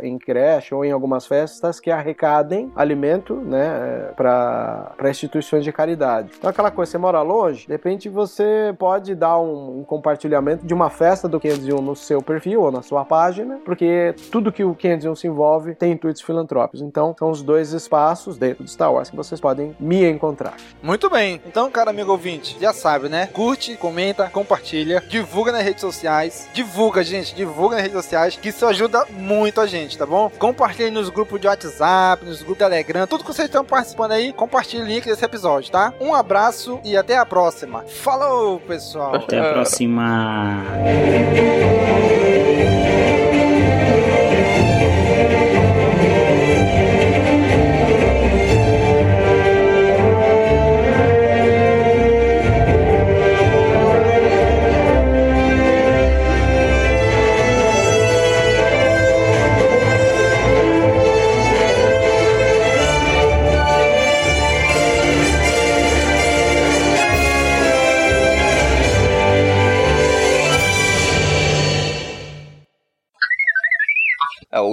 em creche ou em algumas festas que arrecadem alimento, né, para instituições de caridade. Então aquela coisa, você mora longe, de repente você pode dar um, um compartilhamento de uma festa do 501 no seu perfil ou na sua página, porque tudo que o 501 se envolve tem intuitos filantrópicos. Então são os dois espaços dentro de Star Wars que vocês podem me encontrar. Muito bem. Então, cara amigo ouvinte, já sabe, né? Curte, comenta, compartilha, divulga nas redes sociais. Divulga, gente, divulga nas redes sociais, que isso ajuda muito a gente, tá bom? Compartilhe nos grupos de WhatsApp, nos grupos Telegram, tudo que vocês estão participando aí, compartilhe o link desse episódio, tá? Um abraço e até a próxima. Falou, pessoal! Até a próxima!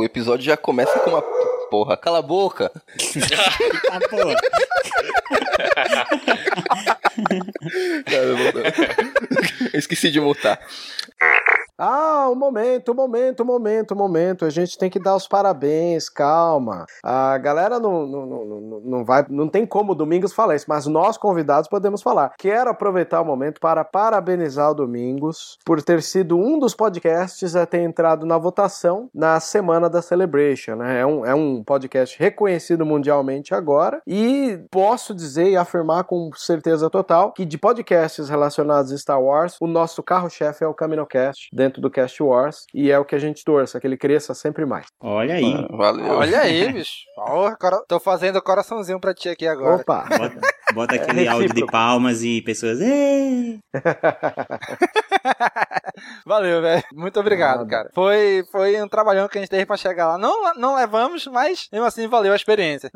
Episódio já começa com uma. Porra, cala a boca! ah, porra! Esqueci de mutar. Ah, um momento, um momento, um momento, um momento. A gente tem que dar os parabéns, calma. A galera não, não, não, não vai, não tem como Domingos falar isso, mas nós convidados podemos falar. Quero aproveitar o momento para parabenizar o Domingos por ter sido um dos podcasts a ter entrado na votação na semana da Celebration. Né? É, um, é um podcast reconhecido mundialmente agora e posso dizer e afirmar com certeza total que de podcasts relacionados a Star Wars, o nosso carro-chefe é o CaminoCast dentro do Cast Wars e é o que a gente torça, que ele cresça sempre mais. Olha aí. Ah, valeu. Olha aí, bicho. Oh, tô fazendo coraçãozinho pra ti aqui agora. Opa! Bota, bota aquele é áudio de palmas e pessoas. Ei! Valeu, velho. Muito obrigado, Nada. cara. Foi, foi um trabalhão que a gente teve pra chegar lá. Não, não levamos, mas mesmo assim valeu a experiência.